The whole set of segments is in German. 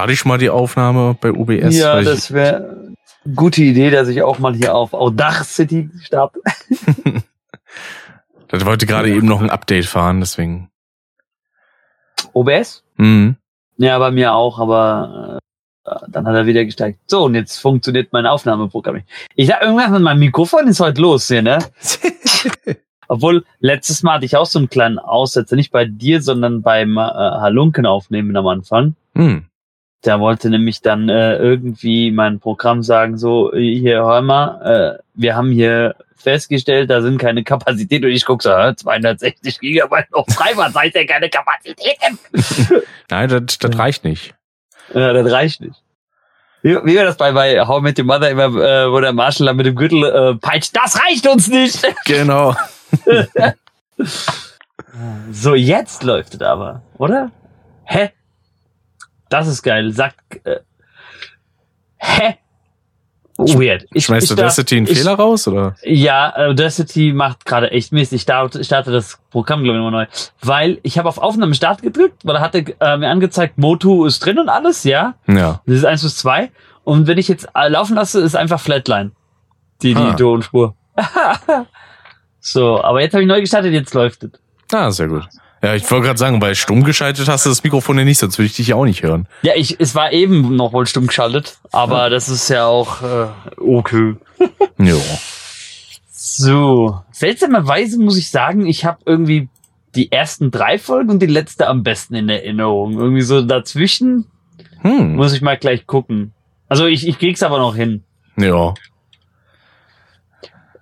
starte ich mal die Aufnahme bei OBS. ja, das wäre gute Idee, dass ich auch mal hier auf Audacity starte. ich wollte gerade eben noch ein Update fahren, deswegen. OBS? Mhm. Ja, bei mir auch, aber äh, dann hat er wieder gesteigt. So, und jetzt funktioniert mein Aufnahmeprogramm nicht. Ich sag, irgendwas mit meinem Mikrofon ist heute los hier, ne? Obwohl, letztes Mal hatte ich auch so einen kleinen Aussetzer, nicht bei dir, sondern beim äh, Halunken aufnehmen am Anfang. Hm. Der wollte nämlich dann äh, irgendwie mein Programm sagen, so, hier, hör mal, äh, wir haben hier festgestellt, da sind keine Kapazitäten. Und ich guck so, äh, 260 Gigabyte noch frei, was seid ihr keine Kapazitäten? Nein, das, das reicht nicht. Ja, das reicht nicht. Wie, wie war das bei, bei How I Met Your Mother immer, äh, wo der Marshall dann mit dem Gürtel äh, peitscht? Das reicht uns nicht! Genau. so, jetzt läuft es aber, oder? Hä? Das ist geil. Sagt, äh, hä? Weird. Ich, Schmeißt ich Audacity einen ich- Fehler raus, oder? Ja, Audacity macht gerade echt Mist. Ich starte, starte das Programm, glaube ich, nochmal neu. Weil ich habe auf Aufnahme Start gedrückt, weil er hatte äh, mir angezeigt, Motu ist drin und alles, ja. Ja. Das ist 1 bis 2. Und wenn ich jetzt äh, laufen lasse, ist einfach Flatline. Die, die Ah. Tonspur. so, aber jetzt habe ich neu gestartet, jetzt läuft es. Ah, sehr gut. Ja, ich wollte gerade sagen, weil stumm geschaltet hast du das Mikrofon ja nicht, sonst würde ich dich ja auch nicht hören. Ja, ich, es war eben noch wohl stumm geschaltet, aber das ist ja auch äh, okay. Jo. So, seltsamerweise muss ich sagen, ich habe irgendwie die ersten drei Folgen und die letzte am besten in Erinnerung. Irgendwie so dazwischen Hm. muss ich mal gleich gucken. Also ich, ich krieg's aber noch hin. Ja.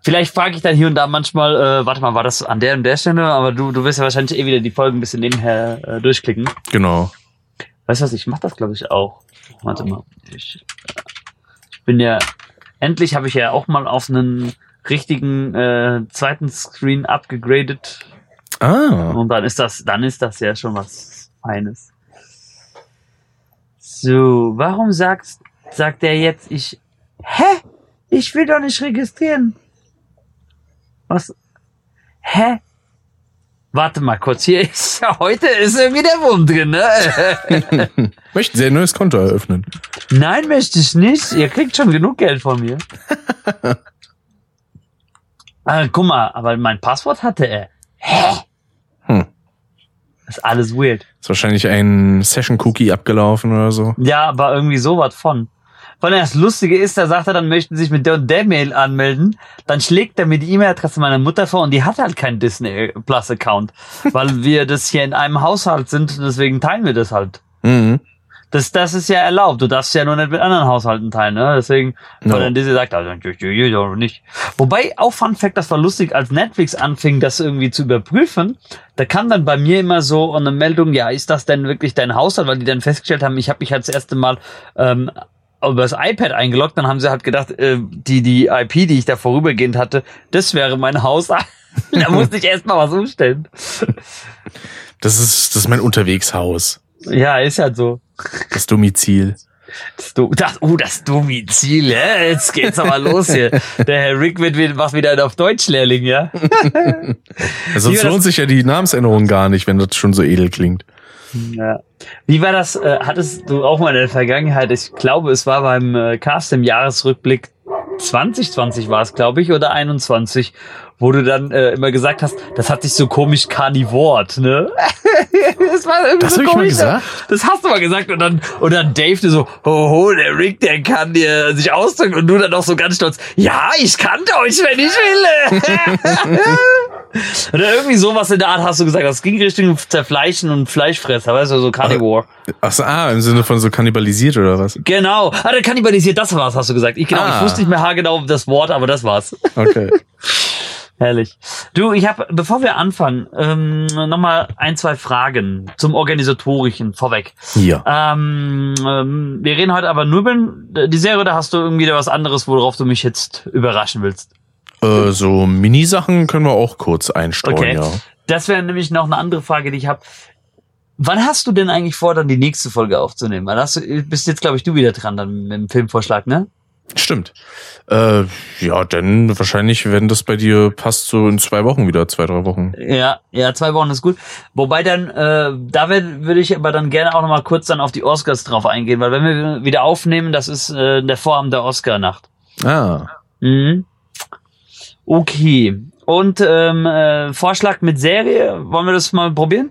Vielleicht frage ich dann hier und da manchmal, äh, warte mal, war das an der und der Stelle? Aber du, du wirst ja wahrscheinlich eh wieder die Folgen ein bisschen nebenher äh, durchklicken. Genau. Weißt du was, ich mach das glaube ich auch. Warte mal. Ich, ich bin ja, endlich habe ich ja auch mal auf einen richtigen äh, zweiten Screen abgegradet. Ah. Und dann ist das, dann ist das ja schon was Feines. So, warum sagt, sagt er jetzt, ich, hä? Ich will doch nicht registrieren. Was? Hä? Warte mal kurz, hier ist ja heute ist irgendwie der Wurm drin, ne? Möchten Sie ein neues Konto eröffnen? Nein, möchte ich nicht. Ihr kriegt schon genug Geld von mir. ah, guck mal, aber mein Passwort hatte er. Hä? Hm. Das ist alles weird. Ist wahrscheinlich ein Session-Cookie abgelaufen oder so. Ja, aber irgendwie sowas von. Weil das Lustige ist, da sagt er, dann möchten Sie sich mit der und der Mail anmelden. Dann schlägt er mir die E-Mail-Adresse meiner Mutter vor und die hat halt keinen Disney Plus Account. weil wir das hier in einem Haushalt sind und deswegen teilen wir das halt. Mhm. Das, das ist ja erlaubt. Du darfst ja nur nicht mit anderen Haushalten teilen, ne? Deswegen, No. weil dann Disney sagt, also, nicht. Wobei, auch Fun Fact, das war lustig, als Netflix anfing, das irgendwie zu überprüfen, da kam dann bei mir immer so eine Meldung, ja, ist das denn wirklich dein Haushalt? Weil die dann festgestellt haben, ich habe mich halt das erste Mal ähm, über das iPad eingeloggt, dann haben sie halt gedacht, äh, die, die IP, die ich da vorübergehend hatte, das wäre mein Haushalt. da musste ich erst mal was umstellen. Das ist, das ist mein Unterwegshaus. Ja, ist halt so. Das Domizil. Das, Du- das, oh, das Domizil, ja? Jetzt geht's aber los hier. Der Herr Rick wird, wieder- macht wieder einen auf Deutschlehrling, ja? Ja, sonst das- lohnt sich ja die Namensänderung gar nicht, wenn das schon so edel klingt. Ja. Wie war das, äh, hattest du auch mal in der Vergangenheit, ich glaube, es war beim äh, Cast im Jahresrückblick 2020 war es, glaube ich, oder 21, wo du dann äh, immer gesagt hast, das hat sich so komisch karnivort, ne? das war irgendwie Das so hab ich mal komisch, gesagt? Das hast du mal gesagt und dann und dann Dave dir so, hoho, der Rick, der kann dir sich ausdrücken und du dann auch so ganz stolz, ja, ich kann Deutsch, wenn ich will. Oder irgendwie sowas in der Art hast du gesagt. Das ging Richtung Zerfleischen und Fleischfresser, weißt du, so Carnivore. Ach so, ah, im Sinne von so kannibalisiert oder was? Genau. Ah, der kannibalisiert, das war's, hast du gesagt. Ich, genau, Ah. ich wusste nicht mehr haargenau das Wort, aber das war's. Okay. Herrlich. Du, ich habe, bevor wir anfangen, ähm, nochmal ein, zwei Fragen zum Organisatorischen vorweg. Hier. Ähm, ähm, wir reden heute aber nur über die Serie, oder hast du irgendwie da was anderes, worauf du mich jetzt überraschen willst? Äh, so Minisachen können wir auch kurz einstreuen, Okay. ja. Das wäre nämlich noch eine andere Frage, die ich habe. Wann hast du denn eigentlich vor, dann die nächste Folge aufzunehmen? Weil hast du, bist jetzt, glaube ich, du wieder dran dann mit dem Filmvorschlag, ne? Stimmt. Äh, ja, dann wahrscheinlich, wenn das bei dir passt, so in zwei Wochen wieder, zwei, drei Wochen. Ja, ja, zwei Wochen ist gut. Wobei dann, äh, da würde ich aber dann gerne auch nochmal kurz dann auf die Oscars drauf eingehen, weil wenn wir wieder aufnehmen, das ist äh, der Vorabend der Oscar-Nacht. Ah. Mhm. Okay. Und ähm, äh, Vorschlag mit Serie, wollen wir das mal probieren?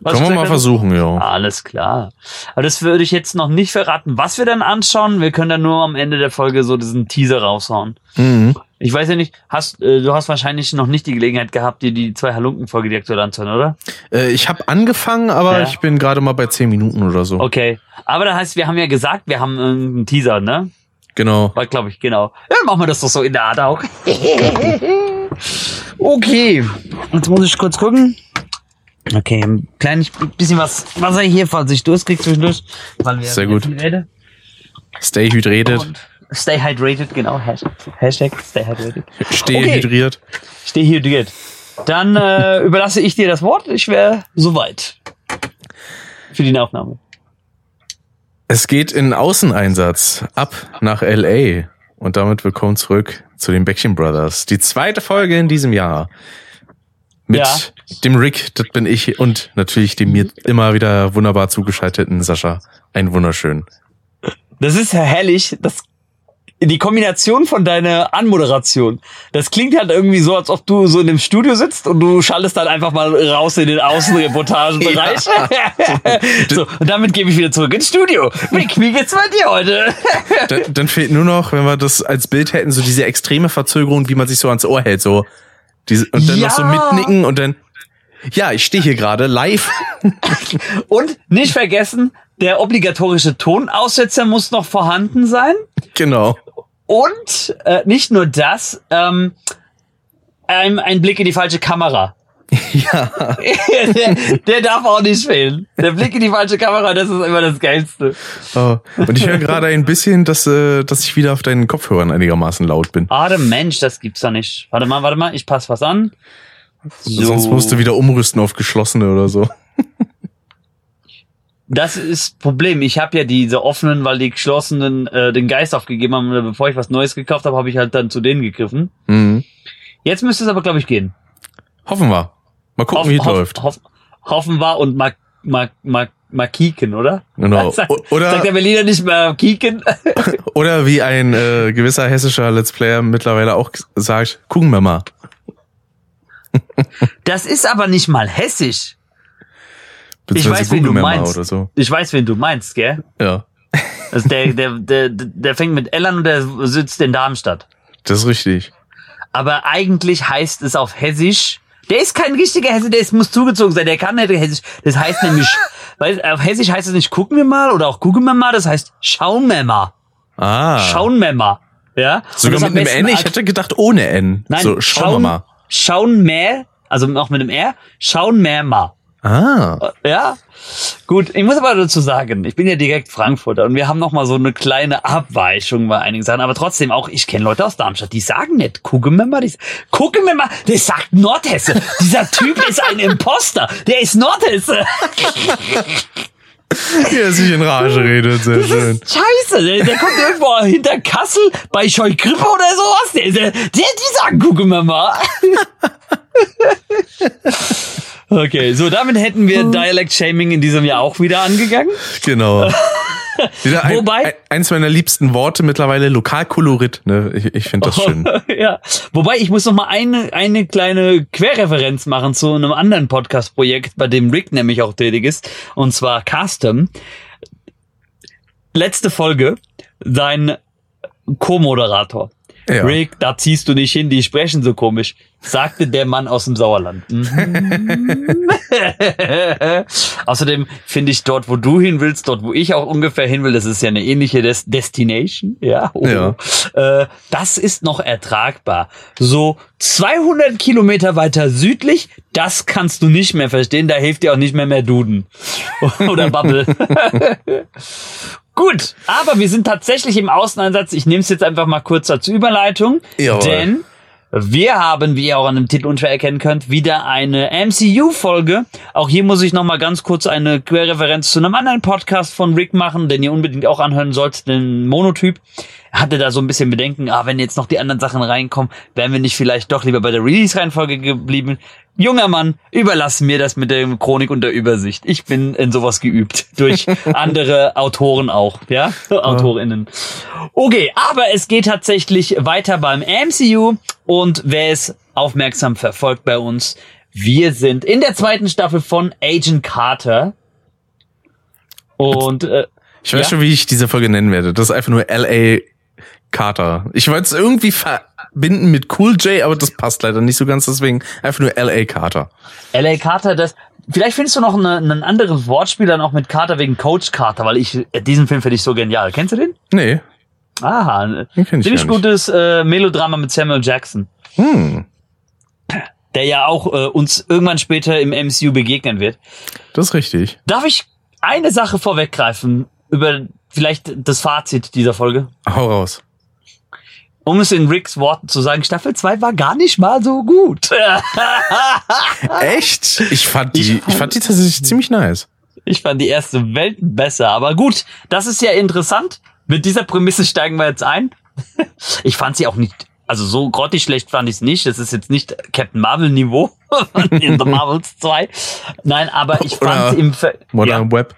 Was Können wir mal versuchen, ja. Alles klar. Aber das würde ich jetzt noch nicht verraten, was wir dann anschauen. Wir können dann nur am Ende der Folge so diesen Teaser raushauen. Mhm. Ich weiß ja nicht, hast äh, du hast wahrscheinlich noch nicht die Gelegenheit gehabt, dir die zwei Halunken-Folge direkt zu anzuhören, oder? Äh, ich habe angefangen, aber Ja. ich bin gerade mal bei zehn Minuten oder so. Okay. Aber das heißt, wir haben ja gesagt, wir haben einen Teaser, ne? Genau. War, glaube ich, genau. Ja, dann machen wir das doch so in der Art auch. okay. Jetzt muss ich kurz gucken. Okay, ein kleines bisschen was Wasser hier, falls ich Durst krieg zwischendurch. Weil wir Sehr gut. reden. Stay hydrated. Und stay hydrated, genau. Hashtag, Hashtag stay hydrated. Steh Okay. hydriert. Stay hydrated. Dann äh, überlasse ich dir das Wort. Ich wäre soweit. Für die Aufnahme. Es geht in Außeneinsatz ab nach LA. Und damit willkommen zurück zu den Bäckchen Brothers. Die zweite Folge in diesem Jahr. Mit Ja. dem Rick, das bin ich, und natürlich dem mir immer wieder wunderbar zugeschalteten Sascha. Ein wunderschön. Das ist ja herrlich. Das, die Kombination von deiner Anmoderation. Das klingt halt irgendwie so, als ob du so in dem Studio sitzt und du schaltest dann einfach mal raus in den Außenreportagenbereich. so, und damit gebe ich wieder zurück ins Studio. Rick, wie geht's bei dir heute? Dann, dann fehlt nur noch, wenn wir das als Bild hätten, so diese extreme Verzögerung, wie man sich so ans Ohr hält, so. Diese, und dann Ja. noch so mitnicken und dann, ja, ich stehe hier gerade live. Und nicht vergessen, der obligatorische Tonaussetzer muss noch vorhanden sein. genau. Und äh, nicht nur das, ähm, ein, ein Blick in die falsche Kamera. Ja. der, der darf auch nicht fehlen. Der Blick in die falsche Kamera, das ist immer das Geilste. Oh. Und ich höre gerade ein bisschen, dass, äh, dass ich wieder auf deinen Kopfhörern einigermaßen laut bin. Ah, der Mensch, das gibt's doch nicht. Warte mal, warte mal, ich passe was an. So. Sonst musst du wieder umrüsten auf geschlossene oder so. Das ist Problem. Ich habe ja diese offenen, weil die geschlossenen äh, den Geist aufgegeben haben. Bevor ich was Neues gekauft habe, habe ich halt dann zu denen gegriffen. Mhm. Jetzt müsste es aber, glaube ich, gehen. Hoffen wir. Mal gucken, wie es läuft. Hoff, hoffen wir und mal, mal, mal, mal kieken, oder? Genau. Sagt, oder- sagt der Berliner nicht mehr kieken? Oder wie ein äh, gewisser hessischer Let's Player mittlerweile auch sagt, gucken wir mal. Das ist aber nicht mal hessisch. Ich Beziehungsweise weiß, wen du wir meinst. Oder so. Ich weiß, wen du meinst, gell? Ja, Also der, der, der, der fängt mit L an und der sitzt in Darmstadt. das ist richtig. Aber eigentlich heißt es auf Hessisch, der ist kein richtiger Hesse, der ist, muss zugezogen sein, der kann nicht Hessisch. Das heißt nämlich, weil auf Hessisch heißt es nicht gucken wir mal oder auch gucken wir mal, das heißt schauen wir mal. Ah. Schauen wir mal. Ja? Sogar mit einem N. Ich hätte gedacht ohne N. Nein, so, schauen wir mal. Schauen mehr, also auch mit dem R, schauen mehr mal. Ah. Ja, gut. Ich muss aber dazu sagen, ich bin ja direkt Frankfurter und wir haben noch mal so eine kleine Abweichung bei einigen Sachen. Aber trotzdem auch, ich kenne Leute aus Darmstadt, die sagen nicht, gucken wir mal, die, gucken wir mal, der sagt Nordhesse. Dieser Typ ist ein Imposter. Der ist Nordhesse. Wie er sich in Rage redet, sehr Das schön. ist scheiße. Der, der kommt irgendwo hinter Kassel bei Scheukrippe oder sowas. Der, der, der, die sagen, gucken wir mal. Okay, so damit hätten wir Dialect Shaming in diesem Jahr auch wieder angegangen. Genau. Ein, Wobei- ein, eins meiner liebsten Worte mittlerweile, Lokalkolorit. Ne? Ich, ich finde das schön. ja. Wobei, ich muss noch mal eine, eine kleine Querreferenz machen zu einem anderen Podcast-Projekt, bei dem Rick nämlich auch tätig ist, und zwar Custom. Letzte Folge, sein Co-Moderator. Ja. Rick, da ziehst du nicht hin, die sprechen so komisch, sagte der Mann aus dem Sauerland. Mhm. Außerdem finde ich dort, wo du hin willst, dort, wo ich auch ungefähr hin will, das ist ja eine ähnliche Des Destination, ja. Oh. Ja. Äh, das ist noch ertragbar. So 200 Kilometer weiter südlich, das kannst du nicht mehr verstehen, da hilft dir auch nicht mehr mehr Duden. Oder Bubble. Gut, aber wir sind tatsächlich im Außeneinsatz. Ich nehme es jetzt einfach mal kurz als Überleitung. Jawohl. Denn Wir haben, wie ihr auch an dem Titel unschwer erkennen könnt, wieder eine MCU-Folge. Auch hier muss ich nochmal ganz kurz eine Querreferenz zu einem anderen Podcast von Rick machen, den ihr unbedingt auch anhören sollt, den Monotyp. Hatte da so ein bisschen Bedenken, ah, wenn jetzt noch die anderen Sachen reinkommen, wären wir nicht vielleicht doch lieber bei der Release-Reihenfolge geblieben. Junger Mann, überlass mir das mit der Chronik und der Übersicht. Ich bin in sowas geübt. Durch andere Autoren auch, ja? AutorInnen. Okay, aber es geht tatsächlich weiter beim MCU und wer es aufmerksam verfolgt bei uns, wir sind in der zweiten Staffel von Agent Carter. Und äh, Ich weiß Ja? schon, wie ich diese Folge nennen werde. Das ist einfach nur L.A. Carter. Ich wollte es irgendwie verbinden mit Cool J, aber das passt leider nicht so ganz, deswegen einfach nur L.A. Carter. LA Carter, das. Vielleicht findest du noch eine, ein anderes Wortspiel dann auch mit Carter wegen Coach Carter, weil ich äh, diesen Film finde ich so genial. Kennst du den? Nee. Aha, ein ziemlich gutes äh, Melodrama mit Samuel Jackson, Hm, der ja auch äh, uns irgendwann später im MCU begegnen wird. das ist richtig. Darf ich eine Sache vorweggreifen über vielleicht das Fazit dieser Folge? Hau raus. Um es in Ricks Worten zu sagen, Staffel 2 war gar nicht mal so gut. Echt? Ich fand die, Ich fand die tatsächlich ziemlich nice. Ich fand die erste Welt besser, aber gut, das ist ja interessant. Mit dieser Prämisse steigen wir jetzt ein. Ich fand sie auch nicht, also so grottig schlecht fand ich es nicht. Das ist jetzt nicht Captain Marvel Niveau in The Marvels 2. Nein, aber ich fand Oder im Ver Modern ja, Web.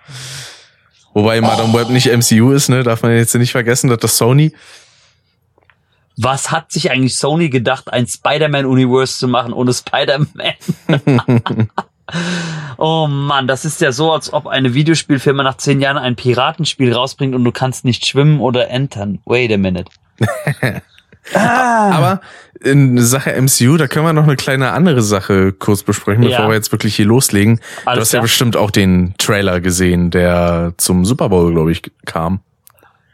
Wobei Modern Web nicht MCU ist, ne? Darf man jetzt nicht vergessen, dass das Sony. Was hat sich eigentlich Sony gedacht, ein Spider-Man-Universe zu machen ohne Spider-Man? oh Mann, das ist ja so, als ob eine Videospielfirma nach zehn Jahren ein Piratenspiel rausbringt und du kannst nicht schwimmen oder entern. Wait a minute. ah. Aber in Sache MCU, da können wir noch eine kleine andere Sache kurz besprechen, bevor Ja. wir jetzt wirklich hier loslegen. du Alles hast ja bestimmt auch den Trailer gesehen, der zum Super Bowl, glaube ich, kam.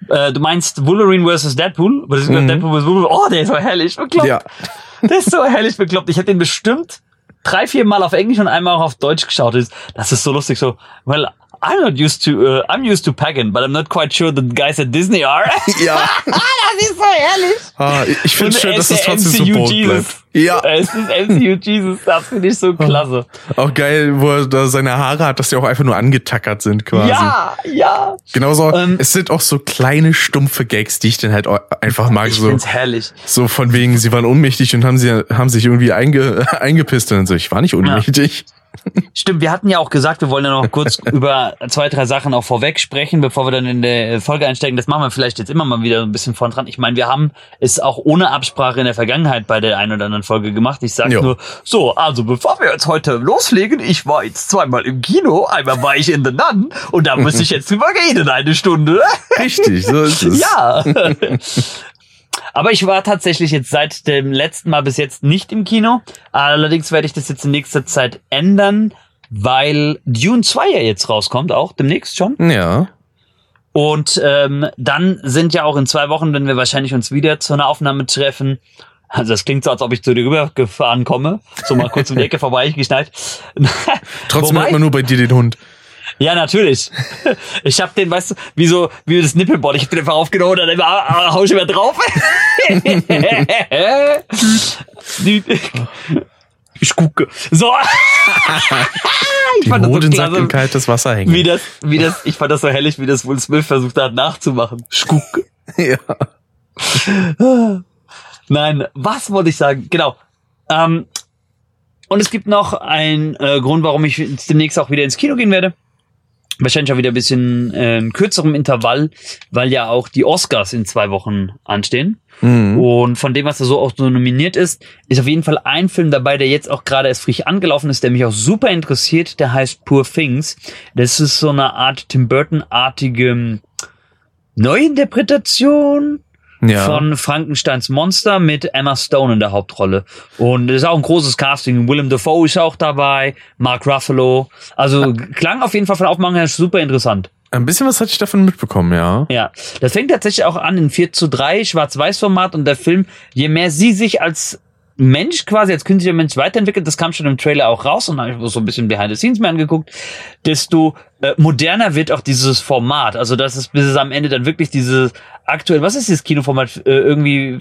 Äh, du meinst Wolverine vs. Deadpool? Oder Mhm. Deadpool vs. Wolverine? Oh, der ist so herrlich bekloppt. Ja. Der ist so herrlich bekloppt. Ich habe den bestimmt drei, vier Mal auf Englisch und einmal auch auf Deutsch geschaut. Das- Das ist so lustig. So, well, I'm not used to, uh, I'm used to Pagan, but I'm not quite sure the guys at Disney are. Ja. das ist so herrlich. Ah, ich- finde schön, dass es der trotzdem so MCU bold Jesus. bleibt. Ja. Er ist das MCU Jesus. Das finde ich so klasse. Auch geil, wo er da seine Haare hat, dass die auch einfach nur angetackert sind quasi. Ja, ja. Genauso, Ähm, es sind auch so kleine stumpfe Gags, die ich dann halt einfach mag, Ich so, find's herrlich. so von wegen, sie waren ohnmächtig und haben sie, haben sich irgendwie einge, eingepisst und so. Ich war nicht ohnmächtig. Stimmt, wir hatten ja auch gesagt, wir wollen ja noch kurz über zwei, drei Sachen auch vorweg sprechen, bevor wir dann in der Folge einsteigen. Das machen wir vielleicht jetzt immer mal wieder ein bisschen vorn dran. Ich meine, wir haben es auch ohne Absprache in der Vergangenheit bei der einen oder anderen Folge gemacht. Ich sage nur, so, also bevor wir jetzt heute loslegen, ich war jetzt zweimal im Kino, einmal war ich in The Nun und da muss ich jetzt drüber reden, eine Stunde. Richtig, so ist es. Ja. Aber ich war tatsächlich jetzt seit dem letzten Mal bis jetzt nicht im Kino. Allerdings werde ich das jetzt in nächster Zeit ändern, weil Dune 2 ja jetzt rauskommt, auch demnächst schon. Ja. Und ähm, dann sind ja auch in zwei Wochen, wenn wir wahrscheinlich uns wieder zu einer Aufnahme treffen. Also das klingt so, als ob ich zu dir rübergefahren komme. So mal kurz um die Ecke vorbei geschneit. Trotzdem Wobei- hat man nur bei dir den Hund. Ja, natürlich. Ich hab den, weißt du, wie so, wie das Nippelboard. Ich hab den einfach aufgenommen und dann immer, ah, hau ich immer drauf. ich gucke. So. ich Die fand das so Hodensack in klasse, kaltes Wasser hängen. wie das, wie das, ich fand das so herrlich, wie das Will Smith versucht hat nachzumachen. Schkuck. ja. Nein, was wollte ich sagen? Genau. Ähm, und es gibt noch einen äh, Grund, warum ich demnächst auch wieder ins Kino gehen werde. Wahrscheinlich auch wieder ein bisschen äh, in kürzerem Intervall, weil ja auch die Oscars in zwei Wochen anstehen. Mhm. Und von dem, was da so auch so nominiert ist, ist auf jeden Fall ein Film dabei, der jetzt auch gerade erst frisch angelaufen ist, der mich auch super interessiert. Der heißt Poor Things. Das ist so eine Art Tim Burton-artige ähm, Neuinterpretation Ja. von Frankensteins Monster mit Emma Stone in der Hauptrolle. Und es ist auch ein großes Casting. Willem Dafoe ist auch dabei, Mark Ruffalo. Also klang auf jeden Fall von Aufmachung her super interessant. Ein bisschen was hatte ich davon mitbekommen, ja. Ja, das fängt tatsächlich auch an in 4 zu 3 Schwarz-Weiß-Format und der Film, je mehr sie sich als Mensch quasi, als künstlicher Mensch weiterentwickelt, das kam schon im Trailer auch raus und habe ich so ein bisschen Behind the Scenes mir angeguckt, desto äh, moderner wird auch dieses Format. Also das ist bis es am Ende dann wirklich dieses aktuell, was ist dieses Kinoformat? Äh, irgendwie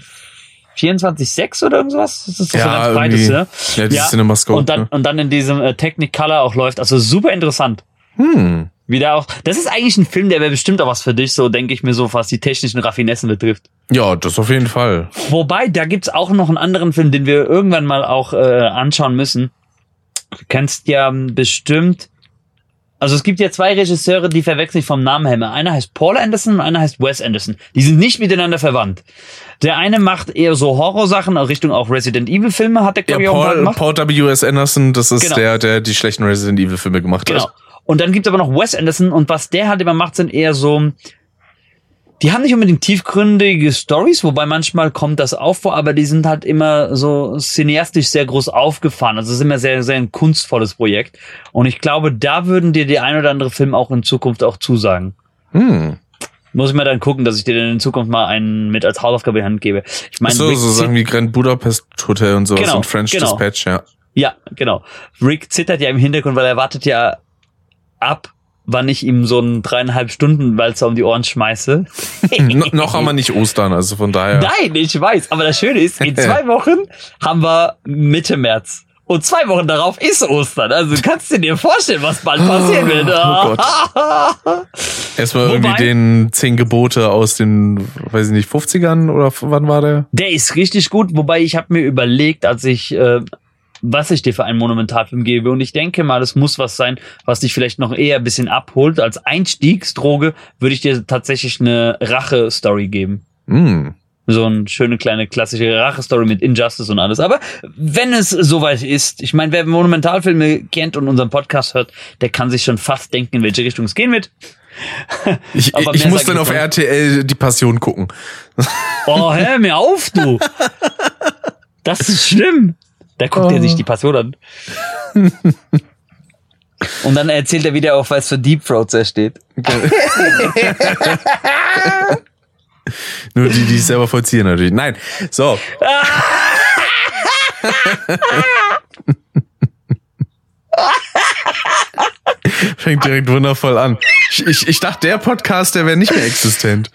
24,6 oder irgendwas? Das ist doch so Ja, ganz breites, ne? Ja, dieses CinemaScope, Und dann, ne? und dann in diesem äh, Technicolor auch läuft. Also super interessant. Hm. Wieder auch, das ist eigentlich ein Film, der wäre bestimmt auch was für dich, so denke ich mir so, was die technischen Raffinessen betrifft. Ja, das auf jeden Fall. Wobei, da gibt's auch noch einen anderen Film, den wir irgendwann mal auch äh, anschauen müssen. Du kennst ja ähm, bestimmt. Also es gibt ja zwei Regisseure, die verwechsel ich vom Namen her. Einer heißt Paul Anderson und einer heißt Wes Anderson. Die sind nicht miteinander verwandt. Der eine macht eher so Horrorsachen, in Richtung auch Resident Evil Filme hat der Ja, Paul. Paul W.S. Anderson, das ist Genau. der, der die schlechten Resident Evil Filme gemacht Genau. hat. Und dann gibt's aber noch Wes Anderson und was der halt immer macht, sind eher so, die haben nicht unbedingt tiefgründige Stories, wobei manchmal kommt das auch vor, aber die sind halt immer so cineastisch sehr groß aufgefahren. Also es ist immer sehr, sehr ein kunstvolles Projekt. Und ich glaube, da würden dir die ein oder andere Film auch in Zukunft auch zusagen. Hm. Muss ich mal dann gucken, dass ich dir dann in Zukunft mal einen mit als Hausaufgabe in die Hand gebe. Ich meine, so, Rick so Sachen wie Grand Budapest Hotel und sowas Genau, und French genau. Dispatch, ja. Ja, genau. Rick zittert ja im Hintergrund, weil er wartet ja ab, wann ich ihm so einen dreieinhalb Stunden Walzer um die Ohren schmeiße. no, noch haben wir nicht Ostern, also von daher. Nein, ich weiß. Aber das Schöne ist, in zwei Wochen haben wir Mitte März. Und zwei Wochen darauf ist Ostern. Also kannst du dir vorstellen, was bald passieren wird. Oh Erstmal Wobei- irgendwie den zehn Gebote aus den, weiß ich nicht, 50ern oder wann war der? Der ist richtig gut, wobei ich habe mir überlegt, als ich, äh, was ich dir für einen Monumentalfilm gebe. Und ich denke mal, es muss was sein, was dich vielleicht noch eher ein bisschen abholt. Als Einstiegsdroge würde ich dir tatsächlich eine Rache-Story geben. Hm. So eine schöne kleine klassische Rache-Story mit Injustice und alles. Aber wenn es soweit ist, ich meine, wer Monumentalfilme kennt und unseren Podcast hört, der kann sich schon fast denken, in welche Richtung es gehen wird. Ich, Aber ich muss dann auf nicht. RTL die Passion gucken. Oh, hör mir auf, du! Das ist schlimm. Da guckt er sich die Passion an. Und dann erzählt er wieder auf, was für Deep Throats er steht. Nur die, die es selber vollziehen natürlich. Nein. So. Fängt direkt wundervoll an. Ich, ich, ich dachte, der Podcast, der wäre nicht mehr existent.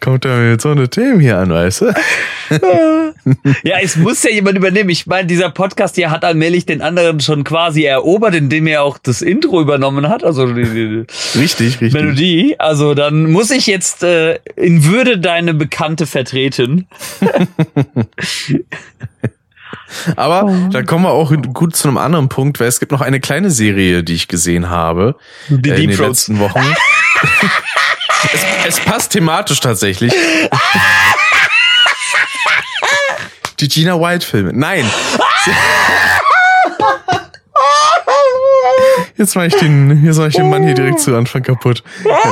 Kommt da mit so eine Themen hier an, weißt du? Ja, es muss ja jemand übernehmen. Ich meine, dieser Podcast hier hat allmählich den anderen schon quasi erobert, indem er auch das Intro übernommen hat, also die, die Richtig, richtig. Melodie. Also dann muss ich jetzt äh, in Würde deine Bekannte vertreten. Aber da kommen wir auch gut zu einem anderen Punkt, weil es gibt noch eine kleine Serie, die ich gesehen habe Die äh, in den letzten Wochen. es, es passt thematisch tatsächlich. Die Gina White Filme. Nein. Jetzt mache ich den, jetzt mach ich den Mann hier direkt zu Anfang kaputt. Was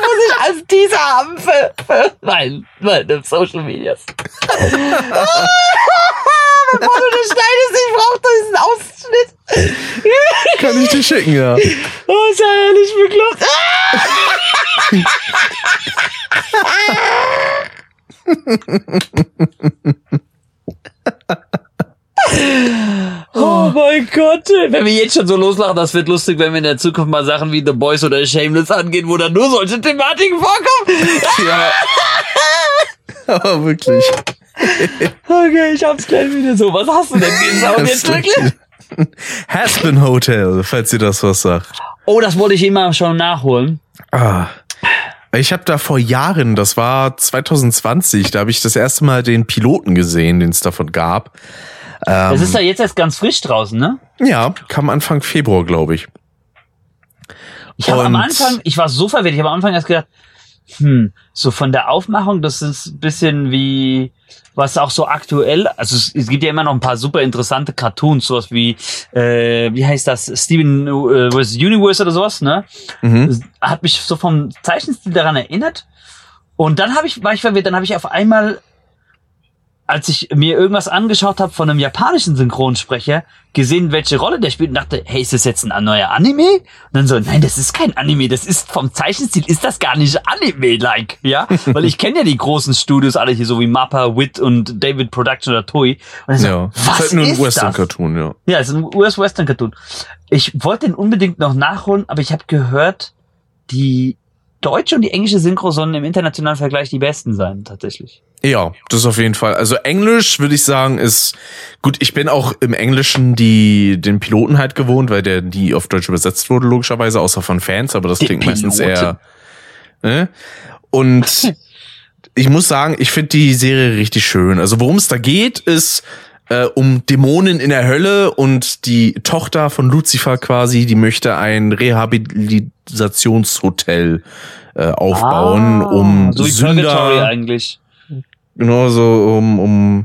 muss ich als dieser haben für, für mein, meine Social Medias? Bevor du das schneidest, ich brauche diesen Ausschnitt. Kann ich dir schicken, ja. Oh, ist ja herrlich bekloppt. Oh mein Gott. Wenn wir jetzt schon so loslachen, das wird lustig, wenn wir in der Zukunft mal Sachen wie The Boys oder Shameless angehen, wo dann nur solche Thematiken vorkommen. Ja. Aber wirklich. Okay, ich hab's gleich wieder so. Was hast du denn geschaut jetzt wirklich? Haspin Hotel, falls ihr das was sagt. Oh, das wollte ich immer schon nachholen. Ah. Ich habe da vor Jahren, das war 2020, da habe ich das erste Mal den Piloten gesehen, den es davon gab. Ähm, Das ist ja jetzt erst ganz frisch draußen, ne? ja, kam Anfang Februar, glaube ich. Ich habe am Anfang, ich war so verwirrt, ich habe am Anfang erst gedacht, hm, so von der Aufmachung, das ist ein bisschen wie, was auch so aktuell, also es, es gibt ja immer noch ein paar super interessante Cartoons, sowas wie, äh, wie heißt das, Steven äh, vs. Universe oder sowas, ne? Mhm. Hat mich so vom Zeichenstil daran erinnert. Und dann habe ich, war ich verwirrt, dann habe ich auf einmal als ich mir irgendwas angeschaut habe von einem japanischen Synchronsprecher, gesehen, welche Rolle der spielt und dachte, hey, ist das jetzt ein neuer Anime? Und dann so, nein, das ist kein Anime, das ist vom Zeichenstil ist das gar nicht Anime-like, ja? Weil ich kenne ja die großen Studios alle hier, so wie Mappa, Wit und David Production oder Toei. Und so, Ja. was ist halt nur ein Western-Cartoon, ja. ja, es ist ein US-Western-Cartoon. Ich wollte den unbedingt noch nachholen, aber ich habe gehört, die deutsche und die englische Synchro sollen im internationalen Vergleich die besten sein, tatsächlich. Ja, das auf jeden Fall. Also Englisch würde ich sagen ist gut. Ich bin auch im Englischen die den Piloten halt gewohnt, weil der die auf Deutsch übersetzt wurde logischerweise, außer von Fans. Aber das Die klingt meistens Piloten. eher. Ne? Und ich muss sagen, ich finde die Serie richtig schön. Also worum es da geht, ist äh, um Dämonen in der Hölle und die Tochter von Lucifer quasi, die möchte ein Rehabilitationshotel äh, aufbauen, um Ah, so wie Sünder eigentlich. Genau so, um, um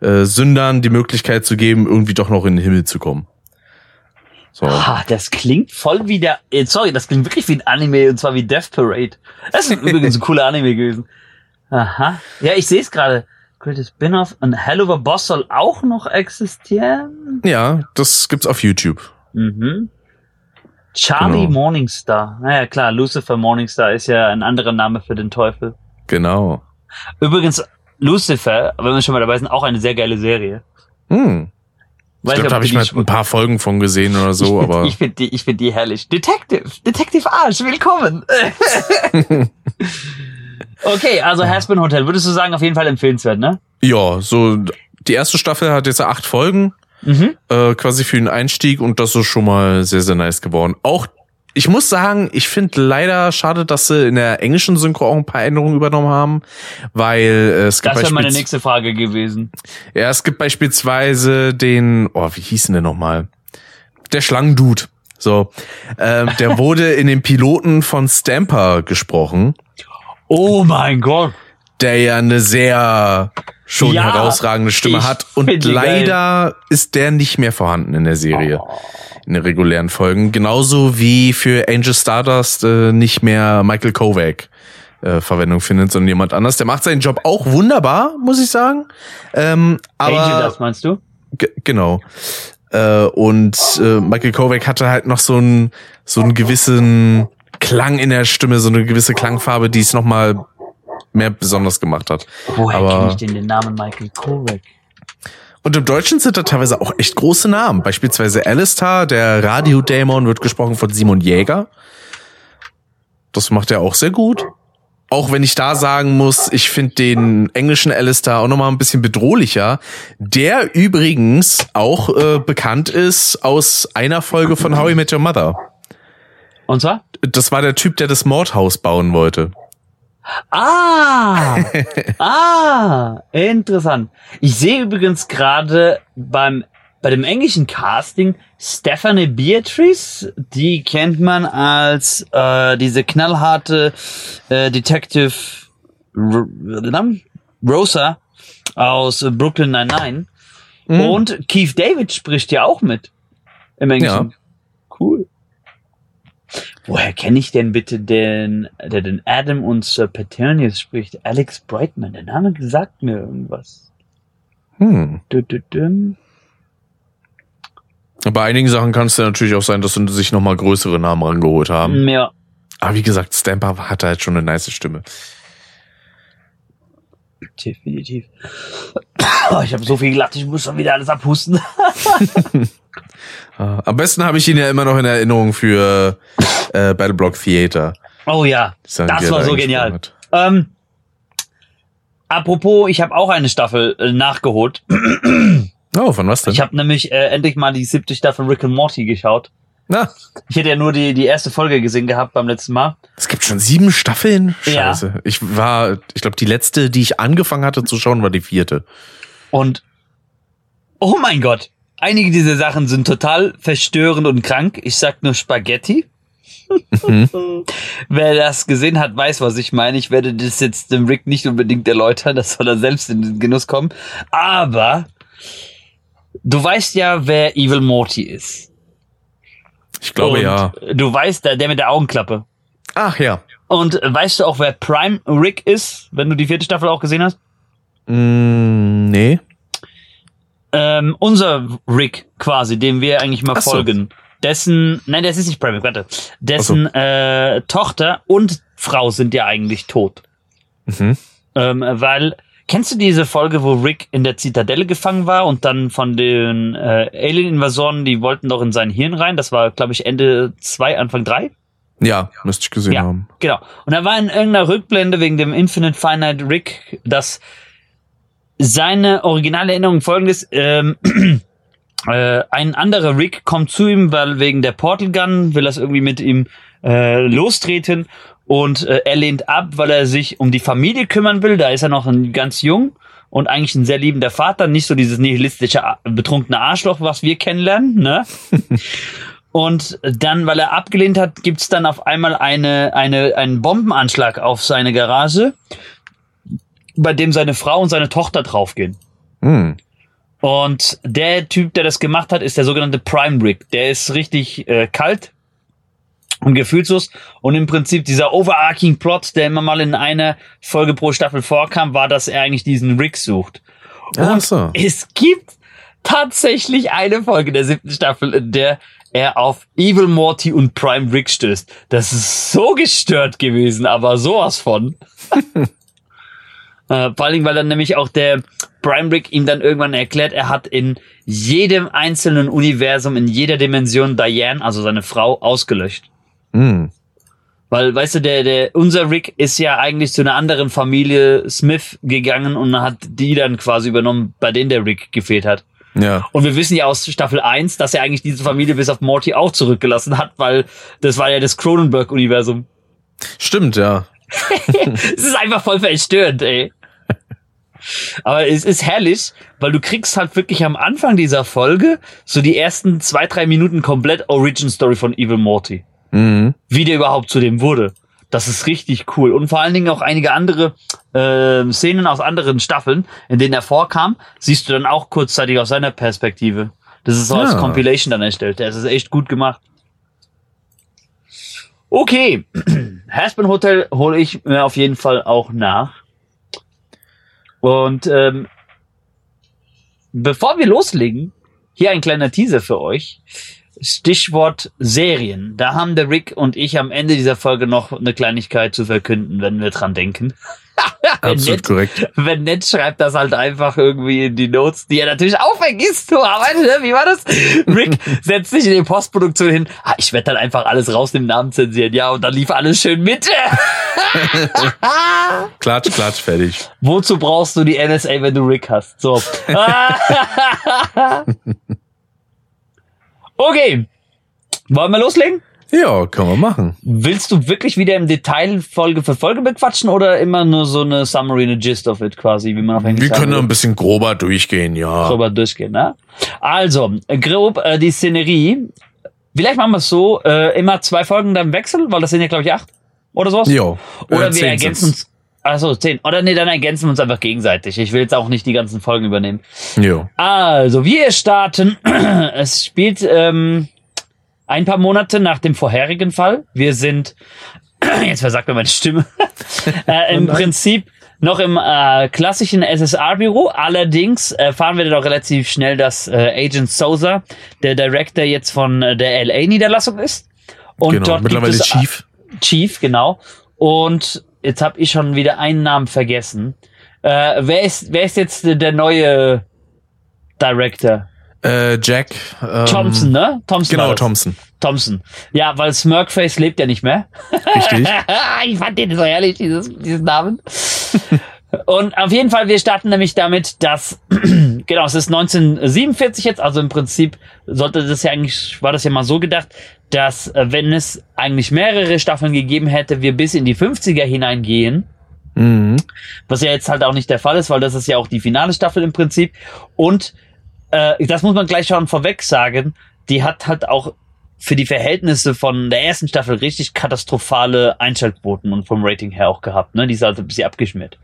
äh, Sündern die Möglichkeit zu geben, irgendwie doch noch in den Himmel zu kommen. So. Ah, das klingt voll wie der, äh, sorry, das klingt wirklich wie ein Anime und zwar wie Death Parade. Das ist übrigens ein cooler Anime gewesen. Aha. Ja, ich sehe es gerade. Greatest Spin-off und Hell of a Boss soll auch noch existieren. Ja, das gibt's auf YouTube. Mhm. Charlie Genau. Morningstar. Naja, klar, Lucifer Morningstar ist ja ein anderer Name für den Teufel. Genau. Übrigens, Lucifer, wenn wir schon mal dabei sind, auch eine sehr geile Serie. Hm. Ich Weiß glaube, nicht, da habe ich mal ein paar Folgen von gesehen oder so, ich find, aber ich finde die, ich find die herrlich. Detective, Detective Arsch, willkommen. okay, also Hasbin Hotel, würdest du sagen, auf jeden Fall empfehlenswert, ne? ja, so die erste Staffel hat jetzt acht Folgen, Mhm. äh, quasi für den Einstieg und das ist schon mal sehr, sehr nice geworden. Auch ich muss sagen, ich finde leider schade, dass sie in der englischen Synchro auch ein paar Änderungen übernommen haben, weil äh, es gibt Das wäre meine nächste Frage gewesen. Ja, es gibt beispielsweise den, oh, wie hieß denn der nochmal? Der Schlangendude. So, ähm, der wurde in den Piloten von Stamper gesprochen, Oh mein Gott. der ja eine sehr schon Ja, herausragende Stimme hat und leider ist der nicht mehr vorhanden in der Serie, in den regulären Folgen. Genauso wie für Angel Stardust äh, nicht mehr Michael Kovac äh, Verwendung findet, sondern jemand anders. Der macht seinen Job auch wunderbar, muss ich sagen. Ähm, aber Angel, das meinst du? Ge- genau. Äh, und äh, Michael Kovac hatte halt noch so einen so einen gewissen Klang in der Stimme, so eine gewisse Klangfarbe, die es noch mal mehr besonders gemacht hat. Woher Aber- kenne ich denn den Namen Michael Kovac? Und im Deutschen sind da teilweise auch echt große Namen. Beispielsweise Alistair, der Radiodämon, wird gesprochen von Simon Jäger. Das macht er auch sehr gut. Auch wenn ich da sagen muss, ich finde den englischen Alistair auch nochmal ein bisschen bedrohlicher. Der übrigens auch äh, bekannt ist aus einer Folge von How I Met Your Mother. Und zwar? Das war der Typ, der das Mordhaus bauen wollte. Ah! ah! Interessant. Ich sehe übrigens gerade beim bei dem englischen Casting Stephanie Beatrice, die kennt man als äh, diese knallharte äh, Detective R Rosa aus Brooklyn Nine-Nine. Mhm. Und Keith David spricht ja auch mit im Englischen. Cool. Woher kenne ich denn bitte den, der den Adam und Sir Paternius spricht? Alex Brightman. Der Name sagt mir irgendwas. Hm. Du, du, dum. Bei einigen Sachen kann es ja natürlich auch sein, dass sie sich nochmal größere Namen rangeholt haben. Ja. Aber wie gesagt, Stamper hatte halt schon eine nice Stimme. Definitiv. Oh, ich habe so viel gelacht, ich muss schon wieder alles abhusten. Äh, Am besten habe ich ihn ja immer noch in Erinnerung für äh, Battleblock Theater. Oh ja, das er war so genial. Ähm, apropos, ich habe auch eine Staffel äh, nachgeholt. Oh, von was denn? Ich habe nämlich äh, endlich mal die siebte Staffel Rick and Morty geschaut. Na, Ich hätte ja nur die, die erste Folge gesehen gehabt beim letzten Mal. es gibt schon sieben Staffeln? Ja. Scheiße. Ich war, ich glaube, die letzte, die ich angefangen hatte zu schauen, war die vierte. Und oh mein Gott, einige dieser Sachen sind total verstörend und krank. Ich sag nur Spaghetti. Wer das gesehen hat, weiß, was ich meine. Ich werde das jetzt dem Rick nicht unbedingt erläutern, das soll er selbst in den Genuss kommen. Aber du weißt ja, wer Evil Morty ist. Ich glaube und ja. Du weißt, der, der mit der Augenklappe. Ach ja. Und weißt du auch, wer Prime Rick ist, wenn du die vierte Staffel auch gesehen hast? Mm, nee. Ähm, unser Rick quasi, dem wir eigentlich mal so. folgen. Dessen, nein, das ist nicht Rick, warte. Dessen äh, Tochter und Frau sind ja eigentlich tot. Mhm. Ähm, weil, kennst du diese Folge, wo Rick in der Zitadelle gefangen war und dann von den äh, Alien-Invasoren, die wollten doch in sein Hirn rein? Das war, glaube ich, Ende zwei, Anfang drei. Ja, müsste ich gesehen Ja, haben. genau. Und da war in irgendeiner Rückblende wegen dem Infinite Finite Rick, dass seine originale Erinnerung folgendes, ähm, äh, ein anderer Rick kommt zu ihm, weil wegen der Portal Gun will das irgendwie mit ihm äh, lostreten und äh, er lehnt ab, weil er sich um die Familie kümmern will. Da ist er noch ein ganz jung und eigentlich ein sehr liebender Vater, nicht so dieses nihilistische, a- betrunkene Arschloch, was wir kennenlernen, ne? Und dann, weil er abgelehnt hat, gibt's dann auf einmal eine, eine, einen Bombenanschlag auf seine Garage, bei dem seine Frau und seine Tochter draufgehen. Hm. Und der Typ, der das gemacht hat, ist der sogenannte Prime Rick. Der ist richtig äh, kalt und gefühlslos. Und im Prinzip dieser overarching Plot, der immer mal in einer Folge pro Staffel vorkam, war, dass er eigentlich diesen Rick sucht. Ach Und so. es gibt tatsächlich eine Folge der siebten Staffel, in der er auf Evil Morty und Prime Rick stößt. Das ist so gestört gewesen, aber sowas von. Äh, vor allem, weil dann nämlich auch der Prime Rick ihm dann irgendwann erklärt, er hat in jedem einzelnen Universum, in jeder Dimension Diane, also seine Frau, ausgelöscht. Hm. Weil, weißt du, der, der, unser Rick ist ja eigentlich zu einer anderen Familie Smith gegangen und hat die dann quasi übernommen, bei denen der Rick gefehlt hat. Ja. Und wir wissen ja aus Staffel 1, dass er eigentlich diese Familie bis auf Morty auch zurückgelassen hat, weil das war ja das Cronenberg-Universum. Stimmt, ja. Es ist einfach voll verstörend, ey. Aber es ist herrlich, weil du kriegst halt wirklich am Anfang dieser Folge so die ersten zwei, drei Minuten komplett Origin Story von Evil Morty. Mhm. Wie der überhaupt zu dem wurde. Das ist richtig cool. Und vor allen Dingen auch einige andere äh, Szenen aus anderen Staffeln, in denen er vorkam, siehst du dann auch kurzzeitig aus seiner Perspektive. Das ist so als Ja. Compilation dann erstellt. Das ist echt gut gemacht. Okay, Haspen Hotel hole ich mir auf jeden Fall auch nach. Und ähm, bevor wir loslegen, hier ein kleiner Teaser für euch. Stichwort Serien. Da haben der Rick und ich am Ende dieser Folge noch eine Kleinigkeit zu verkünden, wenn wir dran denken. wenn, Absolut nett, korrekt. wenn nett schreibt das halt einfach irgendwie in die Notes, die er natürlich auch vergisst. Du arbeitest, ne? wie war das? Rick setzt sich in die Postproduktion hin. Ah, ich werde dann einfach alles raus den Namen zensieren. Ja, und dann lief alles schön mit. Klatsch, klatsch, fertig. Wozu brauchst du die NSA, wenn du Rick hast? So. Okay. Wollen wir loslegen? Ja, können wir machen. Willst du wirklich wieder im Detail Folge für Folge bequatschen oder immer nur so eine Summary, eine Gist of it quasi, wie man auf Englisch Wir können ein bisschen grober durchgehen, ja. drüber durchgehen, ne? Also, äh, grob äh, die Szenerie. Vielleicht machen wir es so, äh, immer zwei Folgen dann wechseln, weil das sind ja, glaube ich, acht oder sowas. Jo. Oder Äh, wir ergänzen uns. Also zehn. Oder nee, dann ergänzen wir uns einfach gegenseitig. Ich will jetzt auch nicht die ganzen Folgen übernehmen. Jo. Also, wir starten. es spielt ähm, ein paar Monate nach dem vorherigen Fall. Wir sind, jetzt versagt mir meine Stimme, äh, im Oh. Prinzip noch im äh, klassischen SSR-Büro. Allerdings erfahren wir dann auch relativ schnell, dass äh, Agent Sousa der Director jetzt von äh, der LA-Niederlassung ist. Und genau. dort Mittlerweile gibt es, Chief. Chief, genau. Und jetzt habe ich schon wieder einen Namen vergessen. Äh, wer ist wer ist jetzt der neue Director? Äh, Jack. Ähm, Thompson, ne? Thompson. Genau. Thompson. Thompson. Ja, weil Smirkface lebt ja nicht mehr. Richtig. ich fand den so herrlich, dieses, diesen Namen. Und auf jeden Fall, wir starten nämlich damit, dass, genau, es ist 1947 jetzt, also im Prinzip sollte das ja eigentlich, war das ja mal so gedacht, dass äh, wenn es eigentlich mehrere Staffeln gegeben hätte, wir bis in die 50er hineingehen, Mhm. was ja jetzt halt auch nicht der Fall ist, weil das ist ja auch die finale Staffel im Prinzip. Und äh, das muss man gleich schon vorweg sagen, die hat halt auch für die Verhältnisse von der ersten Staffel richtig katastrophale Einschaltquoten und vom Rating her auch gehabt. Ne? Die ist also ein bisschen abgeschmiert.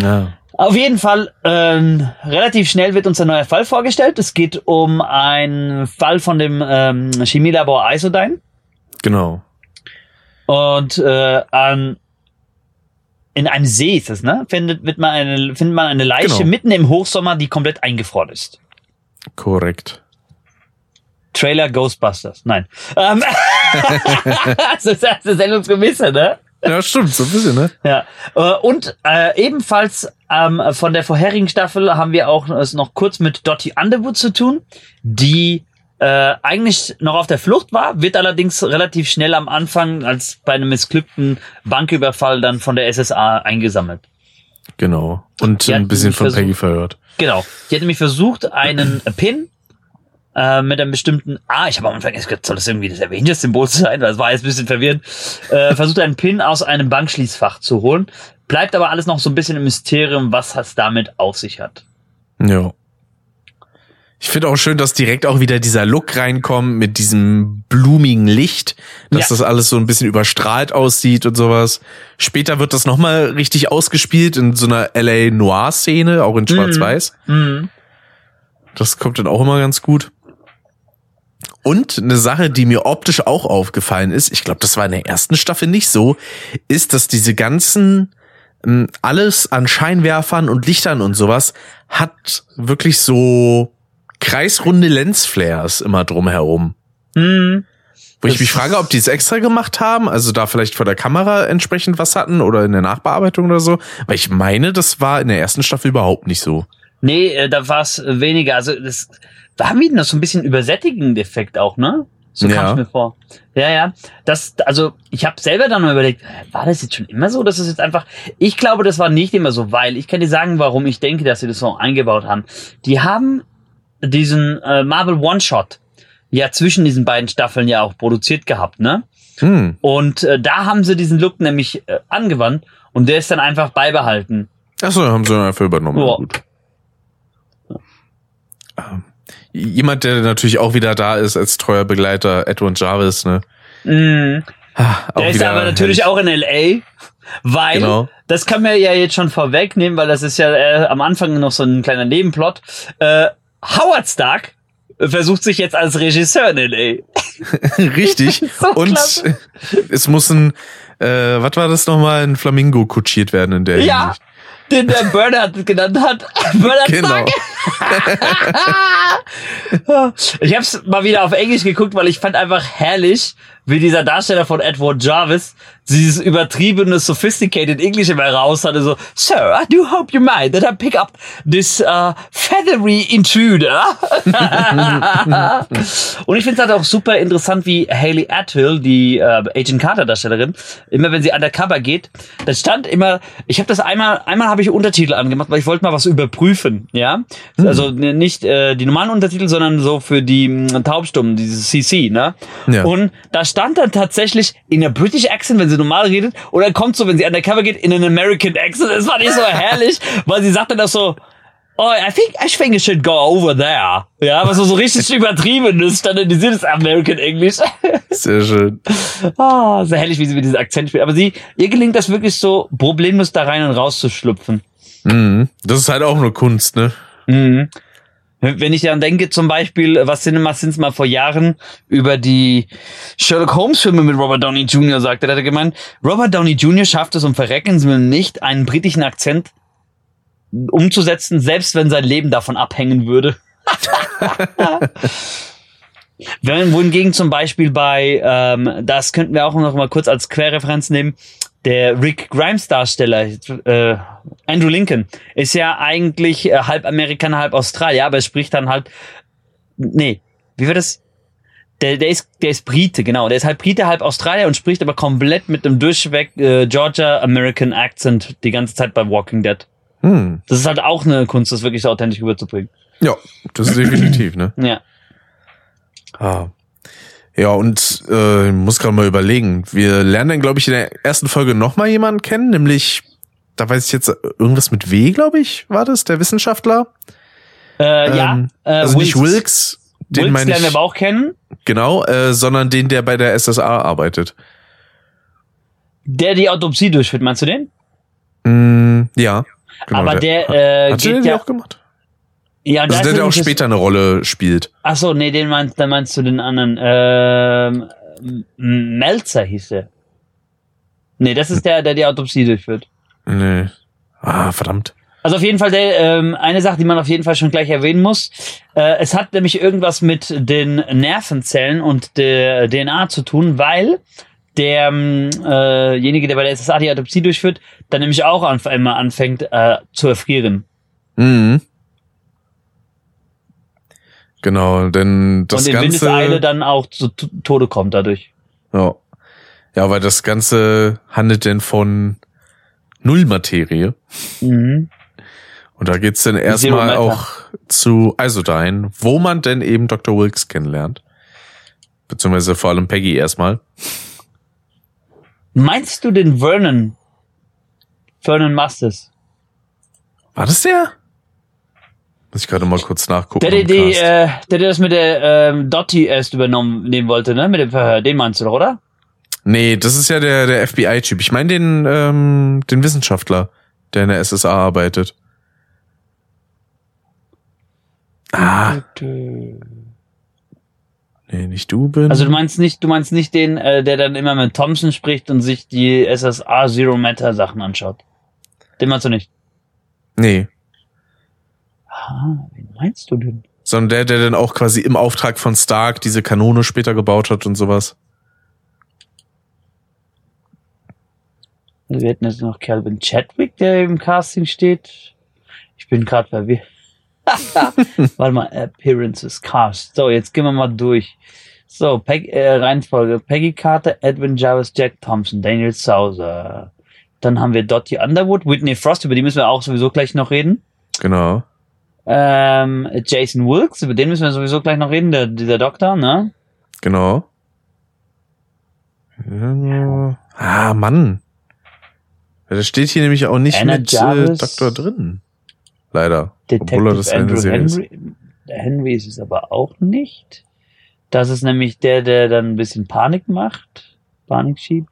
Ja. Auf jeden Fall, ähm, relativ schnell wird uns ein neuer Fall vorgestellt. Es geht um einen Fall von dem ähm, Chemielabor Isodyne. Genau. Und äh, an in einem See ist es, ne? Findet, wird man eine, findet man eine Leiche Genau. mitten im Hochsommer, die komplett eingefroren ist. Korrekt. Trailer Ghostbusters. Nein. Ähm, das ist das Sendungsgewisse, ne? Ja, stimmt, so ein bisschen, ne? Ja. Äh, Und äh, ebenfalls ähm, von der vorherigen Staffel haben wir auch es noch kurz mit Dottie Underwood zu tun, die äh, eigentlich noch auf der Flucht war, wird allerdings relativ schnell am Anfang als bei einem missglückten Banküberfall dann von der SSA eingesammelt. Genau. Und Die ein bisschen von versucht- Peggy verhört. Genau. Die hat nämlich versucht, einen Pin äh, mit einem bestimmten, ah, ich habe am Anfang gedacht, soll das irgendwie das Avengers-Symbol sein? Das war jetzt ein bisschen verwirrend. Äh, versucht einen Pin aus einem Bankschließfach zu holen. Bleibt aber alles noch so ein bisschen im Mysterium, was es damit auf sich hat. Ja. Ich finde auch schön, dass direkt auch wieder dieser Look reinkommt mit diesem blumigen Licht, dass Ja. das alles so ein bisschen überstrahlt aussieht und sowas. Später wird das nochmal richtig ausgespielt in so einer LA Noir-Szene, auch in Schwarz-Weiß. Mhm. Das kommt dann auch immer ganz gut. Und eine Sache, die mir optisch auch aufgefallen ist, ich glaube, das war in der ersten Staffel nicht so, ist, dass diese ganzen ähm, alles an Scheinwerfern und Lichtern und sowas hat wirklich so kreisrunde Lensflares immer drumherum. Mhm. Wo ich mich frage, ob die es extra gemacht haben, also da vielleicht vor der Kamera entsprechend was hatten oder in der Nachbearbeitung oder so. Weil ich meine, das war in der ersten Staffel überhaupt nicht so. Nee, äh, da war es weniger. Also das war wieder noch so ein bisschen übersättigend Effekt auch, ne? So kam Ja. es mir vor. Ja, ja. Das, also ich habe selber dann mal überlegt, war das jetzt schon immer so? Das ist jetzt einfach. Ich glaube, das war nicht immer so, weil ich kann dir sagen, warum ich denke, dass sie das so eingebaut haben. Die haben diesen äh, Marvel One Shot ja zwischen diesen beiden Staffeln ja auch produziert gehabt, ne? Hm. Und äh, da haben sie diesen Look nämlich äh, angewandt und der ist dann einfach beibehalten. Achso, haben sie einfach übernommen. Ja. Gut. Ähm, Jemand, der natürlich auch wieder da ist als treuer Begleiter, Edwin Jarvis, ne? Mhm. Ah, Der ist aber natürlich auch in LA, weil Genau. das kann man ja jetzt schon vorwegnehmen, weil das ist ja äh, am Anfang noch so ein kleiner Nebenplot. Äh, Howard Stark versucht sich jetzt als Regisseur in LA. Richtig. So Und klasse. es muss ein, äh, was war das nochmal, ein Flamingo kutschiert werden in der Ja, Hinsicht. Den der Bernard genannt hat. Bernard Genau. Ich hab's mal wieder auf Englisch geguckt, weil ich fand einfach herrlich, wie dieser Darsteller von Edward Jarvis dieses übertriebene, sophisticated English immer raus hatte, so, Sir, I do hope you mind that I pick up this uh, feathery intruder. Und ich finde es halt auch super interessant, wie Haley Atwell, die äh, Agent Carter Darstellerin, immer wenn sie undercover geht, da stand immer, ich habe das einmal, einmal habe ich Untertitel angemacht, weil ich wollte mal was überprüfen, ja, also ne, nicht äh, die normalen Untertitel, sondern so für die mh, Taubstummen, dieses CC, ne? Ja. Und da stand dann tatsächlich in der British Accent, wenn sie normal redet, oder kommt so, wenn sie undercover geht, in einen American Accent. Das fand ich so herrlich, weil sie sagte das so, Oh, I think, I think I should go over there. Ja, was so, so richtig übertrieben ist, standardisiertes American English. Sehr schön. Ah, so herrlich, wie sie mit diesem Akzent spielt. Aber sie, ihr gelingt das wirklich so problemlos da rein und raus zu schlüpfen. Mhm. Das ist halt auch nur Kunst, ne? Mhm. Wenn ich daran denke, zum Beispiel, was Cinema Sins mal vor Jahren über die Sherlock Holmes Filme mit Robert Downey Jr. sagte, da hat er gemeint, Robert Downey Jr. schafft es um Verrecken will nicht, einen britischen Akzent umzusetzen, selbst wenn sein Leben davon abhängen würde. Wenn, wohingegen zum Beispiel bei, ähm, das könnten wir auch noch mal kurz als Querreferenz nehmen, der Rick Grimes Darsteller, äh, Andrew Lincoln, ist ja eigentlich äh, halb Amerikaner, halb Australier, aber er spricht dann halt, nee, wie wird das? Der, der ist, der ist Brite, genau. Der ist halb Brite, halb Australier und spricht aber komplett mit einem durchweg äh, Georgia American Accent die ganze Zeit bei Walking Dead. Hm. Das ist halt auch eine Kunst, das wirklich so authentisch rüberzubringen. Ja, das ist definitiv, ne? Ja. Ah. Ja, und äh, ich muss gerade mal überlegen. Wir lernen dann, glaube ich, in der ersten Folge noch mal jemanden kennen, nämlich, da weiß ich jetzt, irgendwas mit W, glaube ich, war das, der Wissenschaftler. Äh, ja. Ähm, Äh, also nicht Wilkes, den Wilkes meine lernen wir aber auch kennen. genau, äh, sondern den, der bei der SSA arbeitet. Der die Autopsie durchführt, meinst du den? Mm, ja. Genau, aber der, äh, hat der geht die ja, auch gemacht? Ja, Also der, der auch später eine Rolle spielt. Ach so, nee, den meinst, da meinst du den anderen. Ähm, Melzer hieß der. Nee, das ist der, der die Autopsie durchführt. Nee. Ah, verdammt. Also auf jeden Fall der, ähm, eine Sache, die man auf jeden Fall schon gleich erwähnen muss. Äh, es hat nämlich irgendwas mit den Nervenzellen und der DNA zu tun, weil derjenige, der bei der SSA die Autopsie durchführt, dann nämlich auch auf einmal anfängt äh, zu erfrieren. Mhm. Genau, denn das und in Ganze. Windeseile dann auch zu Tode kommt dadurch. Ja. ja, weil das Ganze handelt denn von Nullmaterie. Mhm. Und da geht's dann erstmal auch zu Isodyne, wo man denn eben Dr. Wilkes kennenlernt. Beziehungsweise vor allem Peggy erstmal. Meinst du den Vernon? Vernon Masters? War das der? Muss ich gerade mal kurz nachgucken. Der, der, äh, der, der das mit der ähm, Dottie erst übernommen nehmen wollte, ne? Mit dem Verhör. Den meinst du doch, oder? nee, das ist ja der, der FBI-Typ. Ich meine den, ähm, den Wissenschaftler, der in der SSA arbeitet. Ah, nee, nicht du bin. Also du meinst nicht, du meinst nicht den, äh, der dann immer mit Thompson spricht und sich die SSA Zero Matter Sachen anschaut. Den meinst du nicht. nee. Ah, wen meinst du denn? Sondern der, der dann auch quasi im Auftrag von Stark diese Kanone später gebaut hat und sowas. Also wir hätten jetzt noch Calvin Chadwick, der im Casting steht. Ich bin gerade verwirrt. Warte mal, Appearances, Cast. So, jetzt gehen wir mal durch. So, Peg, äh, Reihenfolge. Peggy Carter, Edwin Jarvis, Jack Thompson, Daniel Souser. Dann haben wir Dottie Underwood, Whitney Frost, über die müssen wir auch sowieso gleich noch reden. Genau. Ähm, Jason Wilkes, über den müssen wir sowieso gleich noch reden, der, dieser Doktor, ne? Genau. Ja. Ah, Mann. Das steht hier nämlich auch nicht Anna mit äh. Doktor drin. Leider. Detective Obwohl er das eine Andrew Serie. Henry. Der Henry ist es aber auch nicht. Das ist nämlich der, der dann ein bisschen Panik macht. Panik schiebt.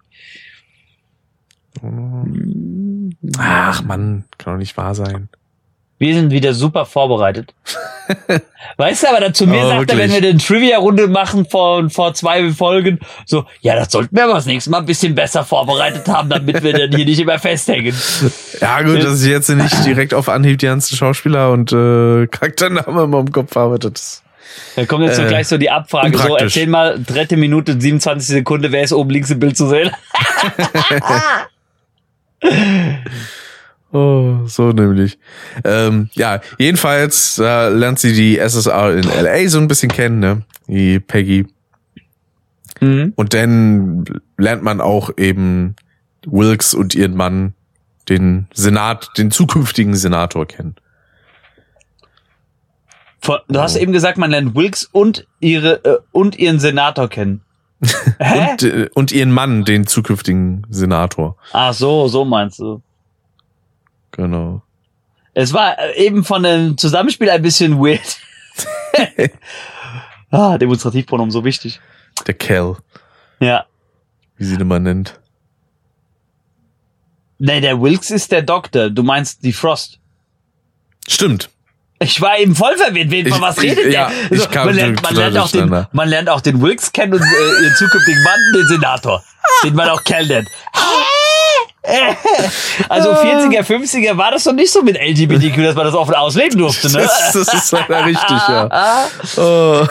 Ach Mann, kann doch nicht wahr sein. Wir sind wieder super vorbereitet. weißt du, aber dann zu mir Oh, sagt er, wenn wir eine Trivia-Runde machen vor, vor zwei Folgen, so, ja, das sollten wir aber das nächste Mal ein bisschen besser vorbereitet haben, damit wir dann hier nicht immer festhängen. Ja gut, dass ich jetzt nicht direkt auf Anhieb die ganzen Schauspieler und äh, Charakternamen immer im Kopf habe. Da kommt jetzt so Äh, gleich so die Abfrage, so, erzähl mal, dritte Minute, 27 Sekunde, wer ist oben links im Bild zu sehen? Oh, so nämlich. Ähm, ja, jedenfalls äh, lernt sie die SSR in LA so ein bisschen kennen, ne? Die Peggy. Mhm. Und dann lernt man auch eben Wilkes und ihren Mann, den Senat, den zukünftigen Senator kennen. Du hast eben gesagt, man lernt Wilkes und ihre äh, und ihren Senator kennen. Und, äh, und ihren Mann, den zukünftigen Senator. Ach so, so meinst du. Genau. Es war äh, eben von dem Zusammenspiel ein bisschen weird. ah, Demonstrativpronomen, so wichtig. Der Cal, Ja. wie sie den mal nennt. Nee, der Wilkes ist der Doktor. Du meinst die Frost. Stimmt. Ich war eben voll verwirrt. Wen, Ich- von was ich- redet ja, der? ich kam man, lernt, man, lernt auch den, man lernt auch den Wilkes kennen und äh, ihren zukünftigen Mann, den Senator. Den man auch Cal nennt. Also 40er, 50er war das doch nicht so mit LGBTQ, dass man das offen ausleben durfte, ne? Das, das ist leider richtig, ja. Oh.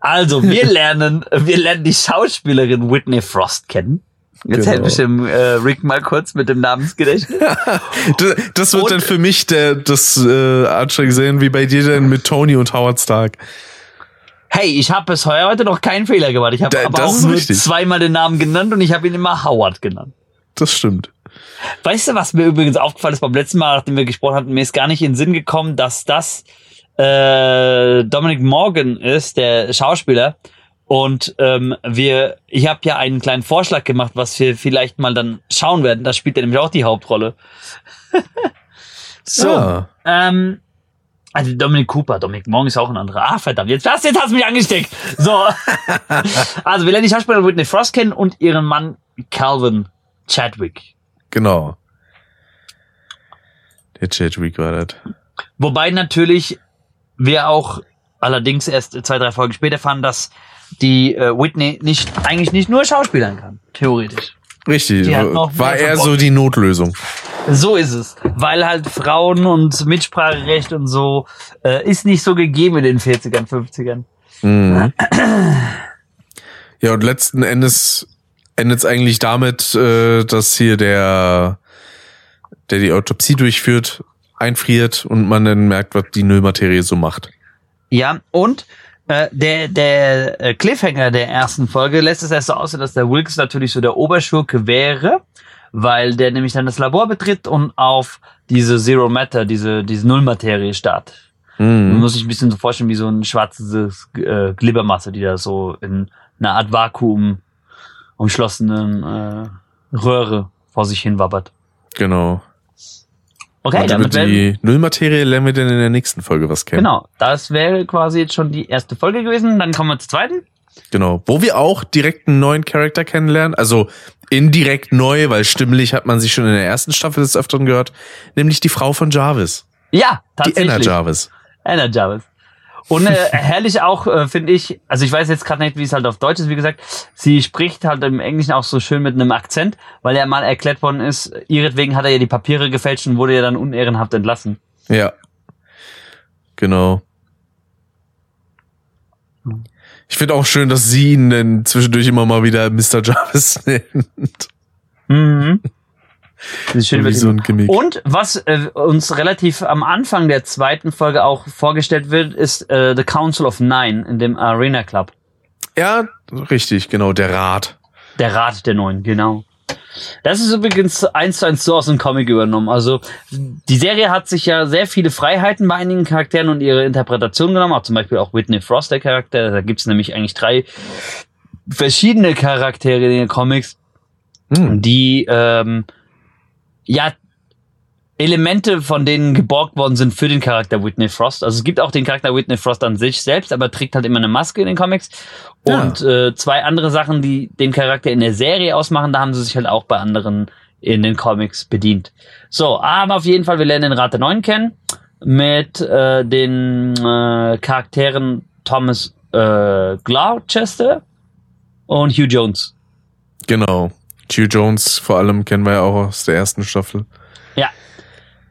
Also, wir lernen, wir lernen die Schauspielerin Whitney Frost kennen. Jetzt Genau. helfe ich dem äh, Rick mal kurz mit dem Namensgedächtnis. Das, das wird Und- dann für mich der, das äh, anstrengend sehen, wie bei dir denn mit Tony und Howard Stark. Hey, ich habe bis heute noch keinen Fehler gemacht. Ich habe Da- aber auch nur richtig. zweimal den Namen genannt und ich habe ihn immer Howard genannt. Das stimmt. Weißt du, was mir übrigens aufgefallen ist beim letzten Mal, nachdem wir gesprochen hatten, mir ist gar nicht in den Sinn gekommen, dass das äh, Dominic Morgan ist, der Schauspieler. Und ähm, wir, ich habe ja einen kleinen Vorschlag gemacht, was wir vielleicht mal dann schauen werden. Da spielt er nämlich auch die Hauptrolle. so, Ja. ähm, also Dominic Cooper, Dominic Morgan ist auch ein anderer. Ah, verdammt, jetzt, was, jetzt hast du mich angesteckt. So, also wir lernen die Schauspielerin Whitney Frost kennen und ihren Mann Calvin Chadwick. Genau. Der Chadwick war das. Wobei natürlich wir auch allerdings erst zwei, drei Folgen später fanden, dass die äh, Whitney nicht eigentlich nicht nur schauspielern kann, theoretisch. Richtig. Noch War eher so die Notlösung. So ist es. Weil halt Frauen und Mitspracherecht und so äh, ist nicht so gegeben in den 40ern, 50ern. Mhm. Ja, und letzten Endes endet es eigentlich damit, äh, dass hier der, der die Autopsie durchführt, einfriert und man dann merkt, was die Nullmaterie so macht. Ja, und äh, der, der äh, Cliffhanger der ersten Folge lässt es erst so aussehen, dass der Wilkes natürlich so der Oberschurke wäre, weil der nämlich dann das Labor betritt und auf diese Zero Matter, diese, diese Nullmaterie startet. Man muss sich ein bisschen so vorstellen wie so ein schwarzes äh, Glibbermasse, die da so in einer Art Vakuum umschlossenen äh, Röhre vor sich hin wabbert. Genau. Okay, und damit über die Nullmaterie lernen wir dann in der nächsten Folge was kennen. genau, das wäre quasi jetzt schon die erste Folge gewesen. Dann kommen wir zur zweiten. Genau. Wo wir auch direkt einen neuen Charakter kennenlernen. Also indirekt neu, weil stimmlich hat man sich schon in der ersten Staffel des Öfteren gehört. Nämlich die Frau von Jarvis. Ja, Die tatsächlich. Anna Jarvis. Anna Jarvis. Und äh, herrlich auch, äh, finde ich, also ich weiß jetzt gerade nicht, wie es halt auf Deutsch ist, wie gesagt, sie spricht halt im Englischen auch so schön mit einem Akzent, weil ja mal erklärt worden ist, ihretwegen hat er ja die Papiere gefälscht und wurde ja dann unehrenhaft entlassen. Ja. Genau. Ich finde auch schön, dass sie ihn dann zwischendurch immer mal wieder Mr. Jarvis nennt. Mhm. Das ist schön so ein Gimmick. Und was äh, uns relativ am Anfang der zweiten Folge auch vorgestellt wird, ist äh, The Council of Nine in dem Arena Club. Ja, richtig, genau, der Rat. Der Rat der Neuen, genau. Das ist übrigens eins zu eins so aus dem Comic übernommen. Also die Serie hat sich ja sehr viele Freiheiten bei einigen Charakteren und ihre Interpretation genommen, auch zum Beispiel auch Whitney Frost, der Charakter. Da gibt's nämlich eigentlich drei verschiedene Charaktere in den Comics, Hm. die ähm, ja Elemente von denen geborgt worden sind für den Charakter Whitney Frost. Also es gibt auch den Charakter Whitney Frost an sich selbst, aber trägt halt immer eine Maske in den Comics. Ja. Und äh, zwei andere Sachen, die den Charakter in der Serie ausmachen, da haben sie sich halt auch bei anderen in den Comics bedient. So, aber auf jeden Fall, wir lernen den Rat der Neuen kennen mit äh, den äh, Charakteren Thomas äh, Gloucester und Hugh Jones. Genau. Hugh Jones vor allem kennen wir ja auch aus der ersten Staffel. Ja.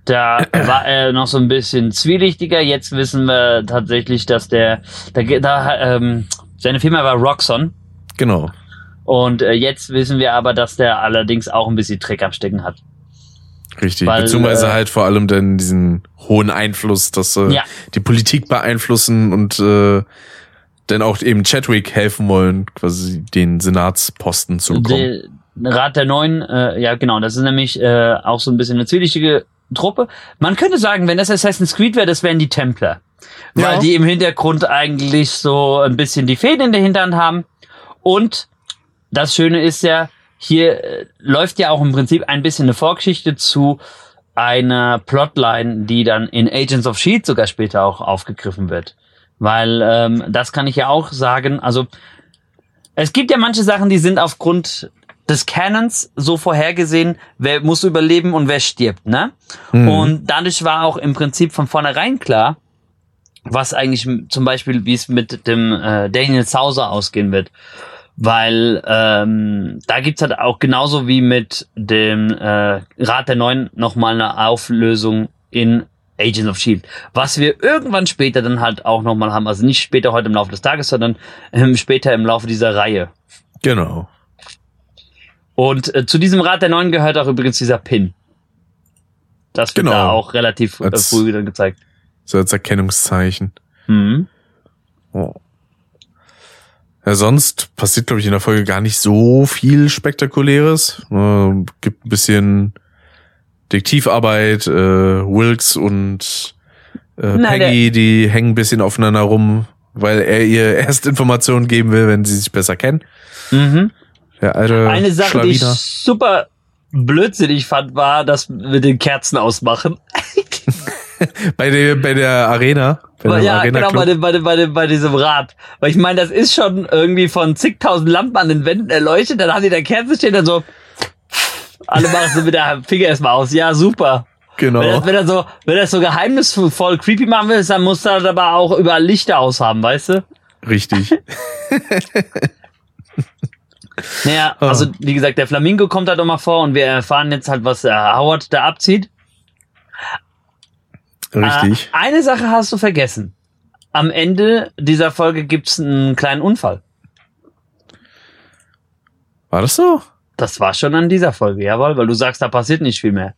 Da war er noch so ein bisschen zwielichtiger. Jetzt wissen wir tatsächlich, dass der, da, da ähm, seine Firma war Roxxon. Genau. Und äh, jetzt wissen wir aber, dass der allerdings auch ein bisschen Dreck am Stecken hat. Richtig. Weil, Beziehungsweise äh, halt vor allem dann diesen hohen Einfluss, dass äh, Ja. die Politik beeinflussen und äh, dann auch eben Chadwick helfen wollen, quasi den Senatsposten zu bekommen. Rat der Neuen, äh, ja genau, das ist nämlich äh, auch so ein bisschen eine zwielichtige Truppe. Man könnte sagen, wenn das Assassin's Creed wäre, das wären die Templer. Weil Ja. die im Hintergrund eigentlich so ein bisschen die Fäden in der Hinterhand haben. Und das Schöne ist ja, hier äh, läuft ja auch im Prinzip ein bisschen eine Vorgeschichte zu einer Plotline, die dann in Agents of Shield sogar später auch aufgegriffen wird. Weil ähm, das kann ich ja auch sagen, also es gibt ja manche Sachen, die sind aufgrund des Canons so vorhergesehen, wer muss überleben und wer stirbt, ne? Mhm. Und dadurch war auch im Prinzip von vornherein klar, was eigentlich zum Beispiel, wie es mit dem äh, Daniel Sauser ausgehen wird. Weil ähm, da gibt's halt auch genauso wie mit dem äh, Rat der Neuen nochmal eine Auflösung in Agents of Shield. Was wir irgendwann später dann halt auch nochmal haben. Also nicht später heute im Laufe des Tages, sondern ähm, später im Laufe dieser Reihe. Genau. Und äh, zu diesem Rat der Neuen gehört auch übrigens dieser Pin. Das wird Genau. da auch relativ äh, Als- früh dann gezeigt. So als Erkennungszeichen. Mhm. Oh. Ja, sonst passiert, glaube ich, in der Folge gar nicht so viel Spektakuläres. Äh, gibt ein bisschen Detektivarbeit, äh, Wilkes und äh, Na, Peggy, die hängen ein bisschen aufeinander rum, weil er ihr erst Informationen geben will, wenn sie sich besser kennen. Mhm. Der alte Eine Sache, die ich Schlawiner. super blödsinnig fand, war, dass wir den Kerzen ausmachen. bei der bei der Arena, bei ja, Arena genau, bei, dem, bei, dem, bei, dem, bei diesem Rad. Weil ich meine, das ist schon irgendwie von zigtausend Lampen an den Wänden erleuchtet, dann haben die da Kerzen stehen, dann so, alle machen so mit der Finger erstmal aus. Ja, super. Wenn genau. das, wenn das so, wenn das so geheimnisvoll creepy machen willst, dann musst du halt aber auch überall Lichter aushaben, weißt du? Richtig. Naja, Ah. also wie gesagt, der Flamingo kommt halt nochmal vor und wir erfahren jetzt halt, was äh, Howard da abzieht. Richtig. Äh, eine Sache hast du vergessen. Am Ende dieser Folge gibt's einen kleinen Unfall. War das so? Das war schon an dieser Folge, jawohl, weil du sagst, da passiert nicht viel mehr.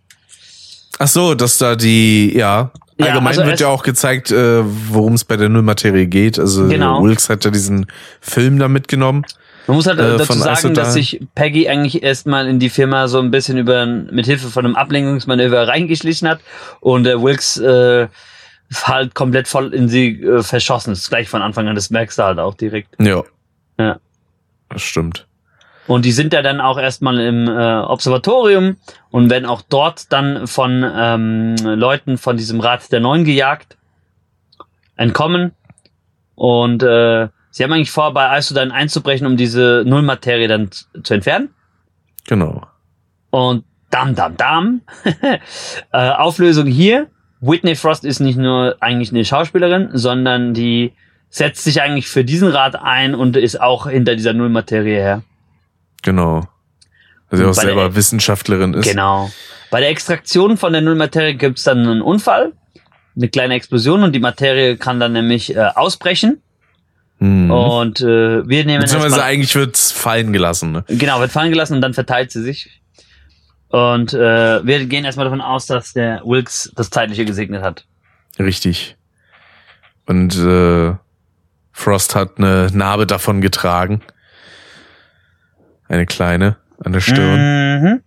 Ach so, dass da die, ja. Ja, Allgemein also wird ja auch gezeigt, äh, worum es bei der Nullmaterie geht. Also Genau. Wilkes hat ja diesen Film da mitgenommen. Man muss halt Äh, dazu sagen, dass sich Peggy eigentlich erstmal in die Firma so ein bisschen über mit Hilfe von einem Ablenkungsmanöver reingeschlichen hat und äh, Wilkes äh, halt komplett voll in sie äh, verschossen ist. Gleich von Anfang an, das merkst du halt auch direkt. Ja. Ja. Das stimmt. Und die sind ja dann auch erstmal im äh, Observatorium und werden auch dort dann von ähm, Leuten von diesem Rat der Neun gejagt, entkommen. Und äh, sie haben eigentlich vor, bei Isodan einzubrechen, um diese Nullmaterie dann zu entfernen. Genau. Und dam, dam, dam. äh, Auflösung hier. Whitney Frost ist nicht nur eigentlich eine Schauspielerin, sondern die setzt sich eigentlich für diesen Rat ein und ist auch hinter dieser Nullmaterie her. Genau. Dass sie auch Bei der- selber Wissenschaftlerin ist. Genau. Bei der Extraktion von der Nullmaterie gibt's dann einen Unfall, eine kleine Explosion und die Materie kann dann nämlich äh, ausbrechen. Mhm. Und äh, wir nehmen Beziehungsweise erstmal- eigentlich wird's fallen gelassen, ne? Genau, wird fallen gelassen und dann verteilt sie sich. Und äh, wir gehen erstmal davon aus, dass der Wilkes das Zeitliche gesegnet hat. Richtig. Und äh, Frost hat eine Narbe davon getragen. Eine kleine an der Stirn. Mhm.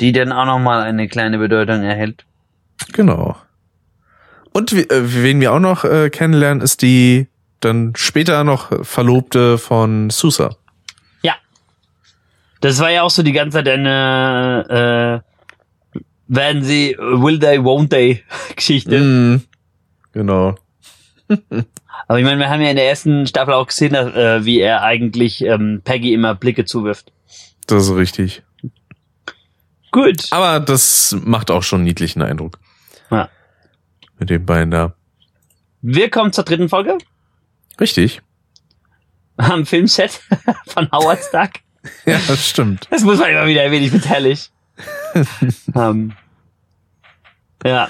Die dann auch nochmal eine kleine Bedeutung erhält. Genau. Und äh, wen wir auch noch äh, kennenlernen, ist die dann später noch Verlobte von Susa. Ja. Das war ja auch so die ganze Zeit eine äh, werden sie will they, won't they Geschichte. Mhm. Genau. Aber ich meine, wir haben ja in der ersten Staffel auch gesehen, dass, äh, wie er eigentlich ähm, Peggy immer Blicke zuwirft. Das ist richtig. Gut. Aber das macht auch schon einen niedlichen Eindruck. Ja. Mit den beiden da. Wir kommen zur dritten Folge Richtig. am Filmset von Howard Stark. Ja, das stimmt. Das muss man immer wieder erwähnen, ich find's herrlich. ähm, ja.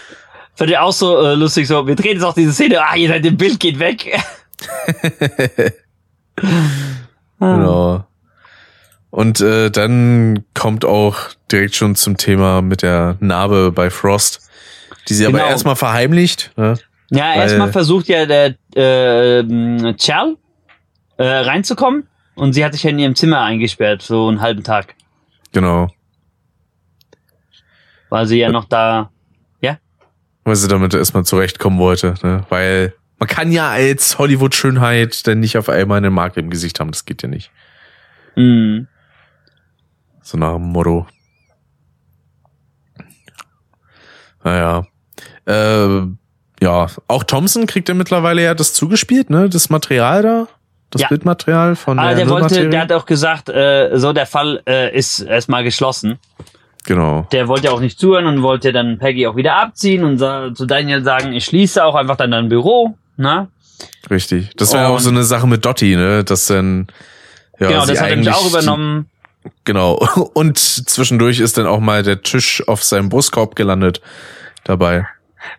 Fand ich auch so äh, lustig, so, wir drehen jetzt auch diese Szene, ah, ihr seid im Bild, geht weg. Genau. Und äh, dann kommt auch direkt schon zum Thema mit der Narbe bei Frost, die sie aber Genau. erstmal verheimlicht. Ne? Ja, erstmal versucht ja der äh, Chal äh, reinzukommen und sie hat sich ja in ihrem Zimmer eingesperrt, so einen halben Tag, Genau. weil sie ja noch da, ja, Weil sie damit erstmal zurechtkommen wollte. Ne? Weil man kann ja als Hollywood-Schönheit dann nicht auf einmal eine Marke im Gesicht haben. Das geht ja nicht. mh, So nach dem Motto. Naja. Äh, ja, auch Thompson kriegt ja mittlerweile ja das zugespielt, ne? Das Material da. Das Ja. Bildmaterial von Ah, der der wollte, der hat auch gesagt, äh, so der Fall äh, ist erstmal geschlossen. Genau. Der wollte ja auch nicht zuhören und wollte dann Peggy auch wieder abziehen und zu Daniel sagen, ich schließe auch einfach dann dein Büro, ne? Richtig. Das war ja auch so eine Sache mit Dotti, ne? Dass dann ja, genau, das hat er auch übernommen. Genau. Und zwischendurch ist dann auch mal der Tisch auf seinem Brustkorb gelandet dabei.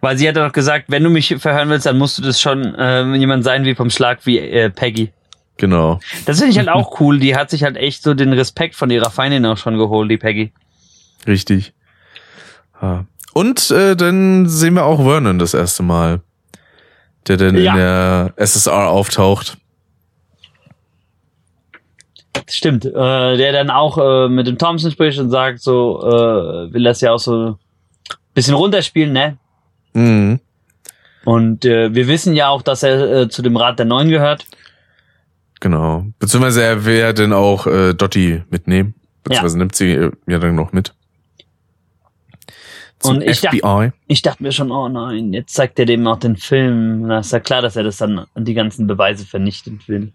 Weil sie hat doch gesagt, wenn du mich verhören willst, dann musst du das schon äh, jemand sein wie vom Schlag wie äh, Peggy. Genau. Das finde ich halt auch cool. Die hat sich halt echt so den Respekt von ihrer Feindin auch schon geholt, die Peggy. Richtig. Ja. Und äh, dann sehen wir auch Vernon das erste Mal, der dann Ja. in der SSR auftaucht. Stimmt. Äh, der dann auch äh, mit dem Thompson spricht und sagt so, äh, will das ja auch so bisschen runterspielen, ne? Mhm. Und äh, wir wissen ja auch, dass er äh, zu dem Rat der Neun gehört. Genau. Beziehungsweise er will ja dann auch äh, Dotti mitnehmen. Beziehungsweise nimmt sie äh, ja dann noch mit. Zum Und ich dachte- FBI. Ich dachte mir schon, oh nein, jetzt zeigt er dem auch den Film. Na, ist ja klar, dass er das dann die ganzen Beweise vernichten will.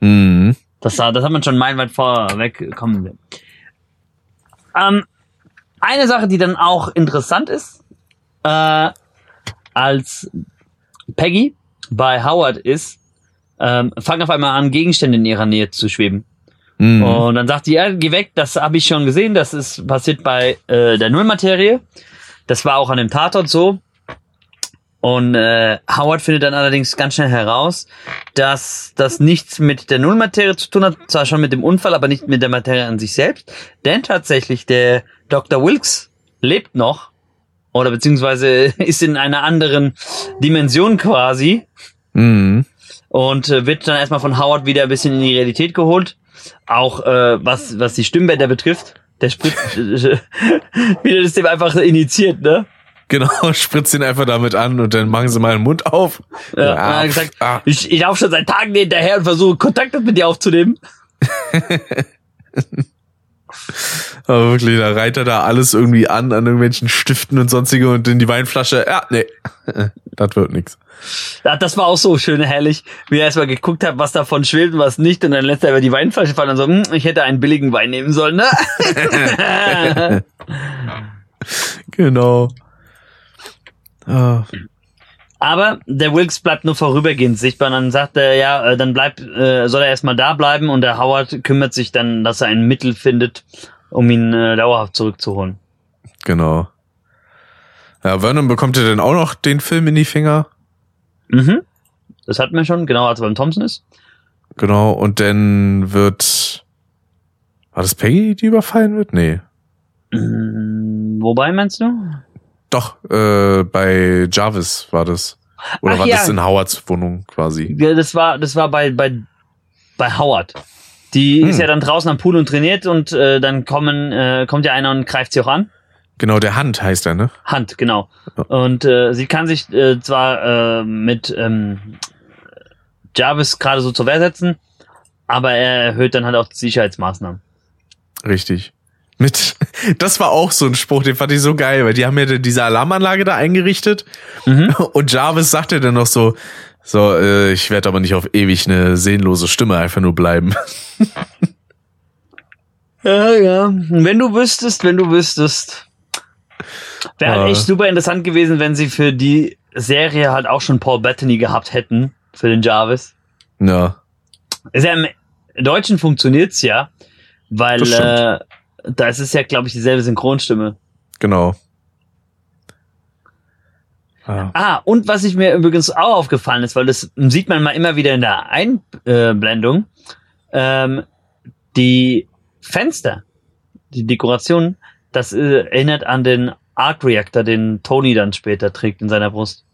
Mhm. Das, das hat man schon meilenweit vorweg kommen will. Ähm, eine Sache, die dann auch interessant ist, äh, als Peggy bei Howard ist, ähm, fangen auf einmal an, Gegenstände in ihrer Nähe zu schweben. Mhm. Und dann sagt die, ja, geh weg, das habe ich schon gesehen, das ist passiert bei äh, der Nullmaterie. Das war auch an dem Tatort so. Und äh, Howard findet dann allerdings ganz schnell heraus, dass das nichts mit der Nullmaterie zu tun hat, zwar schon mit dem Unfall, aber nicht mit der Materie an sich selbst. Denn tatsächlich der Dr. Wilkes lebt noch oder beziehungsweise ist in einer anderen Dimension quasi Mhm. und äh, wird dann erstmal von Howard wieder ein bisschen in die Realität geholt. Auch äh, was, was die Stimmbänder betrifft. Der spritzt wieder das dem einfach initiiert, ne? Genau, spritzt ihn einfach damit an und dann machen sie mal den Mund auf. Ja, und hat gesagt, ah. ich, ich laufe schon seit Tagen hinterher und versuche Kontakt mit dir aufzunehmen. Aber wirklich, da reiht er da alles irgendwie an, an irgendwelchen Stiften und sonstige und in die Weinflasche. Ja, nee, das wird nix. Das war auch so schön herrlich, wie er erstmal geguckt hat, was davon schwebt und was nicht. Und dann lässt er über die Weinflasche fallen und so, hm, ich hätte einen billigen Wein nehmen sollen, ne? Genau. Ah, Aber der Wilkes bleibt nur vorübergehend sichtbar. Und dann sagt er, ja, äh, dann bleibt, äh, soll er erstmal da bleiben und der Howard kümmert sich dann, dass er ein Mittel findet, um ihn äh, dauerhaft zurückzuholen. genau. Ja, Vernon bekommt er denn auch noch den Film in die Finger? Mhm. Das hatten wir schon, genau als er beim Thompson ist. Genau, und dann wird. War das Peggy, die überfallen wird? Nee. Mm, wobei meinst du? Doch, äh, bei Jarvis war das. Oder Ach war ja. das in Howards Wohnung quasi? Ja, das war, das war bei, bei, bei Howard. Die Hm. ist ja dann draußen am Pool und trainiert und äh, dann kommen, äh, kommt ja einer und greift sie auch an. Genau, der Hand heißt er, ne? Hand, genau. Und äh, sie kann sich äh, zwar äh, mit ähm, Jarvis gerade so zur Wehr setzen, aber er erhöht dann halt auch die Sicherheitsmaßnahmen. Richtig. Mit, das war auch so ein Spruch, den fand ich so geil, weil die haben ja diese Alarmanlage da eingerichtet Mhm. und Jarvis sagte dann noch so, so, äh, ich werde aber nicht auf ewig eine sehnlose Stimme einfach nur bleiben. Ja, ja. Wenn du wüsstest, wenn du wüsstest. Wäre halt Ja. echt super interessant gewesen, wenn sie für die Serie halt auch schon Paul Bettany gehabt hätten, für den Jarvis. Ja, Ist ja im Deutschen funktioniert's ja, weil äh, da ist es ja, glaube ich, dieselbe Synchronstimme. genau. Ja. Ah, und was ich mir übrigens auch aufgefallen ist, weil das sieht man mal immer wieder in der Einblendung, ähm, die Fenster, die Dekoration, das äh, erinnert an den Arc Reactor, den Tony dann später trägt in seiner Brust.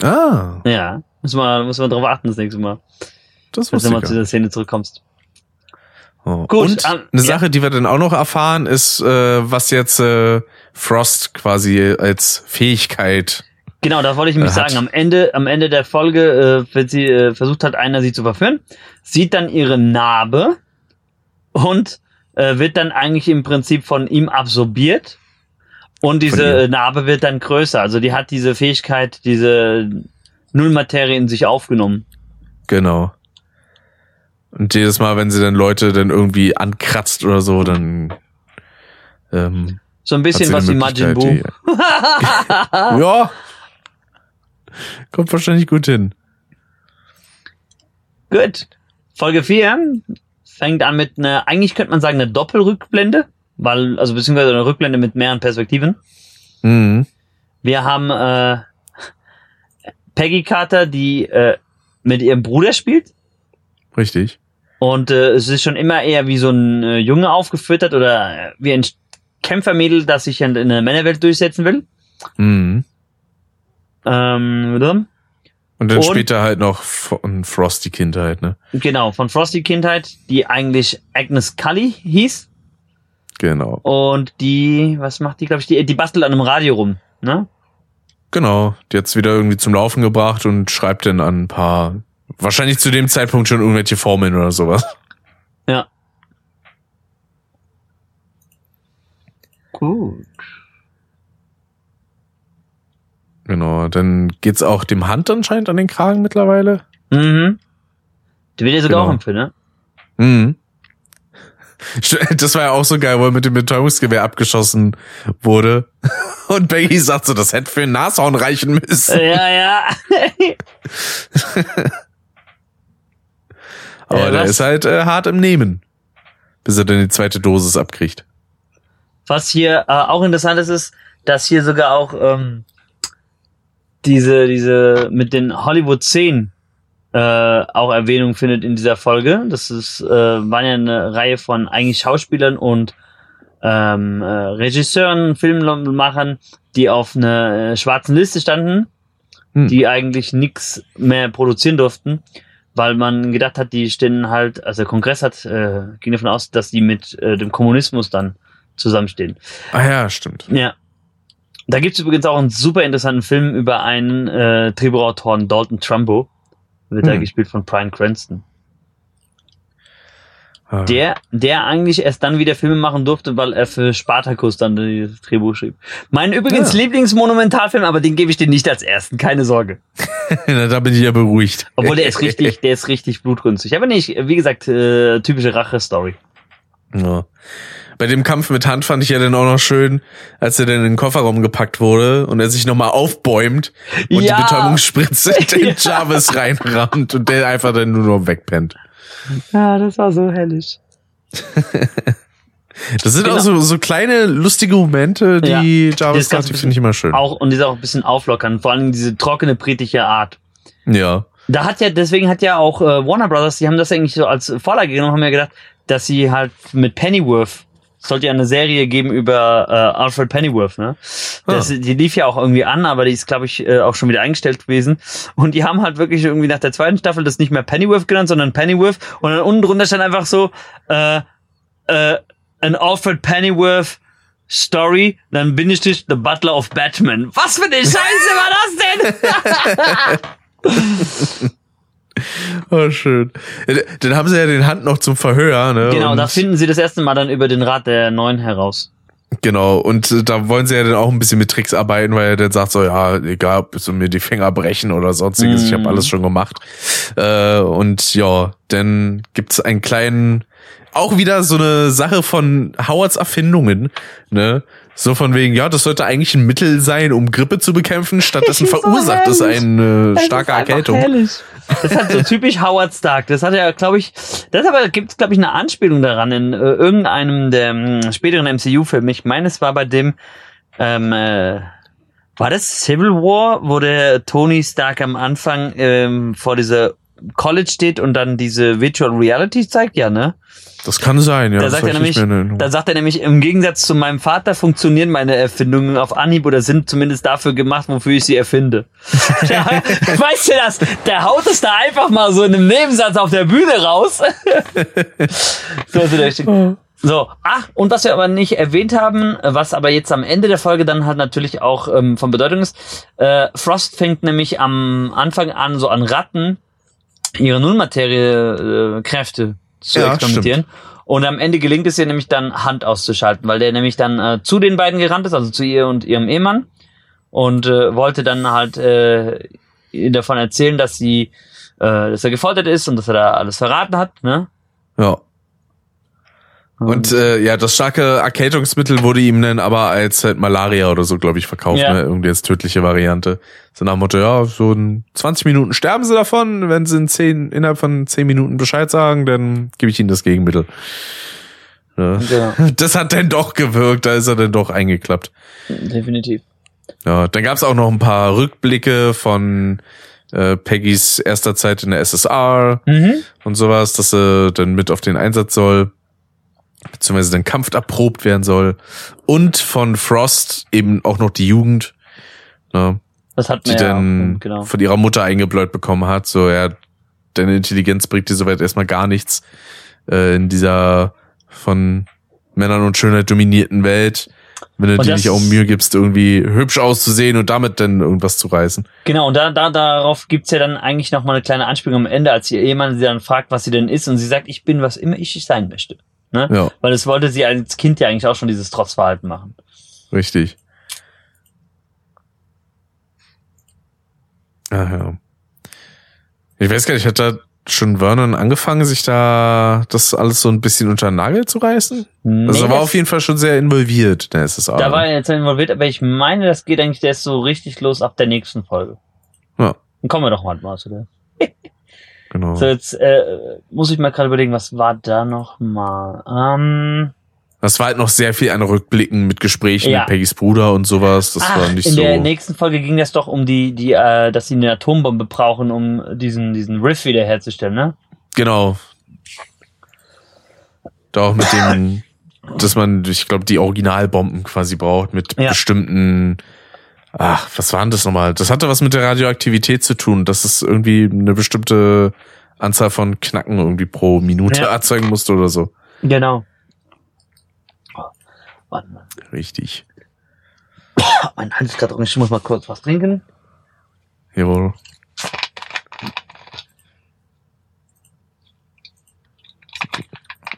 Ah, Ja, muss man, muss man drauf achten das nächste Mal, das wenn wusste du mal zu der Szene zurückkommst. Oh. Gut, Und ähm, eine ja. Sache, die wir dann auch noch erfahren, ist, äh, was jetzt äh, Frost quasi als Fähigkeit. Genau, das wollte ich nämlich Äh, hat- sagen. Am Ende, am Ende der Folge, äh, wenn sie äh, versucht hat, einer sie zu verführen, sieht dann ihre Narbe und äh, wird dann eigentlich im Prinzip von ihm absorbiert. Und diese Narbe wird dann größer. Also die hat diese Fähigkeit, diese Nullmaterie in sich aufgenommen. Genau. Und jedes Mal, wenn sie dann Leute dann irgendwie ankratzt oder so, dann ähm, So ein bisschen was wie Majin Buu. ja. Kommt wahrscheinlich gut hin. Gut. Folge 4 fängt an mit einer, eigentlich könnte man sagen, eine Doppelrückblende, weil, also beziehungsweise eine Rückblende mit mehreren Perspektiven. Mhm. Wir haben äh, Peggy Carter, die äh, mit ihrem Bruder spielt. Richtig. Und äh, es ist schon immer eher wie so ein äh, Junge aufgefüttert oder äh, wie ein Kämpfermädel, das sich in, in der Männerwelt durchsetzen will. Mhm. Ähm, oder? Und dann Und- später halt noch von Frosty Kindheit, ne? genau, von Frosty Kindheit, die eigentlich Agnes Cully hieß. Genau. Und die, was macht die, glaube ich, die, die bastelt an einem Radio rum. Ne? Genau. Die hat's wieder irgendwie zum Laufen gebracht und schreibt dann an ein paar, wahrscheinlich zu dem Zeitpunkt schon irgendwelche Formeln oder sowas. Ja. Gut. Genau. Dann geht's auch dem Hand anscheinend an den Kragen mittlerweile. Mhm. Die wird ja sogar Genau. auch Film, ne? Mhm. Das war ja auch so geil, wo er mit dem Betäubungsgewehr abgeschossen wurde. Und Peggy sagt so, das hätte für ein Nashorn reichen müssen. Ja, ja. Aber äh, der ist halt äh, hart im Nehmen. bis er dann die zweite Dosis abkriegt. Was hier äh, auch interessant ist, ist, dass hier sogar auch ähm, diese, diese mit den Hollywood-Szenen äh, auch Erwähnung findet in dieser Folge. Das ist, äh, waren ja eine Reihe von eigentlich Schauspielern und ähm, äh, Regisseuren, Filmemachern, die auf einer äh, schwarzen Liste standen, Hm. die eigentlich nichts mehr produzieren durften, weil man gedacht hat, die stehen halt, also der Kongress hat, äh, ging davon aus, dass die mit äh, dem Kommunismus dann zusammenstehen. Ah ja, stimmt. Ja. Da gibt's übrigens auch einen super interessanten Film über einen äh, Drehbuchautoren, Dalton Trumbo. Wird da Hm. gespielt von Brian Cranston. Der, der eigentlich erst dann wieder Filme machen durfte, weil er für Spartacus dann das Drehbuch schrieb. Mein übrigens Ja. Lieblingsmonumentalfilm, aber den gebe ich dir nicht als ersten, keine Sorge. Na, da bin ich ja beruhigt. Obwohl der ist richtig, der ist richtig blutrünstig. Aber nicht, wie gesagt, äh, typische Rache-Story. Ja. Bei dem Kampf mit Hand fand ich ja dann auch noch schön, als er dann in den Kofferraum gepackt wurde und er sich nochmal aufbäumt und Ja. die Betäubungsspritze in Ja. Jarvis reinrammt und der einfach dann nur noch wegpennt. Ja, das war so hellisch. Das sind Genau. auch so, so kleine lustige Momente, die Das Jarvis Ganze hat, die finde ich immer schön. Auch, und die ist auch ein bisschen auflockern. Vor allem diese trockene britische Art. Ja. Da hat ja, deswegen hat ja auch äh, Warner Brothers, die haben das eigentlich so als Vorlage genommen, haben ja gedacht, dass sie halt mit Pennyworth, sollte ja eine Serie geben über äh, Alfred Pennyworth, ne? Das, Die lief ja auch irgendwie an, aber die ist, glaube ich, äh, auch schon wieder eingestellt gewesen. Und die haben halt wirklich irgendwie nach der zweiten Staffel das nicht mehr Pennyworth genannt, sondern Pennyworth. Und dann unten drunter stand einfach so, äh, äh, an Alfred Pennyworth Story, dann bin ich The Butler of Batman. Was für eine Scheiße war das denn? Oh, schön. Ja, Dann haben sie ja den Hand noch zum Verhör, ne? Genau, und, da finden sie das erste Mal dann über den Rat der Neuen heraus. Genau, und äh, da wollen sie ja dann auch ein bisschen mit Tricks arbeiten, weil er dann sagt so, ja, egal, ob sie mir die Finger brechen oder sonstiges, ich Mhm. habe alles schon gemacht. Äh, und ja, dann gibt's einen kleinen, auch wieder so eine Sache von Howards Erfindungen, ne? So von wegen, ja, das sollte eigentlich ein Mittel sein, um Grippe zu bekämpfen, stattdessen ist so verursacht es herrlich. eine äh, starke Erkältung. Das ist halt so typisch Howard Stark. Das hat ja, glaube ich, das aber gibt's glaube ich eine Anspielung daran in äh, irgendeinem der mh, späteren MCU-Filme. Ich meine, es war bei dem ähm, äh, war das Civil War, wo der Tony Stark am Anfang ähm, vor dieser College steht und dann diese Virtual Reality zeigt, ja, ne? Das kann sein, ja. Da sagt er ich nämlich, da sagt er nämlich, im Gegensatz zu meinem Vater funktionieren meine Erfindungen auf Anhieb oder sind zumindest dafür gemacht, wofür ich sie erfinde. ja, weißt du das? Der haut es da einfach mal so in einem Nebensatz auf der Bühne raus. so ist der richtig. So, ach, und was wir aber nicht erwähnt haben, was aber jetzt am Ende der Folge dann halt natürlich auch ähm, von Bedeutung ist, äh, Frost fängt nämlich am Anfang an, so an Ratten ihre Nullmaterie-Kräfte äh, zu Ja, experimentieren. Und am Ende gelingt es ihr nämlich dann Hand auszuschalten, weil der nämlich dann äh, zu den beiden gerannt ist, also zu ihr und ihrem Ehemann und äh, wollte dann halt äh, ihr davon erzählen, dass sie, äh, dass er gefoltert ist und dass er da alles verraten hat, ne? Ja. Und äh, ja, das starke Erkältungsmittel wurde ihm dann aber als halt Malaria oder so, glaube ich, verkauft, Ja. ne? Irgendwie als tödliche Variante. So nach dem Motto, ja, so in 20 Minuten sterben sie davon, wenn sie in 10, innerhalb von 10 Minuten Bescheid sagen, dann gebe ich ihnen das Gegenmittel. Ja. Genau, Das hat dann doch gewirkt, da ist er dann doch eingeklappt. definitiv. Ja, dann gab's auch noch ein paar Rückblicke von äh, Peggys erster Zeit in der SSR Mhm. und sowas, dass sie dann mit auf den Einsatz soll, beziehungsweise dann Kampf erprobt werden soll. Und von Frost eben auch noch die Jugend, ne, Das hat die ja, dann genau. von ihrer Mutter eingebläut bekommen hat. So, ja, deine Intelligenz bringt dir soweit erstmal gar nichts äh, in dieser von Männern und Schönheit dominierten Welt. Wenn du Und dir nicht auch Mühe gibst, irgendwie hübsch auszusehen und damit dann irgendwas zu reißen. Genau, und da, da, darauf gibt's ja dann eigentlich noch mal eine kleine Anspielung am Ende, als ihr Ehemann sie dann fragt, was sie denn ist, und sie sagt, ich bin, was immer ich sein möchte. Ne? Ja, Weil es wollte sie als Kind ja eigentlich auch schon dieses Trotzverhalten machen. richtig. Ach ja. Ich weiß gar nicht, hat da schon Vernon angefangen, sich da das alles so ein bisschen unter den Nagel zu reißen? Nee, Also er war auf jeden Fall schon sehr involviert, der SSA. Da war er jetzt involviert, aber ich meine, das geht eigentlich erst so richtig los ab der nächsten Folge. Ja. Dann kommen wir doch mal mal zu der. Genau. So, jetzt äh, muss ich mal gerade überlegen, was war da noch mal? Ähm, Das war halt noch sehr viel an Rückblicken mit Gesprächen Ja. mit Peggys Bruder und sowas. Das ach, war nicht in so. der nächsten Folge ging das doch um die, die, äh, dass sie eine Atombombe brauchen, um diesen, diesen Riff wiederherzustellen, ne? Genau. Da auch mit dem, dass man, ich glaube, die Originalbomben quasi braucht mit Ja. bestimmten. Ach, was waren das nochmal? Das hatte was mit der Radioaktivität zu tun, dass es irgendwie eine bestimmte Anzahl von Knacken irgendwie pro Minute Ja. erzeugen musste oder so. Genau. Warte mal. Richtig. Mein Hals ist gerade. Ich muss mal kurz was trinken. Jawohl.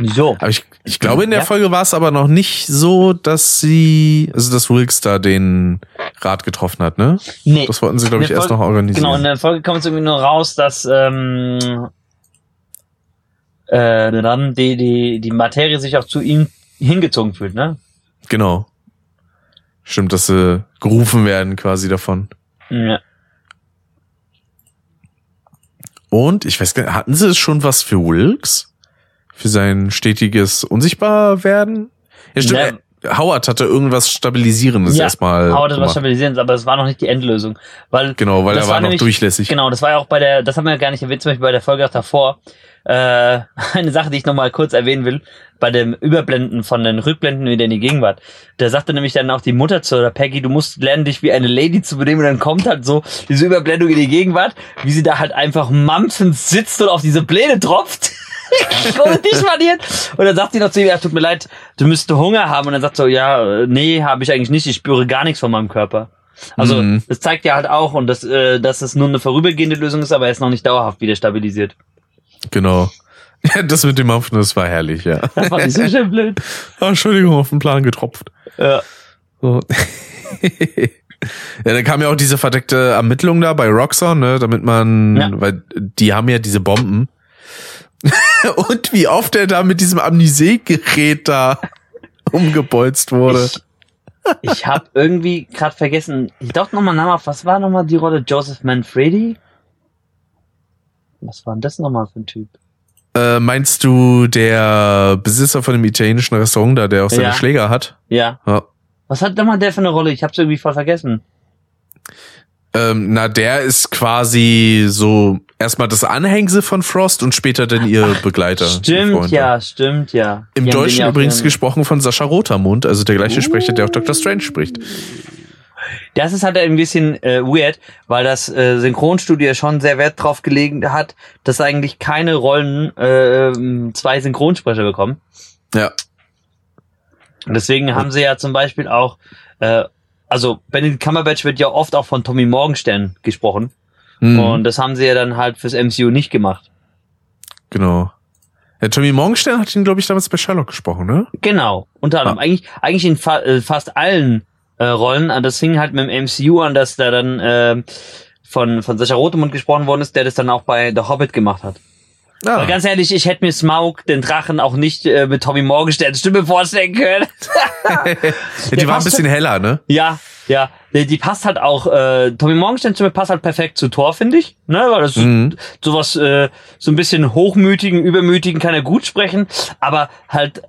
So. Aber ich, ich glaube, in der Ja. Folge war es aber noch nicht so, dass sie, also dass Wilkes da den Rat getroffen hat, ne? Nee. Das wollten sie, glaube ich, der erst noch Folge- organisieren. Genau, in der Folge kommt es irgendwie nur raus, dass ähm, äh, dann die, die, die Materie sich auch zu ihm hingezogen fühlt, ne? Genau. Stimmt, dass sie gerufen werden quasi davon. Ja. Und ich weiß gar nicht, hatten sie schon was für Wilkes? Für sein stetiges Unsichtbarwerden? Ja, stimmt. Äh, Howard hatte irgendwas Stabilisierendes Ja, erstmal. Aber das war gemacht. stabilisierend, aber das war noch nicht die Endlösung. Weil Genau, weil er war, noch nämlich- durchlässig. Genau, das war ja auch bei der, das haben wir ja gar nicht erwähnt, zum Beispiel bei der Folge auch davor. Äh, eine Sache, die ich nochmal kurz erwähnen will, bei dem Überblenden von den Rückblenden wieder in die Gegenwart. Da sagte nämlich dann auch die Mutter zu oder Peggy, du musst lernen, dich wie eine Lady zu benehmen. Und dann kommt halt so diese Überblendung in die Gegenwart, wie sie da halt einfach mampfend sitzt und auf diese Pläne tropft. Dich maniert. Und dann sagt sie noch zu ihm, ja, tut mir leid, du müsstest Hunger haben. Und dann sagt so, ja, nee, habe ich eigentlich nicht, ich spüre gar nichts von meinem Körper. Also Mhm. das zeigt ja halt auch und das, äh, dass es nur eine vorübergehende Lösung ist, aber er ist noch nicht dauerhaft wieder stabilisiert. Genau. Ja, das mit dem Mampfen, das war herrlich, ja. Das fand ich so schön blöd. Ah, Entschuldigung, auf den Plan getropft. Ja. So. ja, dann kam ja auch diese verdeckte Ermittlung da bei Roxxon, ne, damit man, Ja. weil die haben ja diese Bomben. Und wie oft er da mit diesem Amnesie-Gerät da umgebolzt wurde. Ich, ich habe irgendwie gerade vergessen, ich dachte nochmal nach, was war nochmal die Rolle Joseph Manfredi? Was war denn das nochmal für ein Typ? Äh, meinst du der Besitzer von dem italienischen Restaurant da, der auch seine Ja. Schläger hat? Ja. Ja. Was hat nochmal der für eine Rolle? Ich hab's irgendwie voll vergessen. Ähm, na, der ist quasi so erstmal das Anhängsel von Frost und später dann ihr Begleiter. Stimmt, ja, stimmt, ja. Im Die Deutschen ja übrigens gesprochen von Sascha Rotermund, also der gleiche Sprecher, der auch Dr. Strange spricht. Das ist halt ein bisschen äh, weird, weil das äh, Synchronstudio schon sehr Wert drauf gelegen hat, dass eigentlich keine Rollen äh, zwei Synchronsprecher bekommen. Ja. Deswegen haben sie ja zum Beispiel auch, äh, also Benedict Cumberbatch wird ja oft auch von Tommy Morgenstern gesprochen. Hm, Und das haben sie ja dann halt fürs MCU nicht gemacht. genau. Ja, Tommy Morgenstern hat ihn, glaube ich, damals bei Sherlock gesprochen, ne? Genau. Unter anderem. Ah. Eigentlich, eigentlich in fa äh, fast allen äh, Rollen. Ah, Das fing halt mit dem MCU an, dass da dann äh, von, von Sascha Rotemund gesprochen worden ist, der das dann auch bei The Hobbit gemacht hat. Ja. Aber ganz ehrlich, ich hätte mir Smaug, den Drachen, auch nicht äh, mit Tommy Morgensterns Stimme vorstellen können. ja, die war ein bisschen heller, ne? ja, ja. Die, die passt halt auch, äh, Tommy Morgensterns Stimme passt halt perfekt zu Thor, finde ich. Ne? Weil das Mhm. sowas, äh, so ein bisschen hochmütigen, übermütigen kann er gut sprechen, aber halt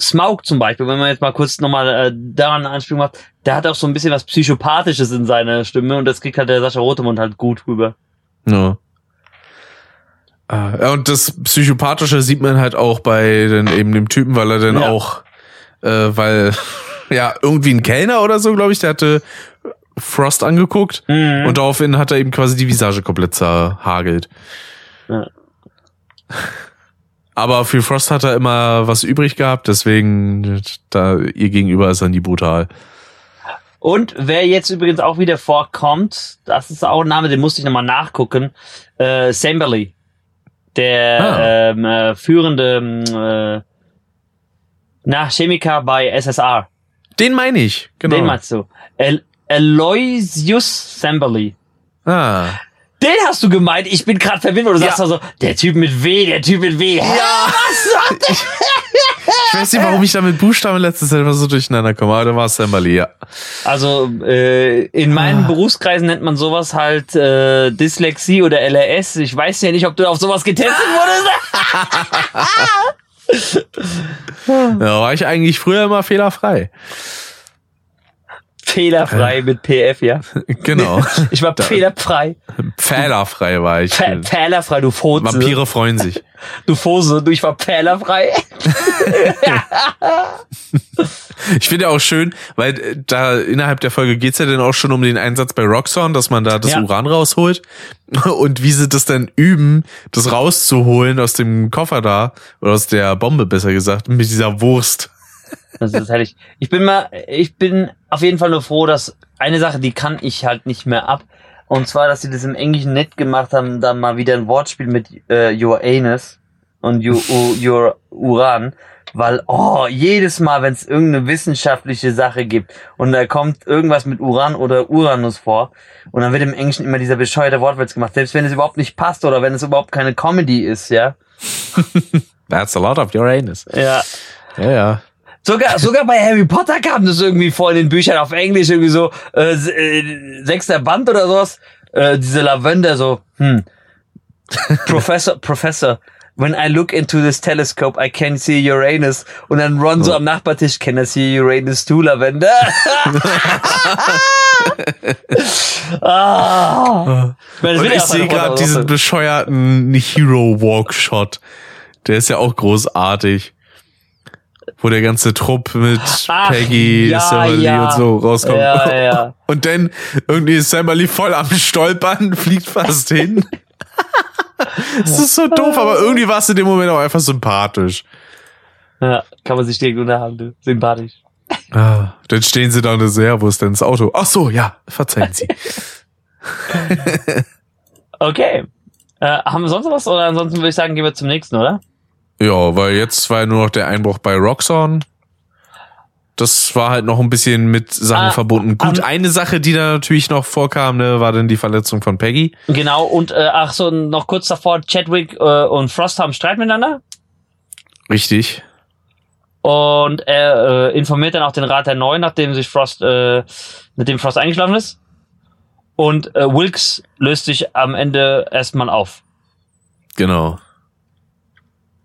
Smaug zum Beispiel, wenn man jetzt mal kurz nochmal äh, daran eine Anspielung macht, der hat auch so ein bisschen was Psychopathisches in seiner Stimme und das kriegt halt der Sascha Rotemund halt gut rüber. Ja. Ah, Ja, und das Psychopathische sieht man halt auch bei den, eben dem Typen, weil er dann Ja. auch, äh, weil, ja, irgendwie ein Kellner oder so, glaube ich, der hatte Frost angeguckt Mhm. und daraufhin hat er eben quasi die Visage komplett zerhagelt. Ja. Aber für Frost hat er immer was übrig gehabt, deswegen da ihr gegenüber ist er nie brutal. Und wer jetzt übrigens auch wieder vorkommt, das ist auch ein Name, den musste ich nochmal nachgucken, äh, Samberly. Der Ah. ähm, äh, führende ähm, äh, na, Chemiker bei SSR. Den meine ich, genau. Den meinst du. El Aloysius Samberly. ah, Den hast du gemeint. Ich bin gerade verwirrt, wo du sagst Ja. also, der Typ mit W, der Typ mit W. Ja. Was sagt der? Ich weiß nicht, warum ich da mit Buchstaben letztes Jahr immer so durcheinander komme, aber da war es Sambali, ja. Also äh, in meinen Ah. Berufskreisen nennt man sowas halt äh, Dyslexie oder LRS. Ich weiß ja nicht, ob du auf sowas getestet wurdest. Da war ich eigentlich früher immer fehlerfrei. Fehlerfrei mit PF, ja. Genau. Ich war fehlerfrei. Fehlerfrei war ich. Fe- Fehlerfrei, du Fotze. Vampire freuen sich. Du Fose, du, ich war fehlerfrei. Ich finde auch schön, weil äh, da innerhalb der Folge geht's ja dann auch schon um den Einsatz bei Roxxon, dass man da das Ja. Uran rausholt. Und wie sie das dann üben, das rauszuholen aus dem Koffer da, oder aus der Bombe besser gesagt, mit dieser Wurst. Das ist herrlich. Ich bin mal, ich bin auf jeden Fall nur froh, dass eine Sache, die kann ich halt nicht mehr ab. Und zwar, dass sie das im Englischen nett gemacht haben, da mal wieder ein Wortspiel mit äh, Your Anus und your, your Uran. Weil, oh, jedes Mal, wenn es irgendeine wissenschaftliche Sache gibt und da kommt irgendwas mit Uran oder Uranus vor und dann wird im Englischen immer dieser bescheuerte Wortwitz gemacht, selbst wenn es überhaupt nicht passt oder wenn es überhaupt keine Comedy ist, ja. That's a lot of Uranus. Ja. Ja, ja. Sogar, sogar bei Harry Potter kam das irgendwie vor in den Büchern auf Englisch, irgendwie so äh, äh, sechster Band oder sowas. Äh, diese Lavender so, hm. Professor, Professor, when I look into this telescope, I can see Uranus. Und dann Ron so am Nachbartisch, can I see Uranus too, Lavender? ah. Und ich auch sehe gerade diesen bescheuerten Hero Walk Shot. Der ist ja auch großartig. Wo der ganze Trupp mit Ach, Peggy, ja, Samali ja. und so rauskommt. Ja, ja. Und dann irgendwie ist Samali voll am Stolpern, fliegt fast hin. Es ist so doof, aber irgendwie war es in dem Moment auch einfach sympathisch. ja, kann man sich direkt unterhalten, du. Sympathisch. Ah, dann stehen sie da und so, ja, wo ist denn das Auto? Ach so, ja, verzeihen Sie. Okay. Äh, haben wir sonst was? Oder ansonsten würde ich sagen, gehen wir zum nächsten, oder? Ja, weil jetzt war ja nur noch der Einbruch bei Roxxon. Das war halt noch ein bisschen mit Sachen Ah, verbunden. Gut, am- eine Sache, die da natürlich noch vorkam, ne, war dann die Verletzung von Peggy. Genau, und äh, ach so, noch kurz davor, Chadwick äh, und Frost haben Streit miteinander. Richtig. Und er äh, informiert dann auch den Rat der Neuen, nachdem sich Frost, äh, mit dem Frost eingeschlafen ist. Und äh, Wilkes löst sich am Ende erstmal auf. Genau.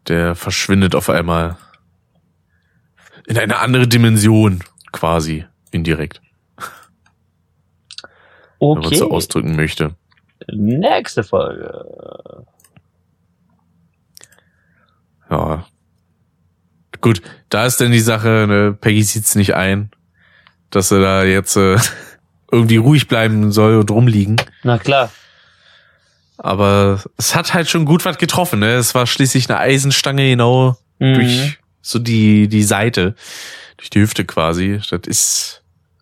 Der verschwindet auf einmal in eine andere Dimension, quasi, indirekt, wenn man Okay, so ausdrücken möchte. nächste Folge. Ja. Gut, da ist dann die Sache, ne, Peggy sieht's nicht ein, dass er da jetzt äh, irgendwie ruhig bleiben soll und rumliegen. Na klar. Aber es hat halt schon gut was getroffen, ne? Es war schließlich eine Eisenstange genau Mhm. durch so die, die Seite, durch die Hüfte quasi. Das ist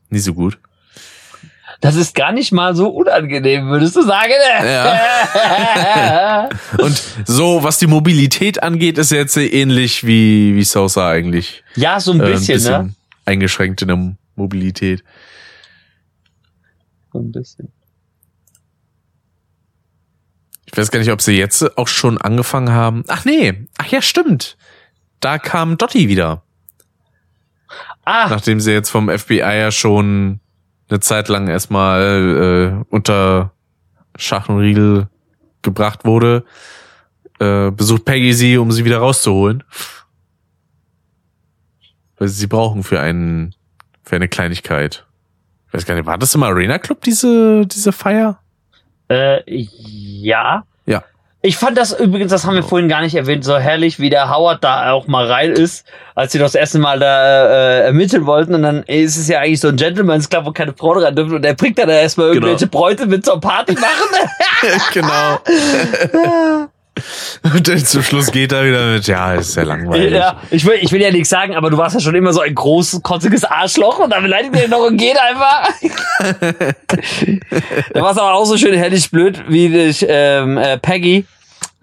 nicht so gut. Das ist gar nicht mal so unangenehm, würdest du sagen? Ja. Und so, was die Mobilität angeht, ist jetzt ähnlich wie, wie Sosa eigentlich. ja, so ein Äh, bisschen, ne? eingeschränkt in der Mobilität. So ein bisschen. Ich weiß gar nicht, ob sie jetzt auch schon angefangen haben. Ach nee, ach ja, stimmt. Da kam Dotti wieder. Ah, Nachdem sie jetzt vom FBI ja schon eine Zeit lang erstmal äh, unter Schach und Riegel gebracht wurde, äh, besucht Peggy sie, um sie wieder rauszuholen. Weil sie sie brauchen für einen, für eine Kleinigkeit. Ich weiß gar nicht, war das im Arena Club, diese, diese Feier? Äh, ja. Ja. Ich fand das übrigens, das haben wir vorhin gar nicht erwähnt, so herrlich, wie der Howard da auch mal rein ist, als sie das erste Mal da äh, ermitteln wollten. Und dann ist es ja eigentlich so ein Gentleman's Club, wo keine Frauen rein dürfen. Und er bringt dann erstmal Genau. irgendwelche Bräute mit zur Party machen. genau. Und dann zum Schluss geht er wieder mit, ja, ist ja langweilig. ja, ich will, ich will ja nichts sagen, aber du warst ja schon immer so ein großes, kotziges Arschloch und dann beleidigt er noch und geht einfach. da war es aber auch so schön herrlich blöd, wie dich ähm, äh, Peggy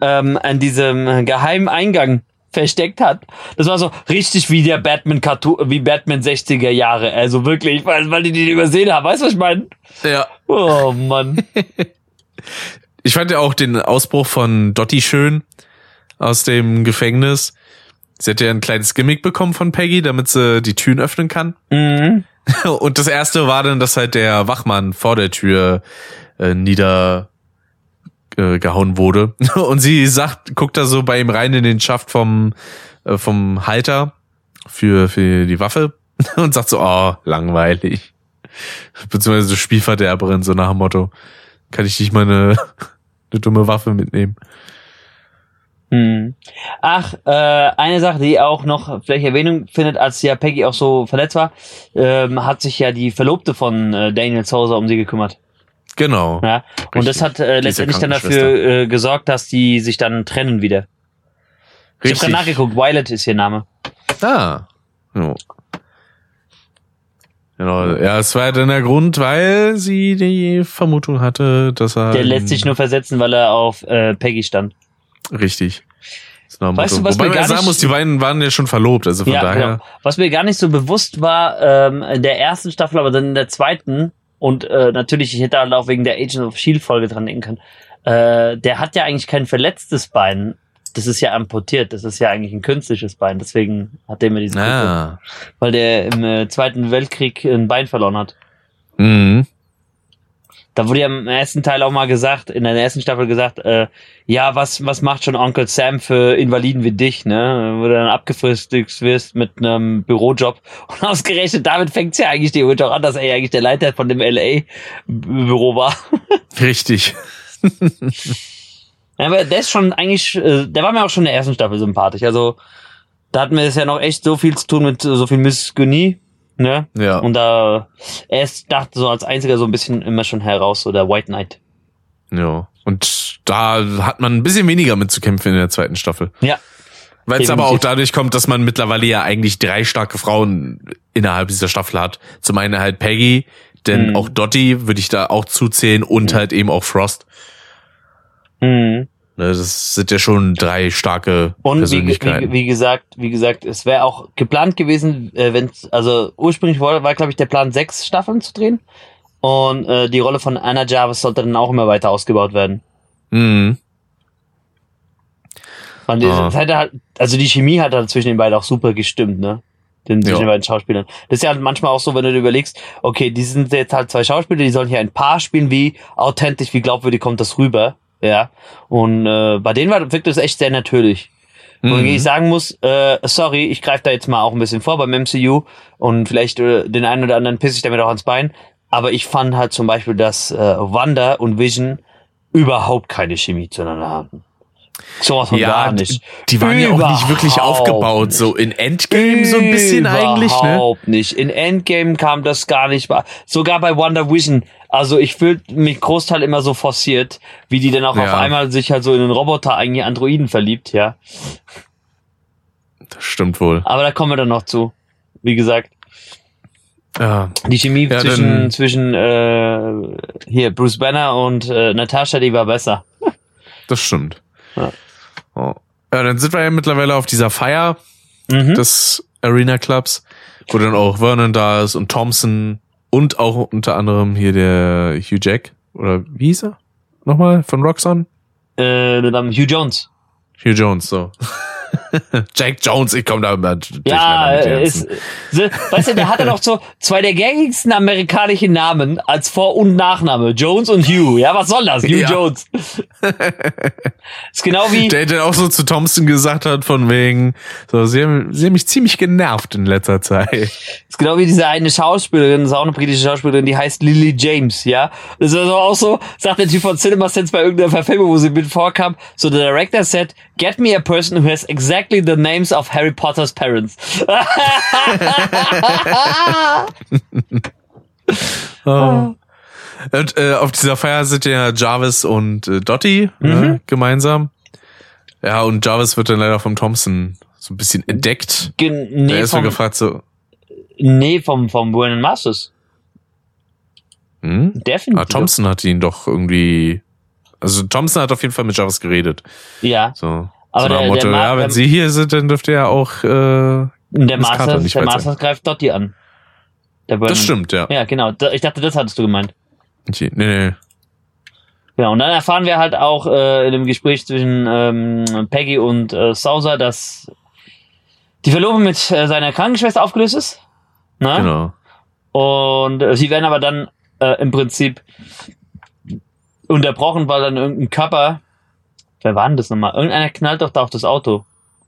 ähm, an diesem geheimen Eingang versteckt hat. Das war so richtig wie der Batman Cartoon, wie Batman 60er Jahre. Also wirklich, weil, weil die den übersehen haben. Weißt du, was ich meine? Ja. Oh Mann. Ich fand ja auch den Ausbruch von Dottie schön aus dem Gefängnis. Sie hat ja ein kleines Gimmick bekommen von Peggy, damit sie die Türen öffnen kann. Mhm. Und das erste war dann, dass halt der Wachmann vor der Tür äh, nieder äh, gehauen wurde. Und sie sagt, guckt da so bei ihm rein in den Schaft vom, äh, vom Halter für, für die Waffe und sagt so, oh, langweilig. Beziehungsweise Spielverderberin, so nach dem Motto. Kann ich nicht mal eine, eine dumme Waffe mitnehmen? Hm. Ach, äh, eine Sache, die auch noch vielleicht Erwähnung findet, als ja Peggy auch so verletzt war, ähm, hat sich ja die Verlobte von äh, Daniel Sousa um sie gekümmert. Genau. Ja? Und das hat äh, letztendlich dann dafür äh, gesorgt, dass die sich dann trennen wieder. Ich habe gerade nachgeguckt, Violet ist ihr Name. Ah. Ja. Genau, ja, es war dann der Grund, weil sie die Vermutung hatte, dass er. Der lässt sich nur versetzen, weil er auf äh, Peggy stand. Richtig. Weißt du, was Wobei mir man gar sagen nicht, muss, die beiden waren ja schon verlobt, also von ja, daher. Genau. Was mir gar nicht so bewusst war, ähm, in der ersten Staffel, aber dann in der zweiten, und äh, natürlich, ich hätte halt auch wegen der Agents of Shield Folge dran denken können, äh, der hat ja eigentlich kein verletztes Bein. Das ist ja amputiert, das ist ja eigentlich ein künstliches Bein, deswegen hat der immer diesen Ah. weil der im äh, Zweiten Weltkrieg ein Bein verloren hat. Mhm. Da wurde ja im ersten Teil auch mal gesagt, in der ersten Staffel gesagt, äh, ja, was, was macht schon Onkel Sam für Invaliden wie dich, ne? Wo du dann abgefrühstückt wirst mit einem Bürojob. Und ausgerechnet damit fängt's ja eigentlich die auch an, dass er ja eigentlich der Leiter von dem LA-Büro war. Richtig. Ja, aber der ist schon eigentlich, äh, der war mir auch schon in der ersten Staffel sympathisch. Also, da hatten wir es ja noch echt so viel zu tun mit so viel Misogynie, ne? Ja. Und da, er ist, dachte so als einziger so ein bisschen immer schon heraus, so der White Knight. Ja. Und da hat man ein bisschen weniger mitzukämpfen in der zweiten Staffel. Ja. Weil es aber auch dadurch kommt, dass man mittlerweile ja eigentlich drei starke Frauen innerhalb dieser Staffel hat. Zum einen halt Peggy, denn Mhm. auch Dottie würde ich da auch zuzählen und halt eben auch Frost. Mhm. Ne, Das sind ja schon drei starke Und wie, Persönlichkeiten. wie, wie gesagt, wie gesagt, es wäre auch geplant gewesen, äh, wenn also ursprünglich war, war glaube ich der Plan sechs Staffeln zu drehen und äh, die Rolle von Anna Jarvis sollte dann auch immer weiter ausgebaut werden. mhm. Und Ah. halt, also die Chemie hat dann zwischen den beiden auch super gestimmt, ne? Den, zwischen Ja. den beiden Schauspielern. Das ist ja halt manchmal auch so, wenn du dir überlegst, okay, die sind jetzt halt zwei Schauspieler, die sollen hier ein Paar spielen, wie authentisch, wie glaubwürdig kommt das rüber, ja? Und äh, bei denen war, wirkt das echt sehr natürlich. Und Mhm. ich sagen muss, äh, sorry, ich greife da jetzt mal auch ein bisschen vor beim MCU und vielleicht äh, den einen oder anderen pisse ich damit auch ans Bein. Aber ich fand halt zum Beispiel, dass äh, Wanda und Vision überhaupt keine Chemie zueinander hatten. Sowas von gar die, nicht. die waren ja auch nicht wirklich Überhaupt aufgebaut, nicht. so in Endgame so ein bisschen eigentlich, ne? Überhaupt nicht. In Endgame kam das gar nicht. Sogar bei Wonder Vision. Also ich fühle mich Großteil immer so forciert, wie die dann auch Ja. auf einmal sich halt so in den Roboter, eigentlich Androiden verliebt, ja. Das stimmt wohl. Aber da kommen wir dann noch zu. Wie gesagt, Ja, die Chemie Ja, zwischen, zwischen äh, hier Bruce Banner und äh, Natasha, die war besser. das stimmt. Ja. Oh. Ja, dann sind wir ja mittlerweile auf dieser Feier Mhm. des Arena Clubs, wo dann auch Vernon da ist und Thompson und auch unter anderem hier der Hugh Jack. Oder wie hieß er? Nochmal von Roxanne? Äh, dann Hugh Jones. Hugh Jones, so. Jack Jones, ich komme da immer Ja, äh, ist, so, weißt du, der hat dann auch so zwei der gängigsten amerikanischen Namen als Vor- und Nachname. Jones und Hugh. Ja, was soll das? Hugh Ja. Jones. ist genau wie, Der dann auch so zu Thompson gesagt hat, von wegen, so, sie haben, sie haben mich ziemlich genervt in letzter Zeit. ist genau wie diese eine Schauspielerin, das ist auch eine britische Schauspielerin, die heißt Lily James, ja. Das ist also auch so, sagt der Typ von Cinema Sense bei irgendeiner Verfilmung, wo sie mit vorkam, so the director said, get me a person who has exactly the names of Harry Potter's parents. Oh. Und äh, auf dieser Feier sind ja Jarvis und äh, Dottie Mhm. ne, gemeinsam. Ja, und Jarvis wird dann leider vom Thompson so ein bisschen entdeckt. Gen- Nee, nee, er ist vom, gefragt so, nee, vom, vom Vernon Masters. hm? Definitiv. Ah, Thompson hat ihn doch irgendwie, also Thompson hat auf jeden Fall mit Jarvis geredet. Ja. So, Aber der- Motto, der ja, wenn sie hier sind, dann dürft ihr ja auch, äh, der Master, nicht der Master greift Dottie an. Das stimmt, ja. Ja, genau. Ich dachte, das hattest du gemeint. Nee, nee. Genau, und dann erfahren wir halt auch äh, in dem Gespräch zwischen ähm, Peggy und äh, Sousa, dass die Verlobung mit äh, seiner Krankenschwester aufgelöst ist. Ne? Genau. Und äh, sie werden aber dann äh, im Prinzip unterbrochen, weil dann irgendein Körper, wer war denn das nochmal? Irgendeiner knallt doch da auf das Auto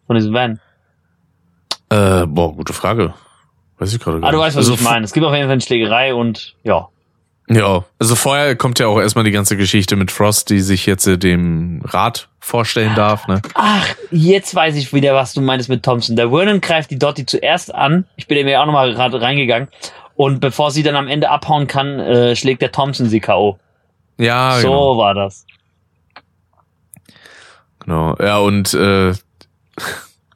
von diesem Van. Äh, boah, gute Frage. Weiß ich gerade gar Ah, du nicht. weißt, was also, ich meine. Es gibt auf jeden Fall eine Schlägerei und ja. Ja, also vorher kommt ja auch erstmal die ganze Geschichte mit Frost, die sich jetzt äh, dem Rat vorstellen darf, ne? Ach, jetzt weiß ich wieder, was du meinst mit Thompson. Der Vernon greift die Dottie zuerst an. Ich bin eben ja auch nochmal gerade reingegangen. Und bevor sie dann am Ende abhauen kann, äh, schlägt der Thompson sie K.O. Ja, so genau. war das. Genau. Ja, und äh,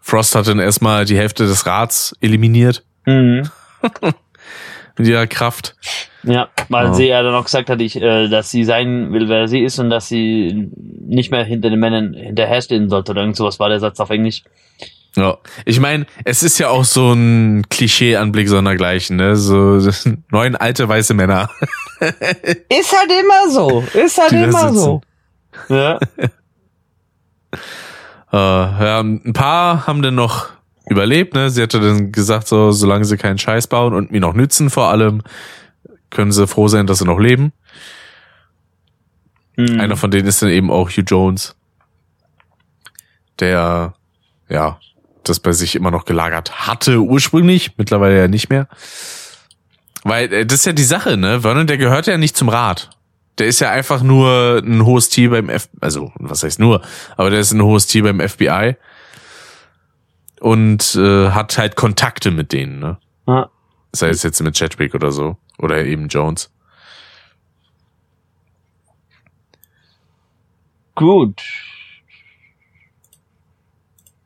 Frost hat dann erstmal die Hälfte des Rats eliminiert Mhm. mit ihrer Kraft. Ja, weil Ja. sie ja dann auch gesagt hat, ich, äh, dass sie sein will, wer sie ist und dass sie nicht mehr hinter den Männern hinterherstehen sollte oder irgend sowas war der Satz auf Englisch. Ja, ich meine, es ist ja auch so ein Klischee-Anblick sondergleichen, ne? So neun alte weiße Männer. Ist halt immer so. Ist halt immer sitzen. so. Ja. Äh, ja, ein paar haben dann noch überlebt, ne? Sie hatte dann gesagt, so, solange sie keinen Scheiß bauen und mir noch nützen, vor allem, können sie froh sein, dass sie noch leben. Mhm. Einer von denen ist dann eben auch Hugh Jones, der, ja, das bei sich immer noch gelagert hatte, ursprünglich, mittlerweile ja nicht mehr. Weil, äh, das ist ja die Sache, ne? Vernon, der gehört ja nicht zum Rat. Der ist ja einfach nur ein hohes Tier beim F, also, was heißt nur, aber der ist ein hohes Tier beim FBI. Und äh, hat halt Kontakte mit denen, ne? Ja. Sei es jetzt mit Chadwick oder so. Oder eben Jones. Gut.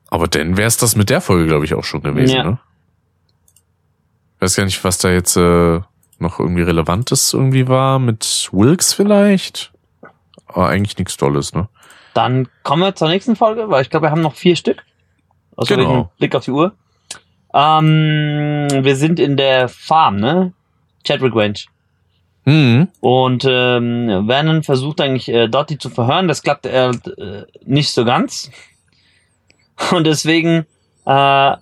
Aber dann wär's das mit der Folge, glaube ich, auch schon gewesen, Ja. ne? Weiß gar nicht, was da jetzt äh, noch irgendwie Relevantes irgendwie war. Mit Wilkes vielleicht? Aber eigentlich nichts Tolles, ne? Dann kommen wir zur nächsten Folge, weil ich glaube, wir haben noch vier Stück. Also Genau. wegen Blick auf die Uhr. Ähm, wir sind in der Farm, ne? Chadwick Ranch. Mhm. Und ähm, Vernon versucht eigentlich äh, Dottie zu verhören. Das klappt äh, nicht so ganz. Und deswegen äh,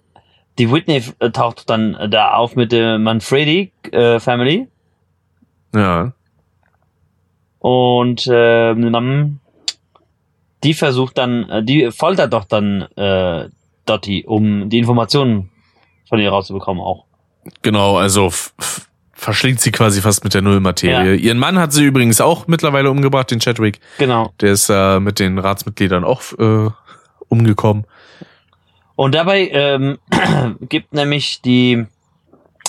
die Whitney äh, taucht dann äh, da auf mit der Manfredi äh, Family. Ja. Und dann die versucht dann, äh, die foltert doch dann äh, Dottie, um die Informationen von ihr rauszubekommen auch. Genau, also verschlingt sie quasi fast mit der Nullmaterie. Ihren Mann hat sie übrigens auch mittlerweile umgebracht, den Chadwick. Genau. Der ist äh, mit den Ratsmitgliedern auch äh, umgekommen. Und dabei ähm, gibt nämlich die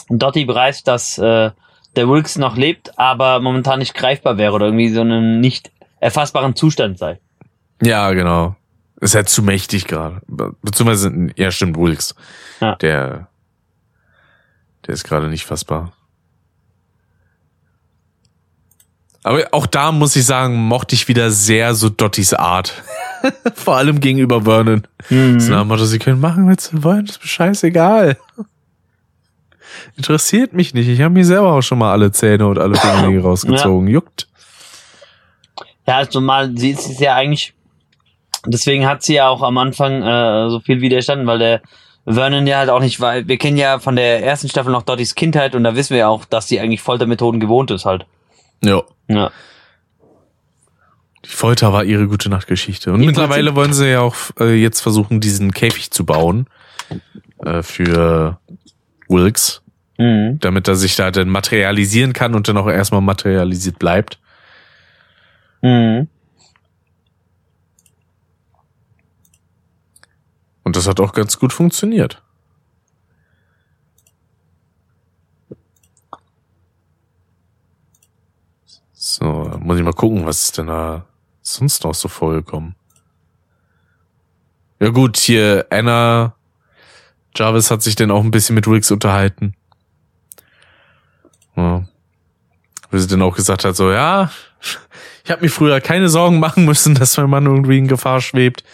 Dottie bereits, dass äh, der Wilkes noch lebt, aber momentan nicht greifbar wäre oder irgendwie so einen nicht erfassbaren Zustand sei. Ja, genau. Ist halt zu mächtig gerade. Be- Beziehungsweise, ja, stimmt, Wilkes. Ja. Der, der ist gerade nicht fassbar. Aber auch da muss ich sagen, mochte ich wieder sehr so Dottys Art. Vor allem gegenüber Vernon. Mhm. So nach dem Motto, sie können machen, was sie wollen, das ist mir scheißegal. Interessiert mich nicht. Ich habe mir selber auch schon mal alle Zähne und alle Finger rausgezogen. Juckt. Ja, also mal, sie ist ja eigentlich, deswegen hat sie ja auch am Anfang äh, so viel widerstanden, weil der Vernon ja halt auch nicht, weil wir kennen ja von der ersten Staffel noch Dottys Kindheit und da wissen wir ja auch, dass sie eigentlich Foltermethoden gewohnt ist halt. Ja. Ja. Die Folter war ihre gute Nachtgeschichte. Und Im mittlerweile wollen sie ja auch äh, jetzt versuchen, diesen Käfig zu bauen äh, für Wilkes, Mhm. damit er sich da dann materialisieren kann und dann auch erstmal materialisiert bleibt. Mhm. Und das hat auch ganz gut funktioniert. So, muss ich mal gucken, was ist denn da sonst noch so vorgekommen. Ja gut, hier Anna Jarvis hat sich dann auch ein bisschen mit Wilkes unterhalten. Ja. Wo sie dann auch gesagt hat, so, ja, ich habe mir früher keine Sorgen machen müssen, dass mein Mann irgendwie in Gefahr schwebt.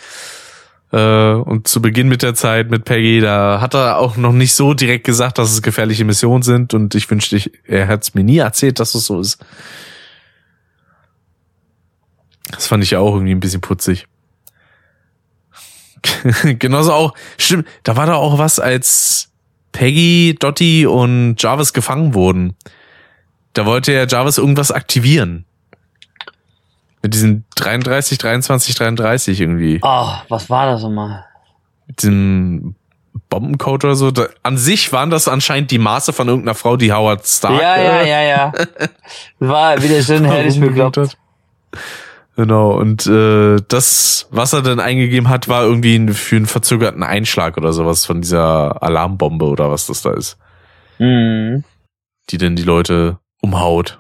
Äh, und zu Beginn mit der Zeit mit Peggy, da hat er auch noch nicht so direkt gesagt, dass es gefährliche Missionen sind. Und ich wünschte, er hat es mir nie erzählt, dass es so ist. Das fand ich ja auch irgendwie ein bisschen putzig. Genauso auch, stimmt, da war da auch was, als Peggy, Dottie und Jarvis gefangen wurden. Da wollte ja Jarvis irgendwas aktivieren. Mit diesen 33, 23, 33 irgendwie. Oh, was war das nochmal? Mit diesem Bombencode oder so. Da, an sich waren das anscheinend die Maße von irgendeiner Frau, die Howard Stark. Ja, ja, ja, ja. War wieder schön herrlich bekloppt. Genau, und äh, das, was er dann eingegeben hat, war irgendwie für einen verzögerten Einschlag oder sowas von dieser Alarmbombe oder was das da ist, Mhm. die dann die Leute umhaut.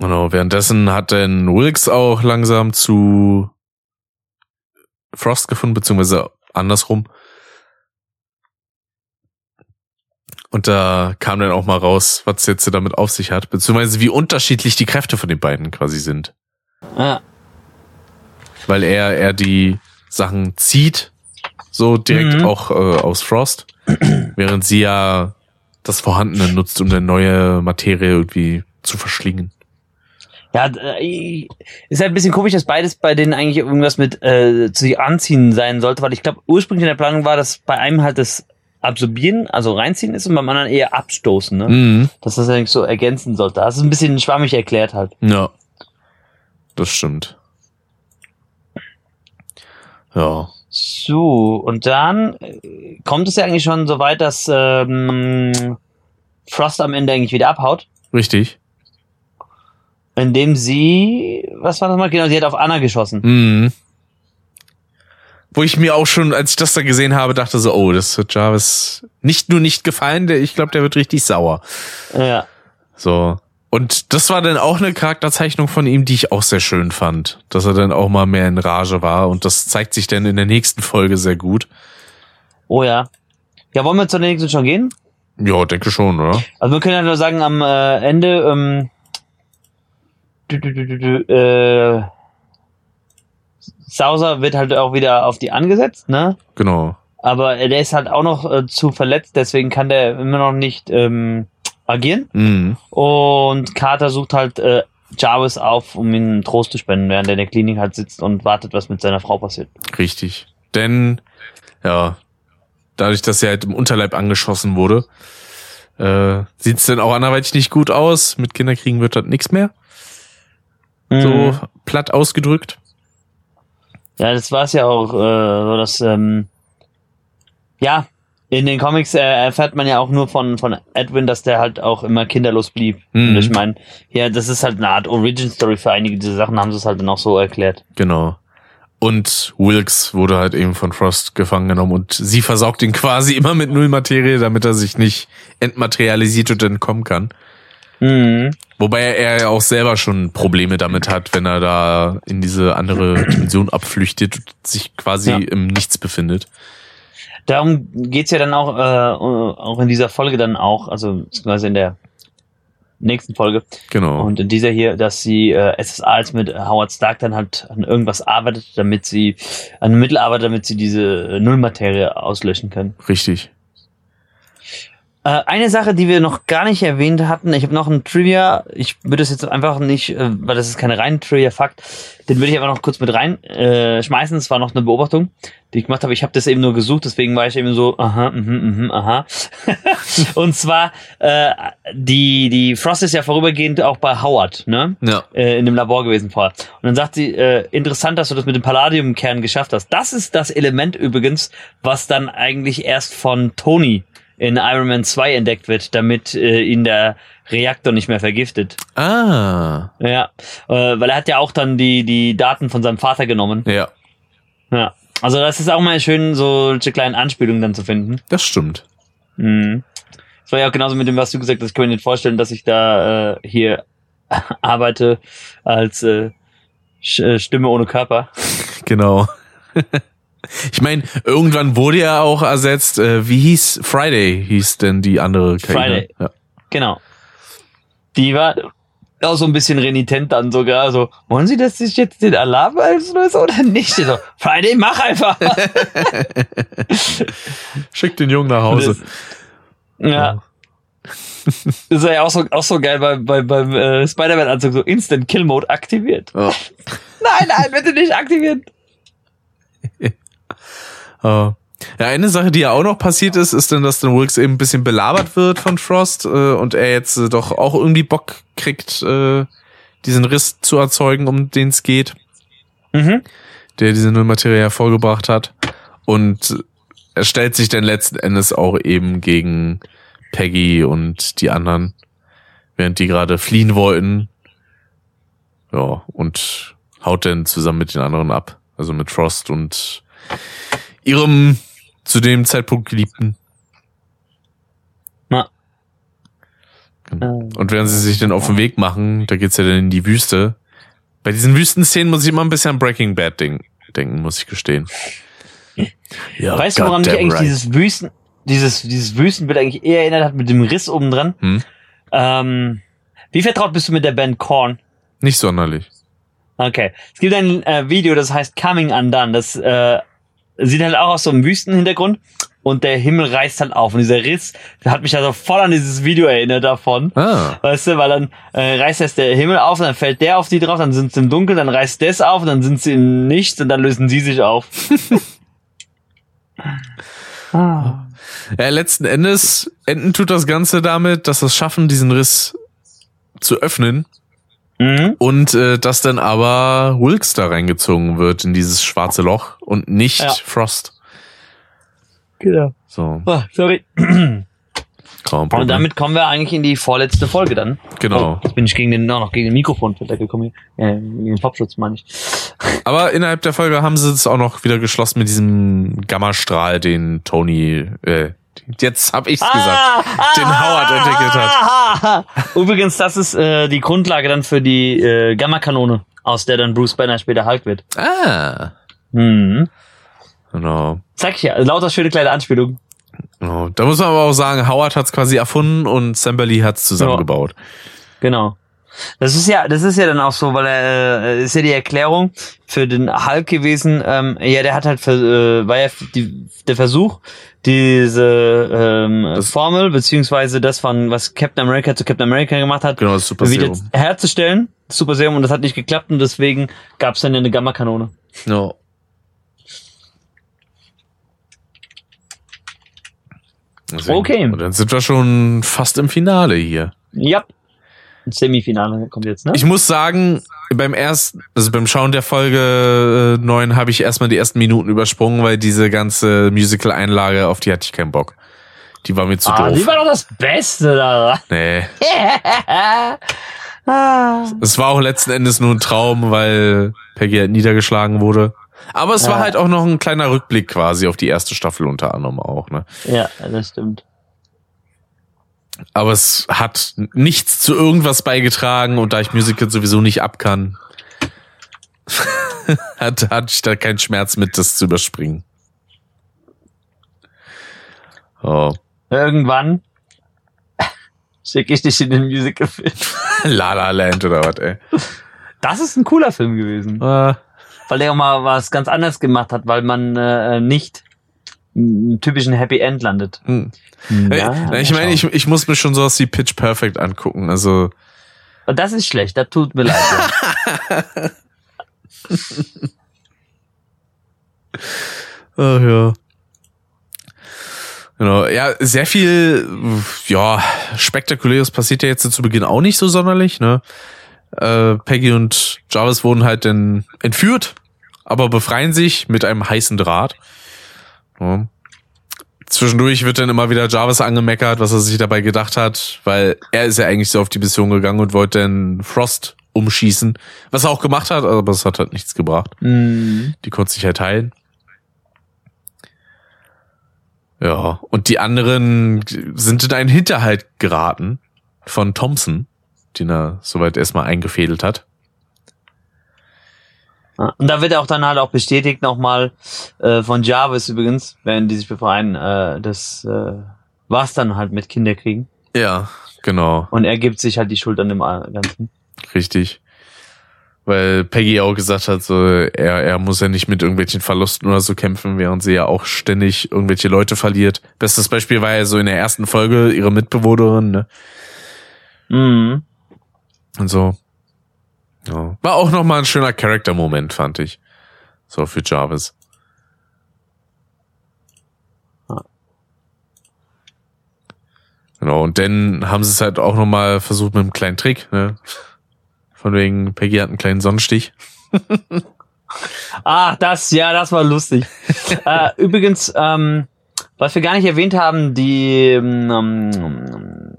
Genau, währenddessen hat dann Wilkes auch langsam zu Frost gefunden, beziehungsweise andersrum. Und da kam dann auch mal raus, was jetzt damit auf sich hat, beziehungsweise wie unterschiedlich die Kräfte von den beiden quasi sind. Ja. Weil er, er die Sachen zieht, so direkt Mhm. auch äh, aus Frost, während sie ja das Vorhandene nutzt, um eine neue Materie irgendwie zu verschlingen. Ja, äh, ist halt ein bisschen komisch, dass beides bei denen eigentlich irgendwas mit äh, zu sich anziehen sein sollte, weil ich glaube, ursprünglich in der Planung war, dass bei einem halt das Absorbieren, also reinziehen ist und beim anderen eher abstoßen, ne? Mhm. Dass das eigentlich so ergänzen sollte. Das ist ein bisschen schwammig erklärt halt. Ja. Das stimmt. Ja. So, und dann äh, kommt es ja eigentlich schon so weit, dass ähm, Frost am Ende eigentlich wieder abhaut, Richtig. indem sie, was war das mal? Genau, sie hat auf Anna geschossen. Mhm. Wo ich mir auch schon, als ich das da gesehen habe, dachte so, oh, das wird Jarvis nicht nur nicht gefallen, der, ich glaube, der wird richtig sauer. Ja. So. Und das war dann auch eine Charakterzeichnung von ihm, die ich auch sehr schön fand. Dass er dann auch mal mehr in Rage war. Und das zeigt sich dann in der nächsten Folge sehr gut. Oh ja. Ja, wollen wir zur nächsten schon gehen? Ja, denke schon, oder? Also wir können ja nur sagen, am äh, Ende, ähm, du, du, du, du, du, äh, Sauser wird halt auch wieder auf die angesetzt, ne? Genau. Aber der ist halt auch noch äh, zu verletzt, deswegen kann der immer noch nicht ähm, agieren. Mhm. Und Carter sucht halt äh, Jarvis auf, um ihm Trost zu spenden, während er in der Klinik halt sitzt und wartet, was mit seiner Frau passiert. Richtig. Denn, ja, dadurch, dass er halt im Unterleib angeschossen wurde, äh, sieht's dann auch anderweitig nicht gut aus. Mit Kinderkriegen wird das nichts mehr. So Mhm. platt ausgedrückt. Ja, das war es ja auch, äh, so dass, ähm, ja, in den Comics äh, erfährt man ja auch nur von, von Edwin, dass der halt auch immer kinderlos blieb. Mhm. Und ich meine, ja, das ist halt eine Art Origin-Story für einige dieser Sachen, haben sie es halt dann auch so erklärt. Genau. Und Wilkes wurde halt eben von Frost gefangen genommen und sie versaugt ihn quasi immer mit Nullmaterie, damit er sich nicht entmaterialisiert und entkommen kann. Mhm. Wobei er ja auch selber schon Probleme damit hat, wenn er da in diese andere Dimension abflüchtet und sich quasi Ja. im Nichts befindet. Darum geht's ja dann auch, äh, auch in dieser Folge dann auch, also beziehungsweise in der nächsten Folge. Genau. Und in dieser hier, dass sie äh, SSA jetzt mit Howard Stark dann halt an irgendwas arbeitet, damit sie, an Mittel arbeitet, damit sie diese äh, Nullmaterie auslöschen können. Richtig. Äh, eine Sache, die wir noch gar nicht erwähnt hatten, ich habe noch ein Trivia, ich würde es jetzt einfach nicht, äh, weil das ist keine reine Trivia-Fakt, den würde ich aber noch kurz mit rein äh, schmeißen. Das war noch eine Beobachtung, die ich gemacht habe. Ich habe das eben nur gesucht, deswegen war ich eben so, aha, mhm, mhm, aha. Und zwar, äh, die, die Frost ist ja vorübergehend auch bei Howard, ne? Ja. äh, in dem Labor gewesen vorher. Und dann sagt sie, äh, interessant, dass du das mit dem Palladiumkern geschafft hast. Das ist das Element übrigens, was dann eigentlich erst von Tony in Iron Man 2 entdeckt wird, damit äh, ihn der Reaktor nicht mehr vergiftet. Ah. Ja, äh, weil er hat ja auch dann die, die Daten von seinem Vater genommen. Ja, Ja, also das ist auch mal schön, solche kleinen Anspielungen dann zu finden. das stimmt. Mhm. Das war ja auch genauso mit dem, was du gesagt hast. Ich kann mir nicht vorstellen, dass ich da äh, hier arbeite als äh, äh, Stimme ohne Körper. Genau. Ich meine, irgendwann wurde ja auch ersetzt, äh, wie hieß Friday, hieß denn die andere KI, ne? Friday. Ja. Genau. Die war auch so ein bisschen renitent dann sogar. So, wollen Sie, dass ich jetzt den Alarm auslöse oder nicht? So, Friday, mach einfach. Schick den Jungen nach Hause. ja. Das ist ja auch so, auch so geil bei, bei, beim äh, Spider-Man-Anzug, so Instant Kill Mode aktiviert. Oh. Nein, nein, bitte nicht aktivieren. Oh. Ja, eine Sache, die ja auch noch passiert ist, ist dann, dass dann Wilkes eben ein bisschen belabert wird von Frost äh, und er jetzt äh, doch auch irgendwie Bock kriegt, äh, diesen Riss zu erzeugen, um den es geht, Mhm. der diese Nullmaterie hervorgebracht hat. Und er stellt sich dann letzten Endes auch eben gegen Peggy und die anderen, während die gerade fliehen wollten. Ja, und haut dann zusammen mit den anderen ab. Also mit Frost und ihrem zu dem Zeitpunkt Geliebten. Na. Und während sie sich dann auf den Weg machen, da geht's ja dann in die Wüste. Bei diesen Wüstenszenen muss ich immer ein bisschen an Breaking Bad denken, denken muss ich gestehen. Ja, Weißt du, woran mich eigentlich right. dieses Wüsten, dieses, dieses Wüstenbild eigentlich eher erinnert hat mit dem Riss oben dran? Hm? Ähm, wie vertraut bist du mit der Band Korn? Nicht sonderlich. Okay. Es gibt ein äh, Video, das heißt Coming Undone. Das äh, sieht halt auch aus so einem Wüstenhintergrund und der Himmel reißt halt auf. Und dieser Riss der hat mich also voll an dieses Video erinnert davon. Ah, Weißt du, weil dann äh, reißt erst der Himmel auf, dann fällt der auf die drauf, dann sind sie im Dunkeln, dann reißt das auf, dann sind sie in nichts und dann lösen sie sich auf. ah. ja, letzten Endes enden tut das Ganze damit, dass es schaffen, diesen Riss zu öffnen Mhm. und äh, dass dann aber Wilkes da reingezogen wird in dieses schwarze Loch und nicht Ja. Frost. Genau. So, Ah, sorry. Und damit kommen wir eigentlich in die vorletzte Folge dann. Genau. Oh, jetzt bin ich gegen den, noch gegen den Mikrofonfilter gekommen. Äh, gegen den Popschutz meine ich. Aber innerhalb der Folge haben sie es auch noch wieder geschlossen mit diesem Gammastrahl, den Tony, äh, jetzt hab ich's gesagt, den Howard entwickelt hat. hat. Übrigens, das ist äh, die Grundlage dann für die äh, Gamma-Kanone, aus der dann Bruce Banner später Hulk wird. Ah, Mhm. genau. Sag ich ja, lauter schöne kleine Anspielung. genau. Da muss man aber auch sagen, Howard hat's quasi erfunden und Samberly hat's zusammengebaut. Genau. Das ist ja, das ist ja dann auch so, weil er äh, ist ja die Erklärung für den Hulk gewesen. Ähm, ja, der hat halt, äh, war ja die, der Versuch, diese ähm, Das- Formel beziehungsweise das von was Captain America zu Captain America gemacht hat, Genau, das Super wieder Serum. herzustellen, das Super Serum, und das hat nicht geklappt und deswegen gab es dann ja eine Gamma-Kanone. No. Deswegen. Okay. Und dann sind wir schon fast im Finale hier. Ja. Ein Semifinale kommt jetzt, ne? Ich muss sagen, beim ersten, also beim Schauen der Folge äh, 9 habe ich erstmal die ersten Minuten übersprungen, weil diese ganze Musical-Einlage, auf die hatte ich keinen Bock. Die war mir zu ah, die doof. war doch das Beste daran. Nee. ah. Es war auch letzten Endes nur ein Traum, weil Peggy halt niedergeschlagen wurde. Aber es war Ja. halt auch noch ein kleiner Rückblick quasi auf die erste Staffel unter anderem auch, ne? Ja, das stimmt. Aber es hat nichts zu irgendwas beigetragen und da ich Musical sowieso nicht ab kann, hat, hatte ich da keinen Schmerz mit, das zu überspringen. Oh. Irgendwann schicke ich dich in den Musical-Film. La La Land oder was, ey. Das ist ein cooler Film gewesen. Äh, Weil der auch mal was ganz anderes gemacht hat, weil man äh, nicht typischen Happy End landet. hm. Ja, Äh, ich meine, ich, ich muss mir schon sowas wie Pitch Perfect angucken. Also, Und das ist schlecht, das tut mir leid. Ja. Ach ja. Genau, ja, sehr viel, ja, spektakuläres passiert ja jetzt zu Beginn auch nicht so sonderlich, ne? Äh, Peggy und Jarvis wurden halt dann entführt, aber befreien sich mit einem heißen Draht. Ja. Zwischendurch wird dann immer wieder Jarvis angemeckert, was er sich dabei gedacht hat, weil er ist ja eigentlich so auf die Mission gegangen und wollte dann Frost umschießen, was er auch gemacht hat, aber es hat halt nichts gebracht. Hm. Die konnte sich halt heilen. Ja, und die anderen sind in einen Hinterhalt geraten von Thompson, den er soweit erstmal eingefädelt hat. Ja, Und da wird auch dann halt auch bestätigt nochmal äh, von Jarvis übrigens, wenn die sich befreien, äh, das äh, war's dann halt mit Weil Peggy auch gesagt hat, so, er, er muss ja nicht mit irgendwelchen Verlusten oder so kämpfen, während sie ja auch ständig irgendwelche Leute verliert. Bestes Beispiel war ja so in der ersten Folge ihre Mitbewohnerin, ne? Mhm. Und so. Ja. War auch nochmal ein schöner Charakter-Moment, fand ich. So für Jarvis. Genau, und dann haben sie es halt auch nochmal versucht mit einem kleinen Trick, ne? Von wegen, Peggy hat einen kleinen Sonnenstich. Ah, das, ja, das war lustig. äh, übrigens, ähm, was wir gar nicht erwähnt haben, die ähm,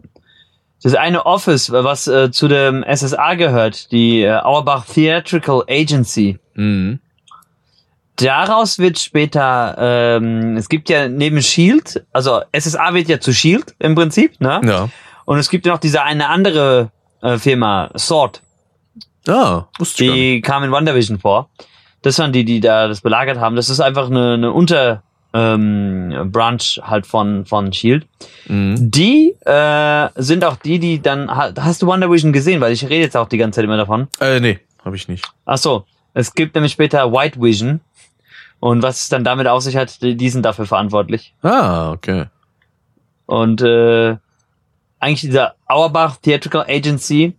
das eine Office, was äh, zu dem SSA gehört, die äh, Auerbach Theatrical Agency. Mhm. Daraus wird später, ähm, es gibt ja neben Shield, also SSA wird ja zu Shield im Prinzip, ne? Ja. Und es gibt ja noch diese eine andere äh, Firma, Sword, Ah, wusste ich die kam in WandaVision vor. Das waren die, die da das belagert haben. Das ist einfach eine, eine Unter ähm, Branch halt von von Shield. Mhm. Die äh, sind auch die, die dann ha- hast du WandaVision gesehen, weil ich rede jetzt auch die ganze Zeit immer davon. Äh, nee, habe ich nicht. Ach so, es gibt nämlich später White Vision und was es dann damit auf sich hat, die, die sind dafür verantwortlich. Ah, okay. Und äh, eigentlich dieser Auerbach Theatrical Agency,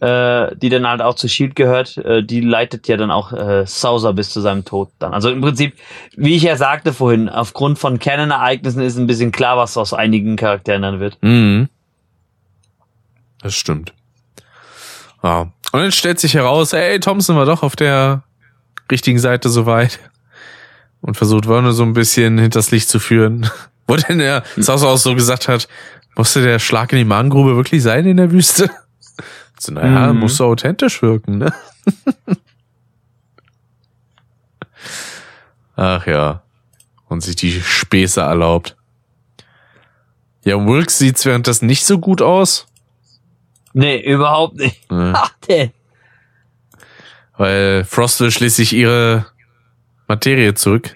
äh, die dann halt auch zu Shield gehört, äh, die leitet ja dann auch äh, Sauser bis zu seinem Tod dann. Also im Prinzip, wie ich ja sagte vorhin, aufgrund von Canon-Ereignissen ist ein bisschen klar, was aus einigen Charakteren dann wird. Mhm. Das stimmt. Ja. Und dann stellt sich heraus, ey, Thompson war doch auf der richtigen Seite soweit. Und versucht Werner so ein bisschen hinters Licht zu führen. Wo denn der Sauce auch so gesagt hat, musste der Schlag in die Magengrube wirklich sein in der Wüste? So, naja, Mhm. muss so authentisch wirken, ne? Ach ja. Und sich die Späße erlaubt. Ja, Wilkes sieht's währenddessen nicht so gut aus. Nee, überhaupt nicht. Ne? Ach, der. Weil Frost will schließlich ihre Materie zurück.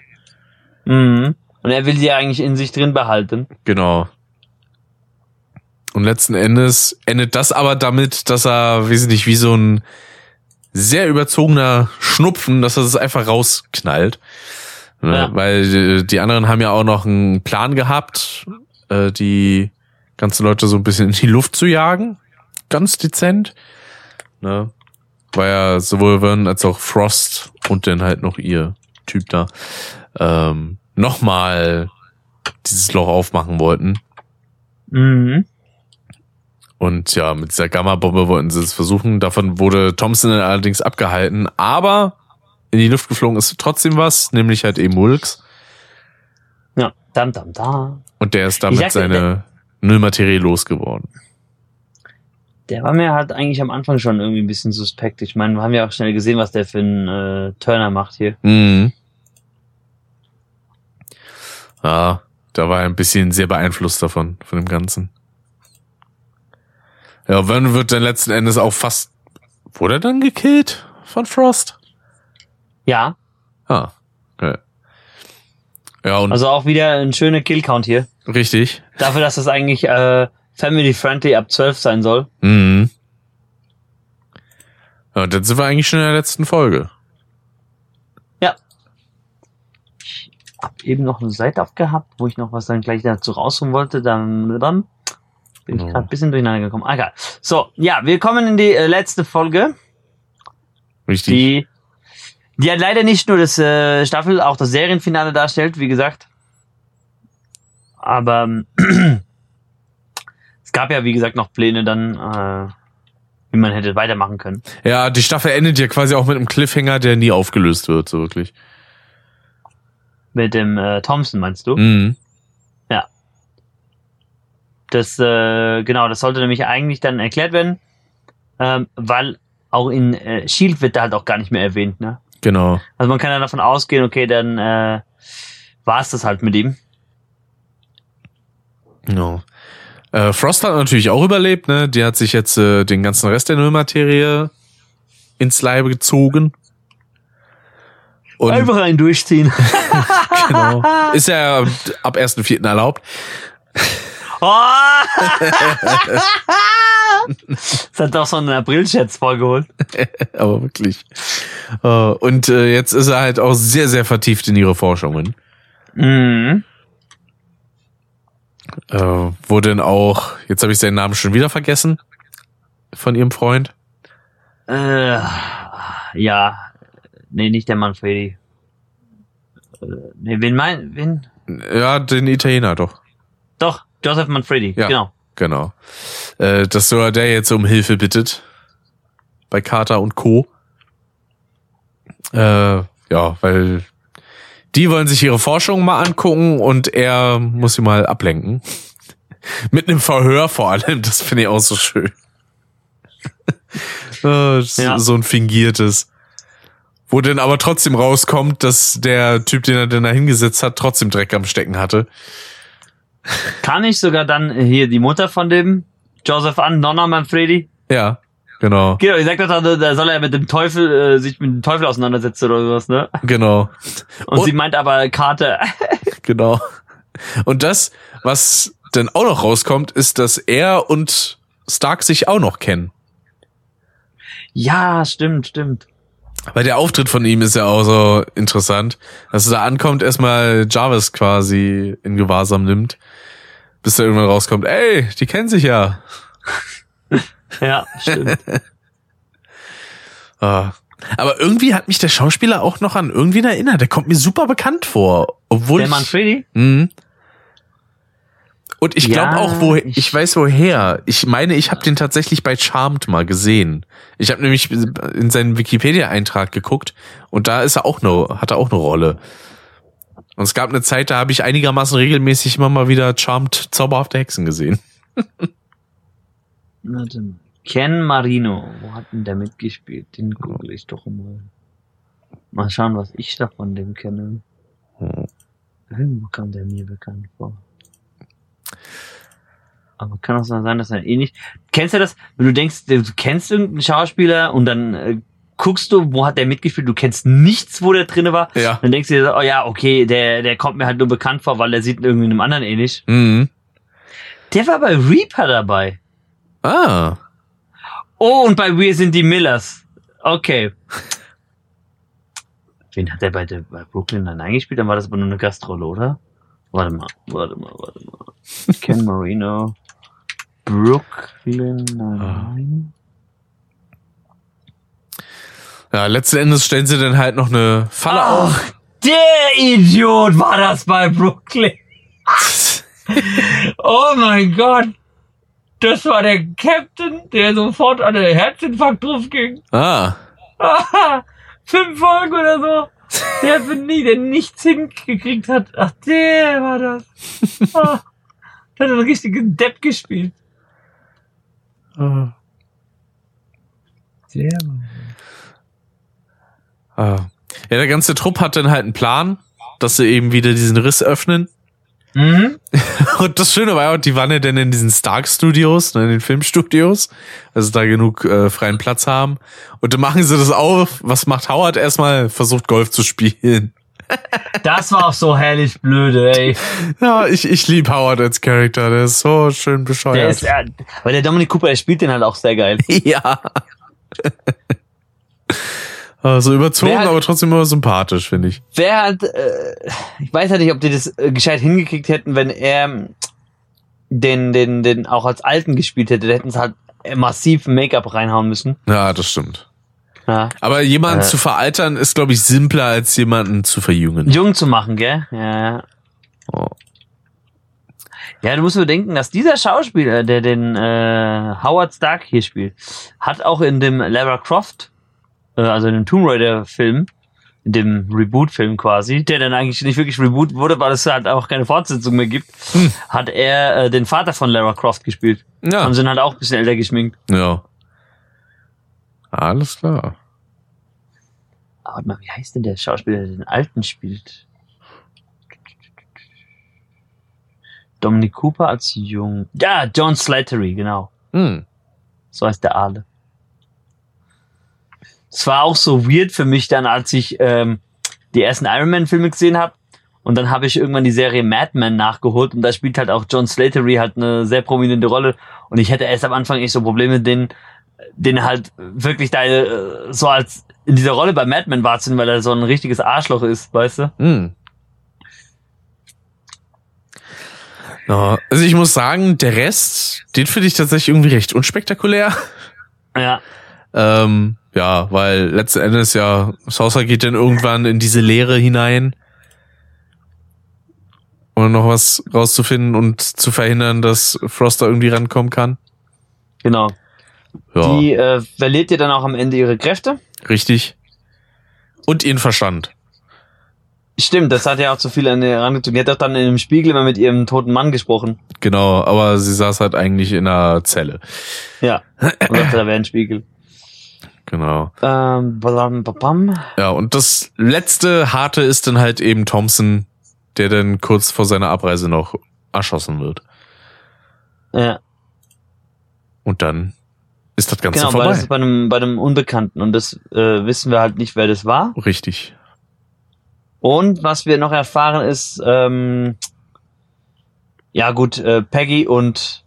Mhm. Und er will sie eigentlich in sich drin behalten. Genau. Und letzten Endes endet das aber damit, dass er, weiß ich nicht, wie so ein sehr überzogener Schnupfen, dass er es einfach rausknallt. Ne? Ja. Weil äh, die anderen haben ja auch noch einen Plan gehabt, äh, die ganzen Leute so ein bisschen in die Luft zu jagen. Ganz dezent. Ne? War ja sowohl Vern als auch Frost und dann halt noch ihr Typ da ähm, nochmal dieses Loch aufmachen wollten. Mhm. Und ja, mit dieser Gamma-Bombe wollten sie es versuchen. Davon wurde Thompson allerdings abgehalten. Aber in die Luft geflogen ist trotzdem was, nämlich halt eben Wilkes. Ja. Dam, dam, da. Und der ist damit sagte, seine Nullmaterie losgeworden. Der war mir halt eigentlich am Anfang schon irgendwie ein bisschen suspekt. Ich meine, wir haben ja auch schnell gesehen, was der für einen äh, Turner macht hier. Mhm. Ja, da war er ein bisschen sehr beeinflusst davon, von dem Ganzen. Ja, Vern wird dann letzten Endes auch fast, wurde er dann gekillt von Frost? Ja, Ah, okay. Ja, und also auch wieder ein schöner Killcount hier. richtig. Dafür, dass das eigentlich äh, family-friendly ab 12 sein soll. Mhm. Ja, dann sind wir eigentlich schon in der letzten Folge. Ja. Ich hab eben noch eine Seite aufgehabt, wo ich noch was dann gleich dazu rausholen wollte. Dann, dann bin ich Oh. gerade ein bisschen durcheinander gekommen. Ah, egal. So, ja, wir kommen in die äh, letzte Folge. Richtig. Die, die hat leider nicht nur das äh, Staffel, auch das Serienfinale darstellt, wie gesagt. Aber ähm, es gab ja, wie gesagt, noch Pläne dann, äh, wie man hätte weitermachen können. Ja, die Staffel endet ja quasi auch mit einem Cliffhanger, der nie aufgelöst wird, so wirklich. Mit dem äh, Thompson, meinst du? Mhm. Das, äh, genau, das sollte nämlich eigentlich dann erklärt werden, ähm, weil auch in äh, Shield wird da halt auch gar nicht mehr erwähnt, ne? Genau. Also man kann ja davon ausgehen, okay, dann äh, war es das halt mit ihm. Genau. Äh, Frost hat natürlich auch überlebt, ne? Die hat sich jetzt äh, den ganzen Rest der Nullmaterie ins Leibe gezogen. Und Einfach einen durchziehen. genau. Ist ja ab 1.4. erlaubt. Oh! das hat doch so einen April-Scherz vorgeholt. Aber wirklich. Äh, Und äh, jetzt ist er halt auch sehr, sehr vertieft in ihre Forschungen. Mhm. Äh, wo denn auch, jetzt habe ich seinen Namen schon wieder vergessen, von ihrem Freund. Äh, ja. Nee, nicht der Manfredi. Nee, wen mein, wen? Ja, den Italiener doch. Doch, Joseph Manfredi, Ja. genau. Genau. Äh, dass sogar der jetzt um Hilfe bittet. Bei Carter und Co. Äh, ja, weil die wollen sich ihre Forschung mal angucken und er muss sie mal ablenken. Mit einem Verhör vor allem, das finde ich auch so schön. So- Ja. So ein fingiertes. Wo dann aber trotzdem rauskommt, dass der Typ, den er denn da hingesetzt hat, trotzdem Dreck am Stecken hatte. Kann ich sogar dann hier die Mutter von dem Joseph an, Nonna Manfredi? Ja, genau. Genau, ich sag doch, da soll er mit dem Teufel, äh, sich mit dem Teufel auseinandersetzen oder sowas, ne? Genau. Und, Und- sie meint aber Karte. Genau. Und das, was dann auch noch rauskommt, ist, dass er und Stark sich auch noch kennen. ja, stimmt, stimmt. Weil der Auftritt von ihm ist ja auch so interessant, dass er da ankommt, erstmal Jarvis quasi in Gewahrsam nimmt, bis er irgendwann rauskommt, ey, die kennen sich ja. Ja, stimmt. Ah. Aber irgendwie hat mich der Schauspieler auch noch an irgendwen erinnert. Der kommt mir super bekannt vor. Obwohl der ich, Manfredi? Und ich Ja, glaube auch, wo ich, ich- weiß woher. Ich meine, ich habe den tatsächlich bei Charmed mal gesehen. Ich habe nämlich in seinen Wikipedia-Eintrag geguckt und da ist er auch eine, hat er auch eine Rolle. Und es gab eine Zeit, da habe ich einigermaßen regelmäßig immer mal wieder Charmed zauberhafte Hexen gesehen. Warte mal. Ken Marino. Wo hat denn der mitgespielt? Den google ich doch mal. Mal schauen, was ich da von dem kenne. Hm. Irgendwo kam der mir bekannt vor. Aber kann auch so sein, dass er eh nicht. Kennst du das, wenn du denkst, du kennst irgendeinen Schauspieler und dann äh, guckst du, wo hat der mitgespielt, du kennst nichts, wo der drinne war. Ja. Dann denkst du dir, so, oh ja, okay, der, der kommt mir halt nur bekannt vor, weil der sieht irgendwie einem anderen ähnlich. Mhm. Der war bei Reaper dabei. Ah. Oh, und bei Wir sind die Millers. Okay. Wen hat der bei, der, bei Brooklyn dann eingespielt? Dann war das aber nur eine Gastrolle, oder? Warte mal, warte mal, warte mal. Ken Marino. Brooklyn Nine-Nine. Ja, letzten Endes stellen sie dann halt noch eine Falle auf. Ach, der Idiot war das bei Brooklyn. Oh mein Gott. Das war der Captain, der sofort an den Herzinfarkt drauf ging. Ah. Fünf Folgen oder so. Der für nie, der nichts hingekriegt hat. Ach, der war das. Ah, der hat einen richtigen Depp gespielt. Ah. Der Ah. Ja, der ganze Trupp hat dann halt einen Plan, dass sie eben wieder diesen Riss öffnen. Mhm. Und das Schöne war ja, die waren ja dann in diesen Stark Studios, ne, in den Filmstudios, also da genug äh, freien Platz haben. Und dann machen sie das auf. Was macht Howard erstmal? Versucht Golf zu spielen. Das war auch so herrlich blöde, ey. Ja, ich, ich lieb Howard als Charakter. Der ist so schön Der bescheuert. ist, ja, weil der Dominic Cooper, der spielt den halt auch sehr geil. ja. Also überzogen, hat- aber trotzdem immer sympathisch, finde ich. Wer hat, äh, ich weiß ja nicht, ob die das äh, gescheit hingekriegt hätten, wenn er den, den, den auch als Alten gespielt hätte. Da hätten sie halt massiv Make-up reinhauen müssen. Ja, das stimmt. Ja. Aber jemanden Äh. zu veraltern ist, glaube ich, simpler als jemanden zu verjüngen. Jung zu machen, gell? Ja, ja. Oh. Ja, du musst bedenken, dass dieser Schauspieler, der den äh, Howard Stark hier spielt, hat auch in dem Lara Croft, also in dem Tomb Raider Film, in dem Reboot-Film quasi, der dann eigentlich nicht wirklich Reboot wurde, weil es halt auch keine Fortsetzung mehr gibt, hat er äh, den Vater von Lara Croft gespielt. Ja. Und sind halt auch ein bisschen älter geschminkt. Ja. Alles klar. Aber warte mal, wie heißt denn der Schauspieler, der den Alten spielt? Dominic Cooper als Jung. Ja, John Slattery, genau. Hm. So heißt der Aale. Es war auch so weird für mich dann, als ich ähm, die ersten Iron Man Filme gesehen habe Und dann habe ich irgendwann die Serie Mad Men nachgeholt und da spielt halt auch John Slatery halt eine sehr prominente Rolle. Und ich hätte erst am Anfang echt so Probleme, den, den halt wirklich da äh, so als in dieser Rolle bei Mad Men wahrzunehmen, weil er so ein richtiges Arschloch ist, weißt du? Hm. Ja, also ich muss sagen, der Rest, den finde ich tatsächlich irgendwie recht unspektakulär. Ja. Ähm, ja, weil letzten Endes ja, Saucer geht dann irgendwann in diese Leere hinein. Um noch was rauszufinden und zu verhindern, dass Froster irgendwie rankommen kann. Genau. Ja, Die äh, verliert ihr dann auch am Ende ihre Kräfte. richtig. Und ihren Verstand. Stimmt, das hat ja auch zu viel an ihr herangezogen. Die hat doch dann in dem Spiegel immer mit ihrem toten Mann gesprochen. Genau, aber sie saß halt eigentlich in einer Zelle. Ja. Und dachte, da wäre ein Spiegel. Genau. Ähm, bam, bam. Ja, und das letzte harte ist dann halt eben Thompson, der dann kurz vor seiner Abreise noch erschossen wird. Ja. Und dann ist das Ganze Genau, weil vorbei. das ist bei einem, bei einem Unbekannten und das äh, wissen wir halt nicht, wer das war. Richtig. Und was wir noch erfahren ist, ähm, ja gut, äh, Peggy und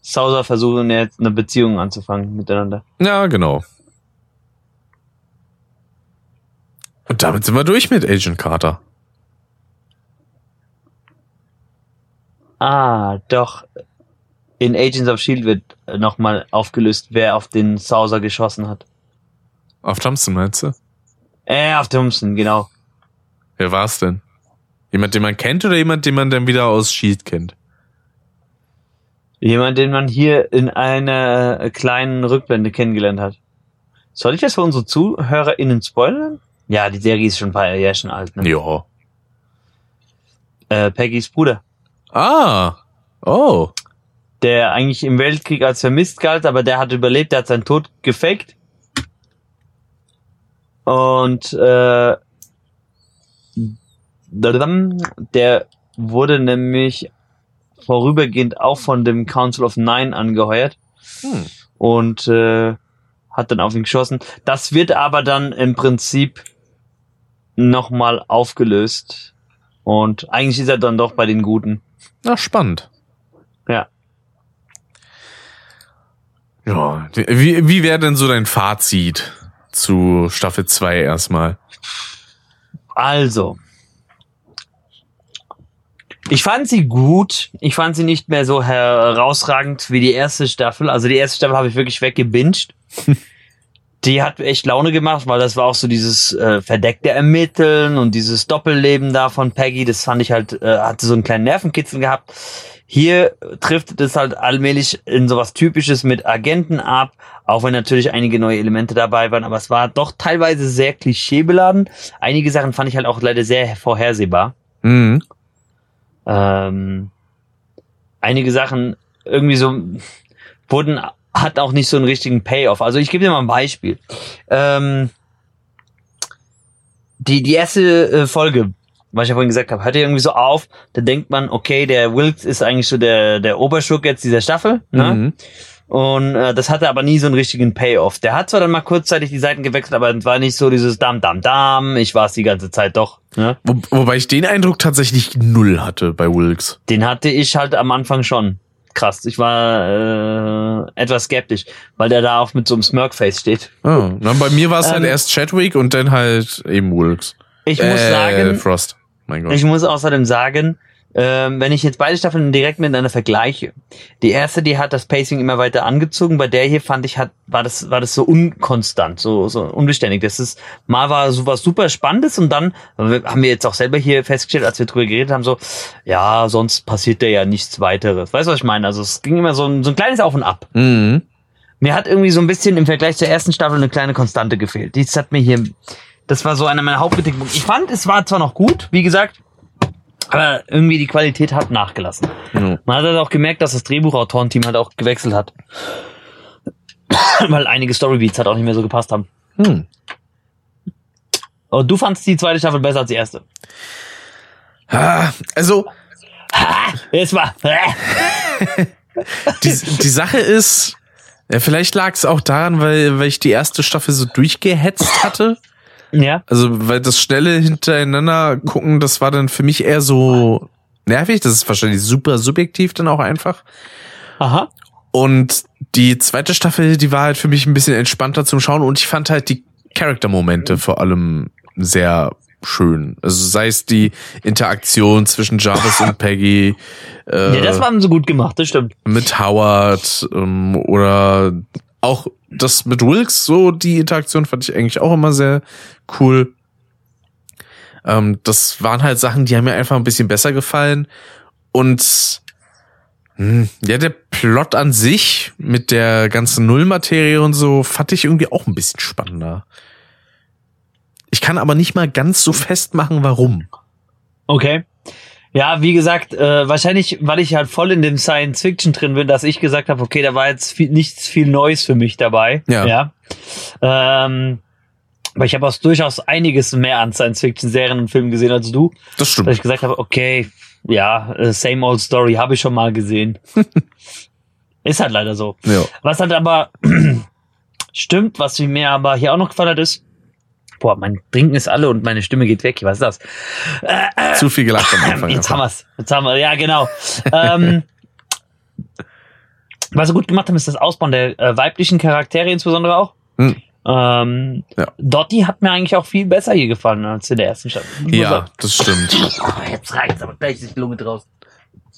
Sauser versuchen jetzt eine Beziehung anzufangen miteinander. Ja, genau. Und damit sind wir durch mit Agent Carter. Ah, doch. In Agents of Shield wird nochmal aufgelöst, wer auf den Sauser geschossen hat. Auf Thompson, meinst du? Äh, auf Thompson, genau. Wer war's denn? Jemand, den man kennt oder jemand, den man dann wieder aus Shield kennt? Jemand, den man hier in einer äh, kleinen Rückblende kennengelernt hat. Soll ich das für unsere ZuhörerInnen spoilern? Ja, die Serie ist schon ein paar Jahre schon alt. Ne? Ja. Äh, Peggys Bruder, Ah. Oh. der eigentlich im Weltkrieg als vermisst galt, aber der hat überlebt, der hat seinen Tod gefaked. Und äh, der wurde nämlich vorübergehend auch von dem Council of Nine angeheuert Hm. und äh, hat dann auf ihn geschossen. Das wird aber dann im Prinzip nochmal aufgelöst. Und eigentlich ist er dann doch bei den Guten. Na, spannend. Ja. Ja. Wie, wie wäre denn so dein Fazit zu Staffel 2 erstmal? Also. Ich fand sie gut. Ich fand sie nicht mehr so herausragend wie die erste Staffel. Also die erste Staffel habe ich wirklich weggebinged. die hat echt Laune gemacht, weil das war auch so dieses äh, verdeckte Ermitteln und dieses Doppelleben da von Peggy. Das fand ich halt, äh, hatte so einen kleinen Nervenkitzel gehabt. Hier trifft es halt allmählich in sowas Typisches mit Agenten ab, auch wenn natürlich einige neue Elemente dabei waren, aber es war doch teilweise sehr klischeebeladen. Einige Sachen fand ich halt auch leider sehr vorhersehbar. Mhm. Ähm, einige Sachen irgendwie so wurden hat auch nicht so einen richtigen Payoff. Also ich gebe dir mal ein Beispiel. Ähm, die die erste äh, Folge, was ich ja vorhin gesagt habe, hört ja irgendwie so auf. Da denkt man, okay, der Wilkes ist eigentlich so der der Oberschurk jetzt dieser Staffel. Ne? Mhm. Und äh, das hatte aber nie so einen richtigen Payoff. Der hat zwar dann mal kurzzeitig die Seiten gewechselt, aber es war nicht so dieses Dam, Dam, Dam. Ich war es die ganze Zeit doch. Ne? Wo, wobei ich den Eindruck tatsächlich null hatte bei Wilkes. Den hatte ich halt am Anfang schon. Krass. Ich war äh, etwas skeptisch, weil der da auch mit so einem Smirkface steht. Oh. Na, bei mir war es halt Ähm, erst Chadwick und dann halt eben Wilkes. Ich muss äh, sagen, Frost. Mein Gott. ich muss außerdem sagen, ähm, wenn ich jetzt beide Staffeln direkt miteinander vergleiche, die erste, die hat das Pacing immer weiter angezogen, bei der hier fand ich, hat, war das, war das so unkonstant, so, so unbeständig. Das ist, mal war sowas super Spannendes und dann haben wir jetzt auch selber hier festgestellt, als wir drüber geredet haben, so, ja, sonst passiert da ja nichts weiteres. Weißt du, was ich meine? Also es ging immer so ein, so ein kleines Auf und Ab. mhm. Mir hat irgendwie so ein bisschen im Vergleich zur ersten Staffel eine kleine Konstante gefehlt. Dies hat mir hier, das war so einer meiner Hauptkritikpunkte. Ich fand, es war zwar noch gut, wie gesagt, aber irgendwie die Qualität hat nachgelassen. Ja. Man hat halt auch gemerkt, dass das Drehbuchautorenteam halt auch gewechselt hat. Weil einige Storybeats halt auch nicht mehr so gepasst haben. Hm. Und du fandst die zweite Staffel besser als die erste. Ah, Also, Jetzt mal. die, die Sache ist, ja, vielleicht lag es auch daran, weil, weil ich die erste Staffel so durchgehetzt hatte. Ja. Also, weil das schnelle hintereinander gucken, das war dann für mich eher so nervig. Das ist wahrscheinlich super subjektiv dann auch einfach. Aha. Und die zweite Staffel, die war halt für mich ein bisschen entspannter zum Schauen und ich fand halt die Charaktermomente vor allem sehr schön. Also sei es die Interaktion zwischen Jarvis und Peggy. Äh, Ja, das waren so gut gemacht, das stimmt. mit Howard ähm, oder auch das mit Wilkes, so die Interaktion fand ich eigentlich auch immer sehr cool. Ähm, das waren halt Sachen, die haben mir einfach ein bisschen besser gefallen. Und hm, ja, der Plot an sich mit der ganzen Nullmaterie und so fand ich irgendwie auch ein bisschen spannender. Ich kann aber nicht mal ganz so festmachen, warum. Okay. Ja, wie gesagt, äh, wahrscheinlich, weil ich halt voll in dem Science Fiction drin bin, dass ich gesagt habe, okay, da war jetzt viel, nichts viel Neues für mich dabei. Ja. ja. Ähm, aber ich habe auch durchaus einiges mehr an Science Fiction Serien und Filmen gesehen als du, Das dass stimmt. ich gesagt habe, okay, ja, äh, same old story, habe ich schon mal gesehen. Ist halt leider so. Ja. Was halt aber stimmt, was mir aber hier auch noch gefallen hat, ist, boah, mein Trinken ist alle und meine Stimme geht weg. Was ist das? Zu viel gelacht am Anfang. Jetzt einfach. haben wir's. Jetzt haben wir, ja, genau. ähm, was sie gut gemacht haben, ist das Ausbauen der äh, weiblichen Charaktere insbesondere auch. Hm. Ähm, Ja. Dottie hat mir eigentlich auch viel besser hier gefallen als in der ersten Staffel. Ja, sagen. das stimmt. Ah, Jetzt reicht's, aber gleich ist die Lunge draußen.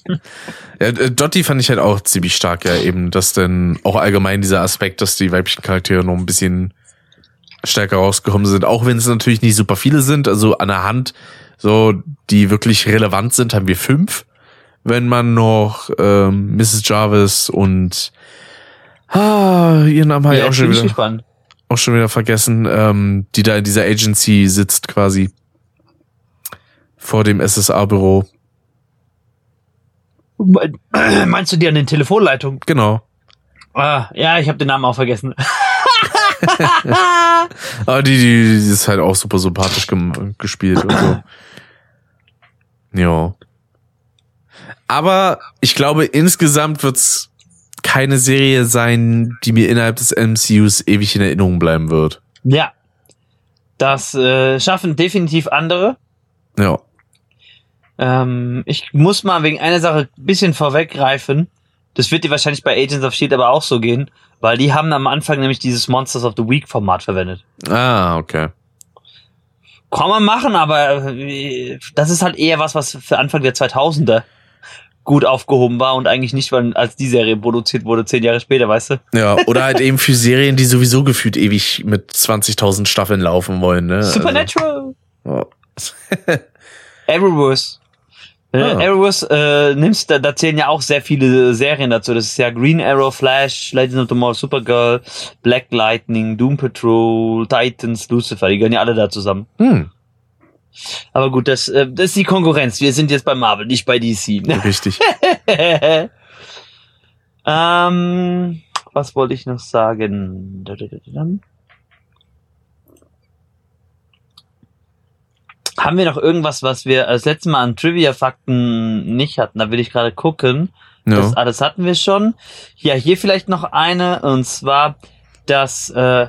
Ja, äh, Dottie fand ich halt auch ziemlich stark, ja, eben, dass denn auch allgemein dieser Aspekt, dass die weiblichen Charaktere noch ein bisschen stärker rausgekommen sind, auch wenn es natürlich nicht super viele sind, also an der Hand, so, die wirklich relevant sind, haben wir fünf. Wenn man noch ähm, Mrs. Jarvis und ah, ihren Namen habe ich Ja, auch schon wieder, auch schon wieder vergessen, ähm, die da in dieser Agency sitzt quasi vor dem SSA-Büro. Meinst du die an den Telefonleitungen? Genau. Ah, ja, ich habe den Namen auch vergessen. Aber die, die, die ist halt auch super sympathisch gespielt und so. Ja. Aber ich glaube, insgesamt wird's keine Serie sein, die mir innerhalb des MCUs ewig in Erinnerung bleiben wird. Ja. Das äh, schaffen definitiv andere. Ja. Ähm, ich muss mal wegen einer Sache ein bisschen vorweggreifen. Das wird dir wahrscheinlich bei Agents of Shield aber auch so gehen, weil die haben am Anfang nämlich dieses Monsters of the Week Format verwendet. Ah, okay. Kann man machen, aber äh, das ist halt eher was, was für Anfang der 2000er gut aufgehoben war und eigentlich nicht, weil als die Serie produziert wurde, zehn Jahre später, weißt du? Ja, oder halt eben für Serien, die sowieso gefühlt ewig mit 20.000 Staffeln laufen wollen, ne? Supernatural! Also, Arrowverse. Äh, Ah. Arrowverse äh, nimmst, da, da zählen ja auch sehr viele Serien dazu. Das ist ja Green Arrow, Flash, Legends of Tomorrow, Supergirl, Black Lightning, Doom Patrol, Titans, Lucifer, die gehören ja alle da zusammen. Hm, Aber gut, das, äh, das ist die Konkurrenz. Wir sind jetzt bei Marvel, nicht bei DC. richtig. ähm, was wollte ich noch sagen? Haben wir noch irgendwas, was wir als letztes Mal an Trivia-Fakten nicht hatten? Da will ich gerade gucken. Ja. Das alles hatten wir schon. Ja, hier vielleicht noch eine, und zwar, dass äh,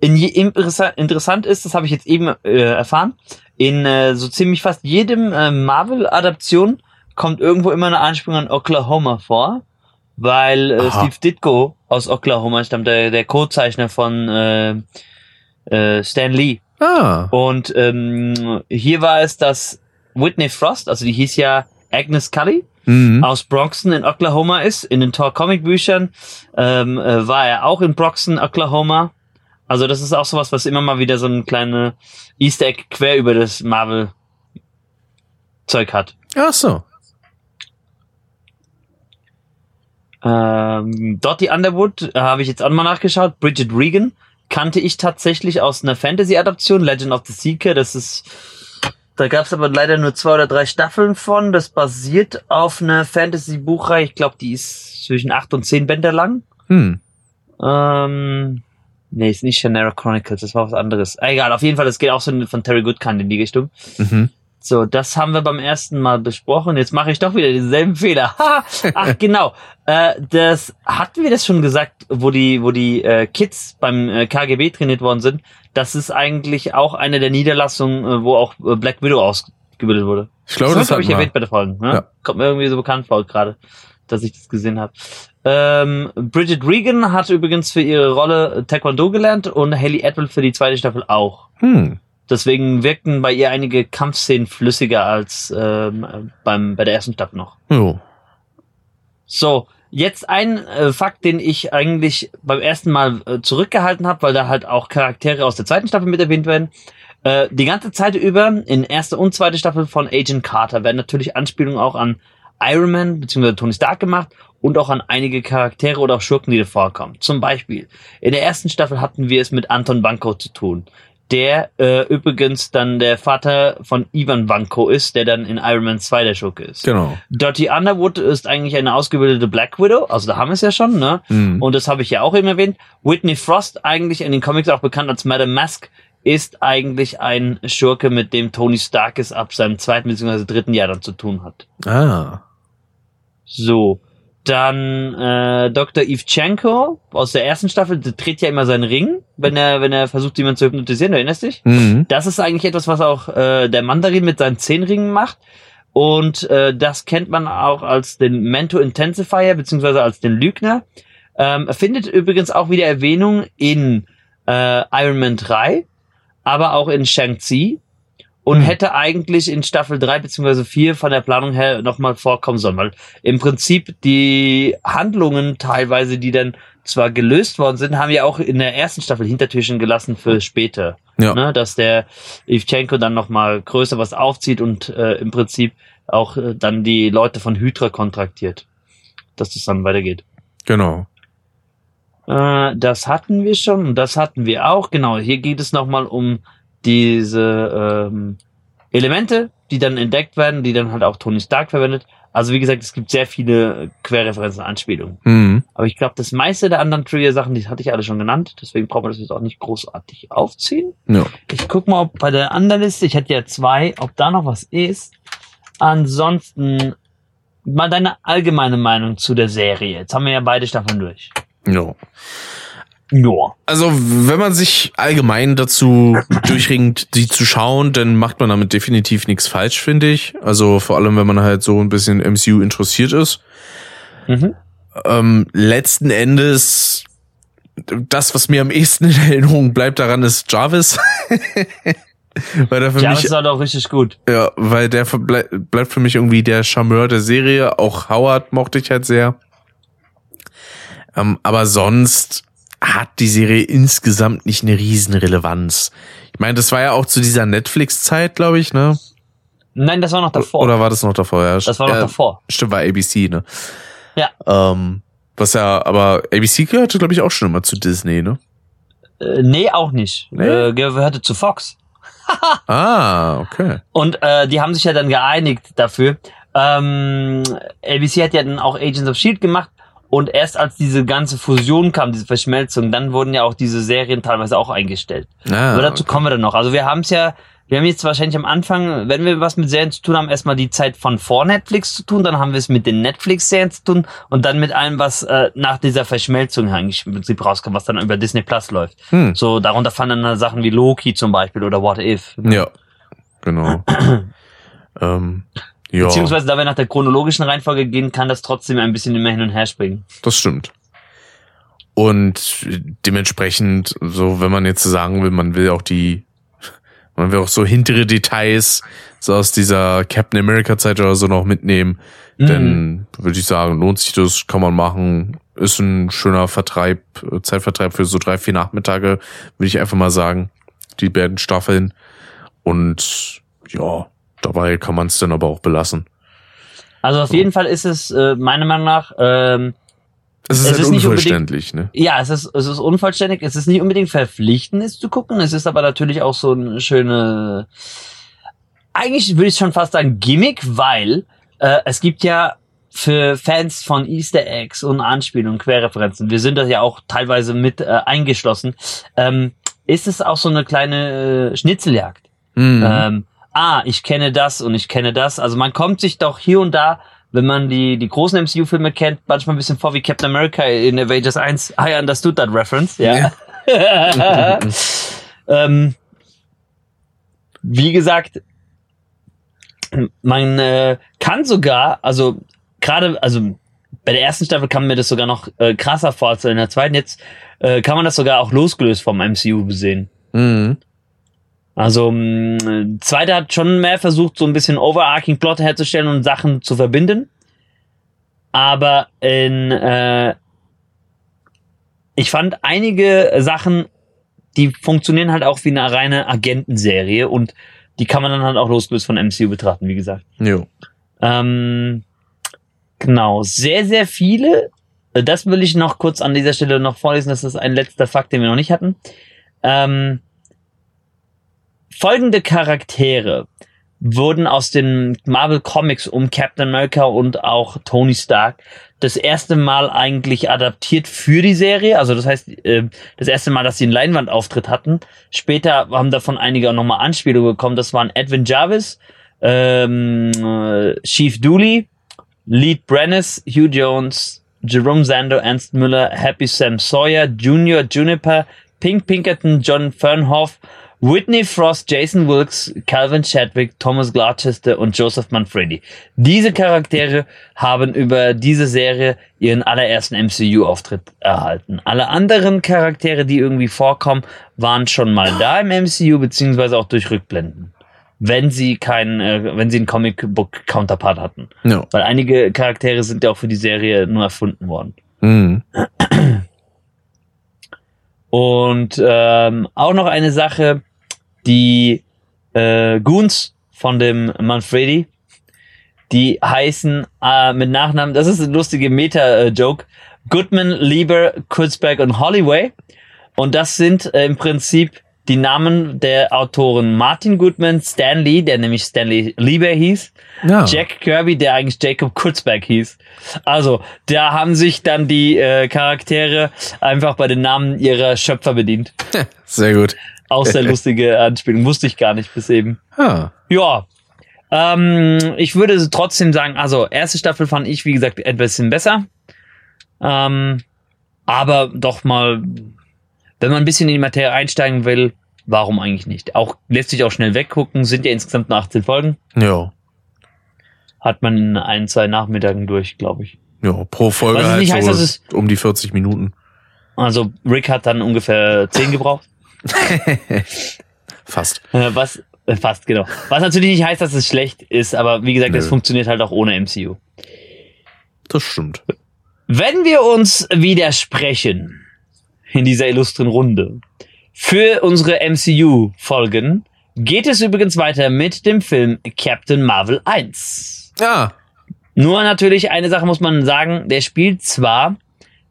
in je, interessa interessant ist, das habe ich jetzt eben äh, erfahren, in äh, so ziemlich fast jedem äh, Marvel-Adaption kommt irgendwo immer eine Anspielung an Oklahoma vor, weil äh, Aha. Steve Ditko aus Oklahoma stammt, der, der Co-Zeichner von äh, äh, Stan Lee. Ah, Und ähm, hier war es, dass Whitney Frost, also die hieß ja Agnes Cully, mhm. aus Broxton in Oklahoma ist. In den Tor Comic Büchern ähm, äh, war er auch in Broxton, Oklahoma. Also das ist auch sowas, was immer mal wieder so ein kleine Easter Egg quer über das Marvel Zeug hat. Ach so. Ähm, Dottie Underwood äh, habe ich jetzt auch mal nachgeschaut. Bridget Regan kannte ich tatsächlich aus einer Fantasy-Adaption, Legend of the Seeker. Das ist, da gab es aber leider nur zwei oder drei Staffeln von. Das basiert auf einer Fantasy-Buchreihe. Ich glaube, die ist zwischen acht und zehn Bänder lang. Hm. Ähm, nee, ist nicht Shannara Chronicles, das war was anderes. Egal, auf jeden Fall, das geht auch so von Terry Goodkind in die Richtung. Mhm. So, das haben wir beim ersten Mal besprochen. Jetzt mache ich doch wieder denselben Fehler. Ha! Ach genau, äh, das hatten wir das schon gesagt, wo die, wo die äh, Kids beim äh, KGB trainiert worden sind. Das ist eigentlich auch eine der Niederlassungen, äh, wo auch äh, Black Widow ausgebildet wurde. Ich glaube, das, habe hat ich erwähnt bei der Folge. Ne? Ja. Kommt mir irgendwie so bekannt vor gerade, dass ich das gesehen habe. Ähm, Bridget Regan hat übrigens für ihre Rolle Taekwondo gelernt und Haley Atwell für die zweite Staffel auch. Hm. Deswegen wirkten bei ihr einige Kampfszenen flüssiger als ähm, beim bei der ersten Staffel noch. Jo. So, jetzt ein äh, Fakt, den ich eigentlich beim ersten Mal äh, zurückgehalten habe, weil da halt auch Charaktere aus der zweiten Staffel mit erwähnt werden. Äh, die ganze Zeit über in erste und zweite Staffel von Agent Carter werden natürlich Anspielungen auch an Iron Man bzw. Tony Stark gemacht und auch an einige Charaktere oder auch Schurken, die da vorkommen. Zum Beispiel in der ersten Staffel hatten wir es mit Anton Banco zu tun, der äh, übrigens dann der Vater von Ivan Banco ist, der dann in Iron Man 2 der Schurke ist. Genau. Dirty Underwood ist eigentlich eine ausgebildete Black Widow, also da haben wir es ja schon, ne? Mhm. Und das habe ich ja auch eben erwähnt. Whitney Frost, eigentlich in den Comics auch bekannt als Madame Mask, ist eigentlich ein Schurke, mit dem Tony Stark es ab seinem zweiten bzw. dritten Jahr dann zu tun hat. Ah. So. Dann äh, Dr. Ivchenko aus der ersten Staffel, der dreht ja immer seinen Ring, wenn er, wenn er versucht, jemanden zu hypnotisieren, du erinnerst dich? Mhm. Das ist eigentlich etwas, was auch äh, der Mandarin mit seinen Zehnringen macht. Und äh, das kennt man auch als den Mento Intensifier, beziehungsweise als den Lügner. Ähm, er findet übrigens auch wieder Erwähnung in äh, Iron Man 3, aber auch in Shang-Chi. Und Hm. hätte eigentlich in Staffel 3 beziehungsweise 4 von der Planung her nochmal vorkommen sollen, weil im Prinzip die Handlungen teilweise, die dann zwar gelöst worden sind, haben ja auch in der ersten Staffel Hintertürchen gelassen für später Ja. ne, dass der Ivchenko dann nochmal größer was aufzieht und äh, im Prinzip auch äh, dann die Leute von Hydra kontraktiert, dass das dann weitergeht. Genau. Äh, das hatten wir schon und das hatten wir auch. Genau, hier geht es nochmal um diese ähm, Elemente, die dann entdeckt werden, die dann halt auch Tony Stark verwendet. Also wie gesagt, es gibt sehr viele Querreferenzen, Anspielungen. Mhm. Aber ich glaube, das meiste der anderen Trivia-Sachen, die hatte ich alle schon genannt. Deswegen brauchen wir das jetzt auch nicht großartig aufziehen. Ja. Ich guck mal, ob bei der anderen Liste, ich hätte ja zwei, ob da noch was ist. Ansonsten mal deine allgemeine Meinung zu der Serie. Jetzt haben wir ja beide Staffeln durch. Ja. Ja. Also, wenn man sich allgemein dazu durchringt, die zu schauen, dann macht man damit definitiv nichts falsch, finde ich. Also, vor allem, wenn man halt so ein bisschen MCU interessiert ist. Mhm. Ähm, letzten Endes, das, was mir am ehesten in Erinnerung bleibt daran, ist Jarvis. weil der für Ja, das mich, ist halt auch richtig gut. ja, weil der bleibt für mich irgendwie der Charmeur der Serie. Auch Howard mochte ich halt sehr. Ähm, aber sonst hat die Serie insgesamt nicht eine riesen Relevanz. Ich meine, das war ja auch zu dieser Netflix-Zeit, glaube ich, ne? Nein, das war noch davor. Oder war das noch davor? Ja, das war noch ja, davor. Stimmt, war ABC, ne? Ja. Ähm, was ja, aber ABC gehörte, glaube ich, auch schon immer zu Disney, ne? Äh, nee, auch nicht. Nee? Äh, gehörte zu Fox. Ah, okay. Und äh, die haben sich ja dann geeinigt dafür. Ähm, ABC hat ja dann auch Agents of Shield gemacht und erst als diese ganze Fusion kam, diese Verschmelzung, dann wurden ja auch diese Serien teilweise auch eingestellt. Ah, Aber dazu okay. kommen wir dann noch. Also wir haben es ja, wir haben jetzt wahrscheinlich am Anfang, wenn wir was mit Serien zu tun haben, erstmal die Zeit von vor Netflix zu tun, dann haben wir es mit den Netflix-Serien zu tun und dann mit allem, was äh, nach dieser Verschmelzung eigentlich im Prinzip rauskommt, was dann über Disney Plus läuft. Hm. So, darunter fallen dann Sachen wie Loki zum Beispiel oder What If. Ja, genau. ähm, ja, Beziehungsweise, da wir nach der chronologischen Reihenfolge gehen, kann das trotzdem ein bisschen immer hin und her springen. das stimmt. Und dementsprechend, so, wenn man jetzt sagen will, man will auch die, man will auch so hintere Details so aus dieser Captain America Zeit oder so noch mitnehmen, Mhm. dann würde ich sagen, lohnt sich das, kann man machen, ist ein schöner Vertreib, Zeitvertreib für so drei, vier Nachmittage, würde ich einfach mal sagen, die beiden Staffeln. Und ja, dabei kann man es dann aber auch belassen. Also auf jeden Fall ist es äh, meiner Meinung nach, ähm, Es ist Es halt ist unvollständig, ne? ja, es ist, es ist unvollständig, es ist nicht unbedingt verpflichtend, es zu gucken, es ist aber natürlich auch so eine schöne, eigentlich würde ich schon fast sagen Gimmick, weil äh, es gibt ja für Fans von Easter Eggs und Anspielungen, Querreferenzen, wir sind da ja auch teilweise mit äh, eingeschlossen, ähm, ist es auch so eine kleine äh, Schnitzeljagd. Mhm. Ähm, ah, ich kenne das und ich kenne das. Also man kommt sich doch hier und da, wenn man die, die großen MCU-Filme kennt, manchmal ein bisschen vor wie Captain America in Avengers 1. I understood that reference, ja. Ja. ähm, wie gesagt, man äh, kann sogar, also gerade, also bei der ersten Staffel kam mir das sogar noch äh, krasser vor als in der zweiten. Jetzt äh, kann man das sogar auch losgelöst vom MCU sehen. Mhm. Also mh, zweite hat schon mehr versucht, so ein bisschen overarching Plot herzustellen und Sachen zu verbinden. Aber in äh, ich fand einige Sachen, die funktionieren halt auch wie eine reine Agentenserie und die kann man dann halt auch losgelöst von MCU betrachten, wie gesagt. Jo. Ähm, genau, sehr, sehr viele. Das will ich noch kurz an dieser Stelle noch vorlesen. Das ist ein letzter Fakt, den wir noch nicht hatten. Ähm, folgende Charaktere wurden aus den Marvel Comics um Captain America und auch Tony Stark das erste Mal eigentlich adaptiert für die Serie. Also das heißt, äh, das erste Mal, dass sie einen Leinwandauftritt hatten. Später haben davon einige auch nochmal Anspielungen bekommen. Das waren Edwin Jarvis, ähm, äh, Chief Dooley, Lead Brennis, Hugh Jones, Jerome Zando, Ernst Müller, Happy Sam Sawyer, Junior Juniper, Pink Pinkerton, John Fernhoff, Whitney Frost, Jason Wilkes, Calvin Chadwick, Thomas Gloucester und Joseph Manfredi. Diese Charaktere haben über diese Serie ihren allerersten MCU-Auftritt erhalten. Alle anderen Charaktere, die irgendwie vorkommen, waren schon mal da im MCU, beziehungsweise auch durch Rückblenden. Wenn sie keinen, äh, wenn sie einen Comic-Book-Counterpart hatten. Ja. Weil einige Charaktere sind ja auch für die Serie nur erfunden worden. Mhm. Und ähm, auch noch eine Sache, die äh, Goons von dem Manfredi, die heißen äh, mit Nachnamen, das ist ein lustige Meta-Joke, Goodman, Lieber, Kurzberg und Holloway. Und das sind äh, im Prinzip die Namen der Autoren Martin Goodman, Stan Lee, der nämlich Stanley Lieber hieß, Ja. Jack Kirby, der eigentlich Jacob Kurzberg hieß. Also, da haben sich dann die äh, Charaktere einfach bei den Namen ihrer Schöpfer bedient. Sehr gut. Auch sehr lustige Anspielung. Wusste ich gar nicht bis eben. Ah. Ja. Ähm, ich würde trotzdem sagen, also erste Staffel fand ich, wie gesagt, ein bisschen besser. Ähm, aber doch mal, wenn man ein bisschen in die Materie einsteigen will, warum eigentlich nicht? Auch lässt sich auch schnell weggucken, sind ja insgesamt nur 18 Folgen. Ja. Hat man in ein, zwei Nachmittagen durch, glaube ich. Ja, pro Folge halt nicht heißt, so es- um die 40 Minuten. Also Rick hat dann ungefähr 10 gebraucht. Fast. Äh, Was äh, fast genau. Was natürlich nicht heißt, dass es schlecht ist, aber wie gesagt, es funktioniert halt auch ohne MCU. Das stimmt. Wenn wir uns widersprechen in dieser illustren Runde für unsere MCU-Folgen, geht es übrigens weiter mit dem Film Captain Marvel 1. Ja. Nur natürlich eine Sache muss man sagen, der spielt zwar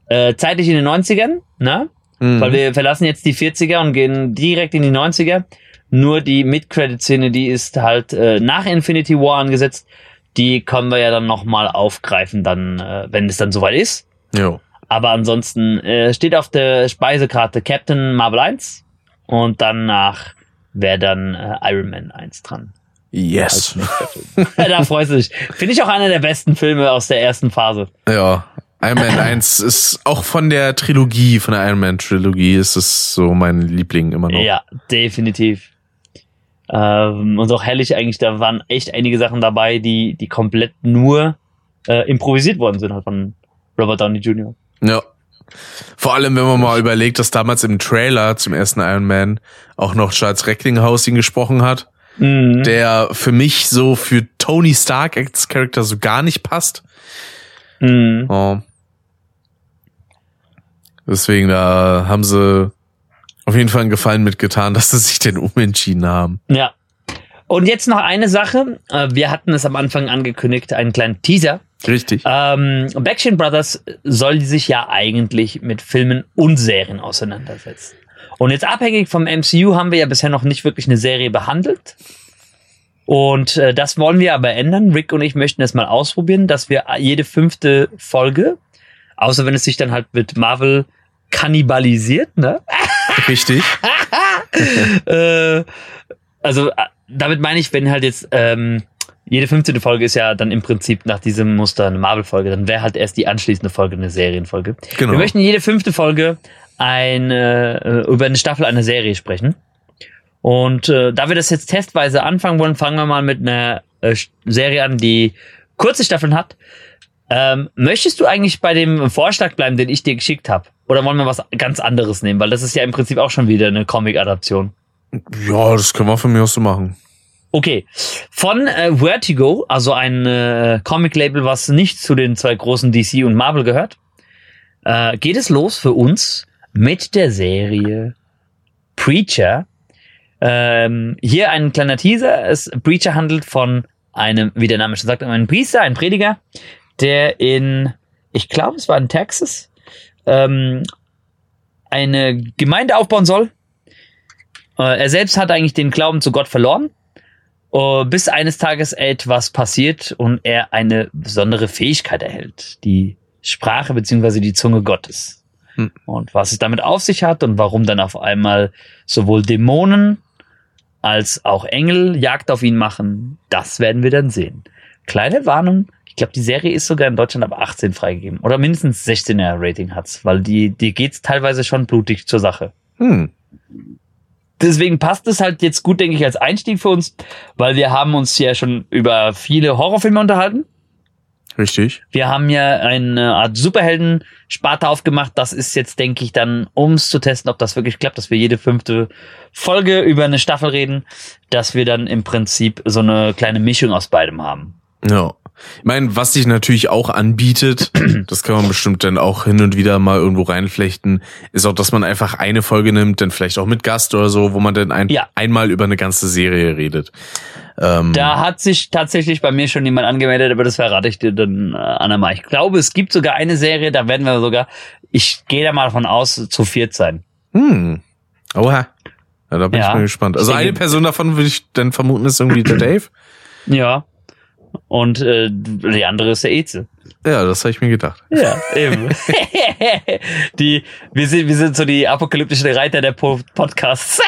äh, zeitlich in den 90ern, ne? Mhm. Weil wir verlassen jetzt die 40er und gehen direkt in die 90er. Nur die Mid-Credit-Szene, die ist halt äh, nach Infinity War angesetzt. Die können wir ja dann nochmal aufgreifen, dann, äh, wenn es dann soweit ist. Jo. Aber ansonsten äh, steht auf der Speisekarte Captain Marvel 1 und danach wäre dann äh, Iron Man 1 dran. Yes. da freust du dich. Finde ich auch einer der besten Filme aus der ersten Phase. Ja. Iron Man 1 ist auch von der Trilogie, von der Iron Man Trilogie, ist es so mein Liebling immer noch. Ja, definitiv. Ähm, und auch herrlich eigentlich, da waren echt einige Sachen dabei, die, die komplett nur äh, improvisiert worden sind halt von Robert Downey Jr. Ja. Vor allem, wenn man mal überlegt, dass damals im Trailer zum ersten Iron Man auch noch Charles Recklinghausen gesprochen hat, Mhm. der für mich so für Tony Stark als Charakter so gar nicht passt. Mhm. Oh. Deswegen, da haben sie auf jeden Fall einen Gefallen mitgetan, dass sie sich denn umentschieden haben. Ja. Und jetzt noch eine Sache. Äh, Wir hatten es am Anfang angekündigt, einen kleinen Teaser. Richtig. Ähm, Backstreet Brothers soll sich ja eigentlich mit Filmen und Serien auseinandersetzen. Und jetzt abhängig vom MCU haben wir ja bisher noch nicht wirklich eine Serie behandelt. Und äh, das wollen wir aber ändern. Rick und ich möchten das mal ausprobieren, dass wir jede fünfte Folge, außer wenn es sich dann halt mit Marvel kannibalisiert, ne? Richtig. äh, also äh, damit meine ich, wenn halt jetzt ähm, jede 15. Folge ist ja dann im Prinzip nach diesem Muster eine Marvel-Folge, dann wäre halt erst die anschließende Folge eine Serienfolge. Genau. Wir möchten jede fünfte Folge eine, äh, über eine Staffel einer Serie sprechen. Und äh, da wir das jetzt testweise anfangen wollen, fangen wir mal mit einer äh, Serie an, die kurze Staffeln hat. Ähm, möchtest du eigentlich bei dem Vorschlag bleiben, den ich dir geschickt habe? Oder wollen wir was ganz anderes nehmen? Weil das ist ja im Prinzip auch schon wieder eine Comic-Adaption. Ja, das können wir von mir aus so machen. Okay. Von äh, Vertigo, also ein äh, Comic-Label, was nicht zu den zwei großen DC und Marvel gehört, äh, geht es los für uns mit der Serie Preacher. Ähm, hier ein kleiner Teaser. Es, Preacher handelt von einem, wie der Name schon sagt, einem Priester, ein Prediger, der in, ich glaube, es war in Texas, ähm, eine Gemeinde aufbauen soll. Äh, er selbst hat eigentlich den Glauben zu Gott verloren, äh, bis eines Tages etwas passiert und er eine besondere Fähigkeit erhält, die Sprache beziehungsweise die Zunge Gottes. Hm. Und was es damit auf sich hat und warum dann auf einmal sowohl Dämonen als auch Engel Jagd auf ihn machen, das werden wir dann sehen. Kleine Warnung, glaube, die Serie ist sogar in Deutschland ab 18 freigegeben. Oder mindestens 16er Rating hat's, weil die, die geht's teilweise schon blutig zur Sache. Hm. Deswegen passt es halt jetzt gut, denke ich, als Einstieg für uns, weil wir haben uns ja schon über viele Horrorfilme unterhalten. Richtig. Wir haben ja eine Art Superhelden-Sparte aufgemacht. Das ist jetzt, denke ich, dann, um es zu testen, ob das wirklich klappt, dass wir jede fünfte Folge über eine Staffel reden, dass wir dann im Prinzip so eine kleine Mischung aus beidem haben. Ja. Ich meine, was sich natürlich auch anbietet, das kann man bestimmt dann auch hin und wieder mal irgendwo reinflechten, ist auch, dass man einfach eine Folge nimmt, dann vielleicht auch mit Gast oder so, wo man dann ein, Ja. einmal über eine ganze Serie redet. Ähm, Da hat sich tatsächlich bei mir schon jemand angemeldet, aber das verrate ich dir dann äh, Anna Ich glaube, es gibt sogar eine Serie, da werden wir sogar, ich gehe da mal davon aus, zu viert sein. hm. Oha. Ja, da bin Ja. ich mal gespannt. Also eine Person davon würde ich dann vermuten, ist irgendwie der Dave. Ja. Und äh, die andere ist der Eze. Ja, das habe ich mir gedacht. Ja, eben. die, wir sind, wir sind so die apokalyptischen Reiter der po Podcasts.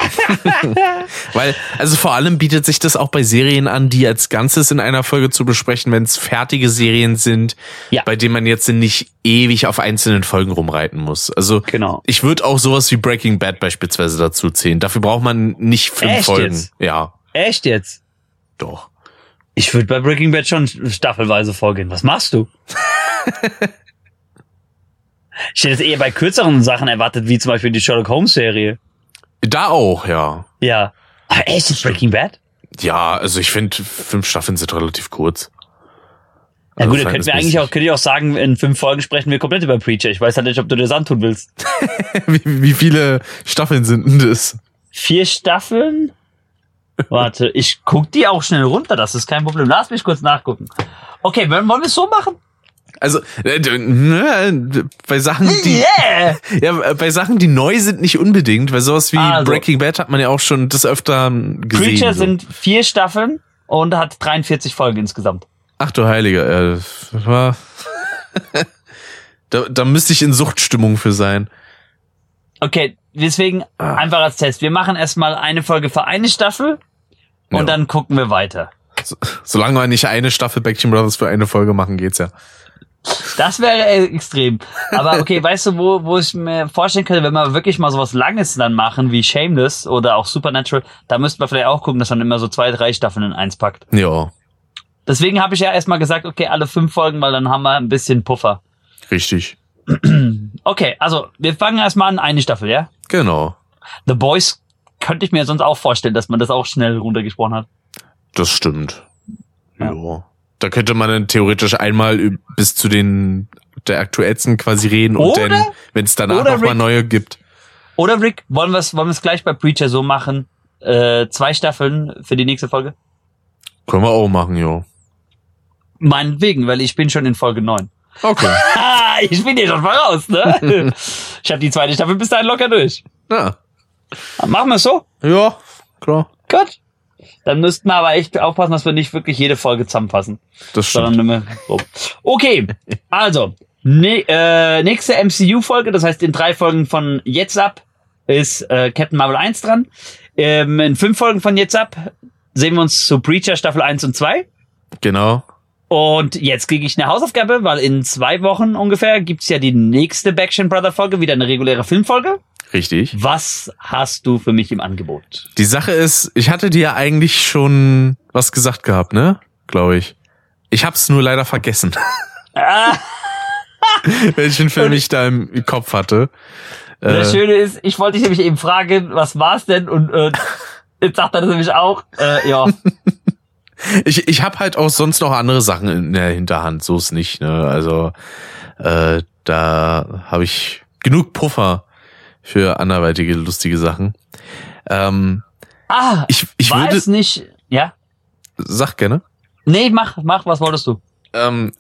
Weil, also vor allem bietet sich das auch bei Serien an, die als Ganzes in einer Folge zu besprechen, wenn es fertige Serien sind, Ja. bei denen man jetzt nicht ewig auf einzelnen Folgen rumreiten muss. Also Genau. ich würde auch sowas wie Breaking Bad beispielsweise dazu zählen. Dafür braucht man nicht fünf Echt Folgen. jetzt? Ja, Echt jetzt? doch. Ich würde bei Breaking Bad schon staffelweise vorgehen. Was machst du? ich hätte es eher bei kürzeren Sachen erwartet, wie zum Beispiel die Sherlock Holmes Serie. Da auch, ja. Ja. Aber echt jetzt Breaking Bad? Ja, also ich finde, fünf Staffeln sind relativ kurz. Ja Also gut, dann könnten wir eigentlich auch, könnte ich auch sagen, in fünf Folgen sprechen wir komplett über Preacher. Ich weiß halt nicht, ob du das antun willst. wie, wie viele Staffeln sind denn das? Vier Staffeln? Warte, ich guck die auch schnell runter, das ist kein Problem. Lass mich kurz nachgucken. Okay, wollen wir es so machen? Also, äh, ne, bei Sachen, die, Yeah! ja, äh, bei Sachen, die neu sind, nicht unbedingt, weil sowas wie Also. Breaking Bad hat man ja auch schon des Öfteren gesehen. Preacher so. sind vier Staffeln und hat 43 Folgen insgesamt. Ach du Heiliger, äh, das war, da, da müsste ich in Suchtstimmung für sein. Okay, deswegen Ah. einfach als Test. Wir machen erstmal eine Folge für eine Staffel und Ja. dann gucken wir weiter. So, solange wir nicht eine Staffel Backstreet Brothers für eine Folge machen, geht's ja. Das wäre äh, extrem. Aber okay, weißt du, wo, wo ich mir vorstellen könnte, wenn wir wirklich mal sowas Langes dann machen, wie Shameless oder auch Supernatural, da müssten wir vielleicht auch gucken, dass man immer so zwei, drei Staffeln in eins packt. Ja, Deswegen habe ich ja erstmal gesagt, okay, alle fünf Folgen, weil dann haben wir ein bisschen Puffer. richtig. Okay, also wir fangen erstmal an, eine Staffel, ja? Genau. The Boys könnte ich mir sonst auch vorstellen, dass man das auch schnell runtergesprochen hat. Das stimmt. Ja. Ja. Da könnte man dann theoretisch einmal bis zu den der aktuellsten quasi reden und Oder- dann, wenn es danach oder noch mal Rick- neue gibt. Oder Rick, wollen wir es wollen wir's gleich bei Preacher so machen? Äh, zwei Staffeln für die nächste Folge? Können wir auch machen, jo. Meinetwegen, weil ich bin schon in Folge 9. Okay. Ich bin hier schon voraus, ne? ich habe die zweite Staffel bis dahin locker durch. ja. Machen wir es so? Ja, klar. Gut. Dann müssten wir aber echt aufpassen, dass wir nicht wirklich jede Folge zusammenfassen. Das stimmt. Okay, also ne, äh, nächste MCU-Folge, das heißt in drei Folgen von jetzt ab ist äh, Captain Marvel 1 dran. Ähm, in fünf Folgen von jetzt ab sehen wir uns zu Preacher Staffel 1 und 2. Genau. Und jetzt kriege ich eine Hausaufgabe, weil in zwei Wochen ungefähr gibt's ja die nächste Backstreet Brother Folge, wieder eine reguläre Filmfolge. Richtig. Was hast du für mich im Angebot? Die Sache ist, ich hatte dir eigentlich schon was gesagt gehabt, ne? Glaube ich. Ich hab's nur leider vergessen. Ah, Welchen Film ich da im Kopf hatte. das Äh, Schöne ist, ich wollte dich nämlich eben fragen, was war's denn? Und äh, jetzt sagt er das nämlich auch. Äh, ja, ich ich habe halt auch sonst noch andere Sachen in der Hinterhand, so ist nicht. Ne? Also äh, da habe ich genug Puffer für anderweitige lustige Sachen. Ähm, ah, ich ich war würde, es nicht? Ja, sag gerne. nee, mach, mach. Was wolltest du? Ähm,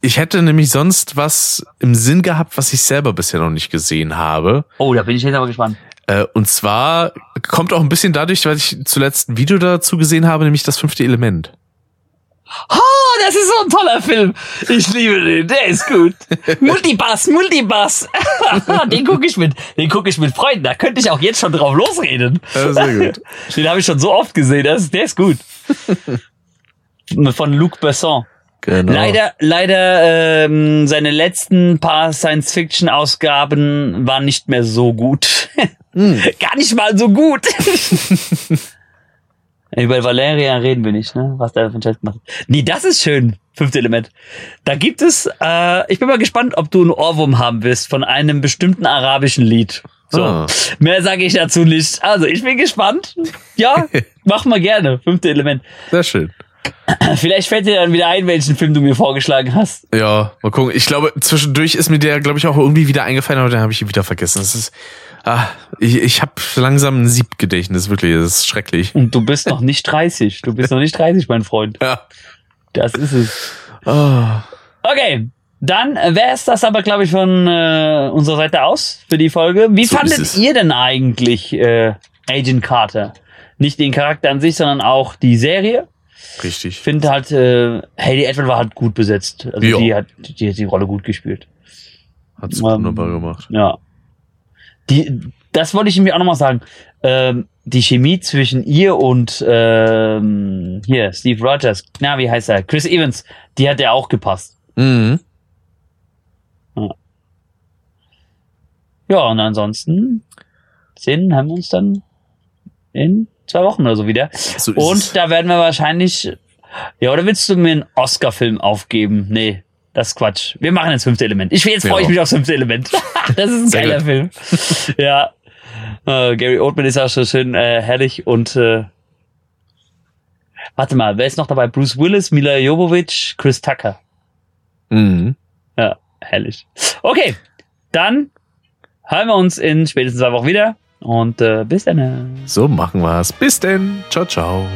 ich hätte nämlich sonst was im Sinn gehabt, was ich selber bisher noch nicht gesehen habe. Oh, da bin ich jetzt aber gespannt. Äh, und zwar kommt auch ein bisschen dadurch, weil ich zuletzt ein Video dazu gesehen habe, nämlich das fünfte Element. Oh, das ist so ein toller Film. Ich liebe den, der ist gut. Multibass, Multibass. den gucke ich mit, den gucke ich mit Freunden. Da könnte ich auch jetzt schon drauf losreden. Ja, sehr gut. Den habe ich schon so oft gesehen. Das, der ist gut. Von Luc Besson. Genau. Leider, leider ähm, seine letzten paar Science-Fiction-Ausgaben waren nicht mehr so gut. Gar nicht mal so gut. Über Valeria reden wir nicht, ne? Was der für ein Scheiß macht. Nee, das ist schön. Fünfte Element. Da gibt es, äh, ich bin mal gespannt, ob du einen Ohrwurm haben wirst von einem bestimmten arabischen Lied. So. Ah. Mehr sage ich dazu nicht. Also, ich bin gespannt. Ja, mach mal gerne. Fünfte Element. Sehr schön. Vielleicht fällt dir dann wieder ein, welchen Film du mir vorgeschlagen hast. Ja, mal gucken. Ich glaube, zwischendurch ist mir der, glaube ich, auch irgendwie wieder eingefallen, aber dann habe ich ihn wieder vergessen. Das ist, ah, ich, ich habe langsam ein Siebgedächtnis, wirklich. Das ist schrecklich. Und du bist noch nicht 30. Du bist noch nicht 30, mein Freund. Ja. Das ist es. Ah. Okay. Dann wäre es das aber, glaube ich, von äh, unserer Seite aus für die Folge. Wie So fandet ihr denn eigentlich äh, Agent Carter? Nicht den Charakter an sich, sondern auch die Serie. Ich Richtig. finde halt, äh, Hayley Atwell war halt gut besetzt. Also Ja. die hat die, hat die Rolle gut gespielt. Hat's Ähm, wunderbar gemacht. Ja. Die, das wollte ich mir auch nochmal sagen. Ähm, die Chemie zwischen ihr und ähm, hier, Steve Rogers, na, wie heißt er? Chris Evans, die hat ja auch gepasst. Mhm. Ja, und ansonsten sehen, haben wir uns dann in zwei Wochen oder so wieder. So Und es. da werden wir wahrscheinlich. Ja, oder willst du mir einen Oscar-Film aufgeben? Nee, das ist Quatsch. Wir machen das fünfte Element. Ich jetzt freue ich Ja. mich aufs fünfte Element. das ist ein Sehr geiler gut. Film. ja. Äh, Gary Oldman ist auch so schön äh, herrlich und äh, warte mal, wer ist noch dabei? Bruce Willis, Mila Jovovich, Chris Tucker. Mhm. Ja, herrlich. Okay, dann hören wir uns in spätestens zwei Wochen wieder und äh, bis dann. So machen wir's. Bis denn. Ciao, ciao.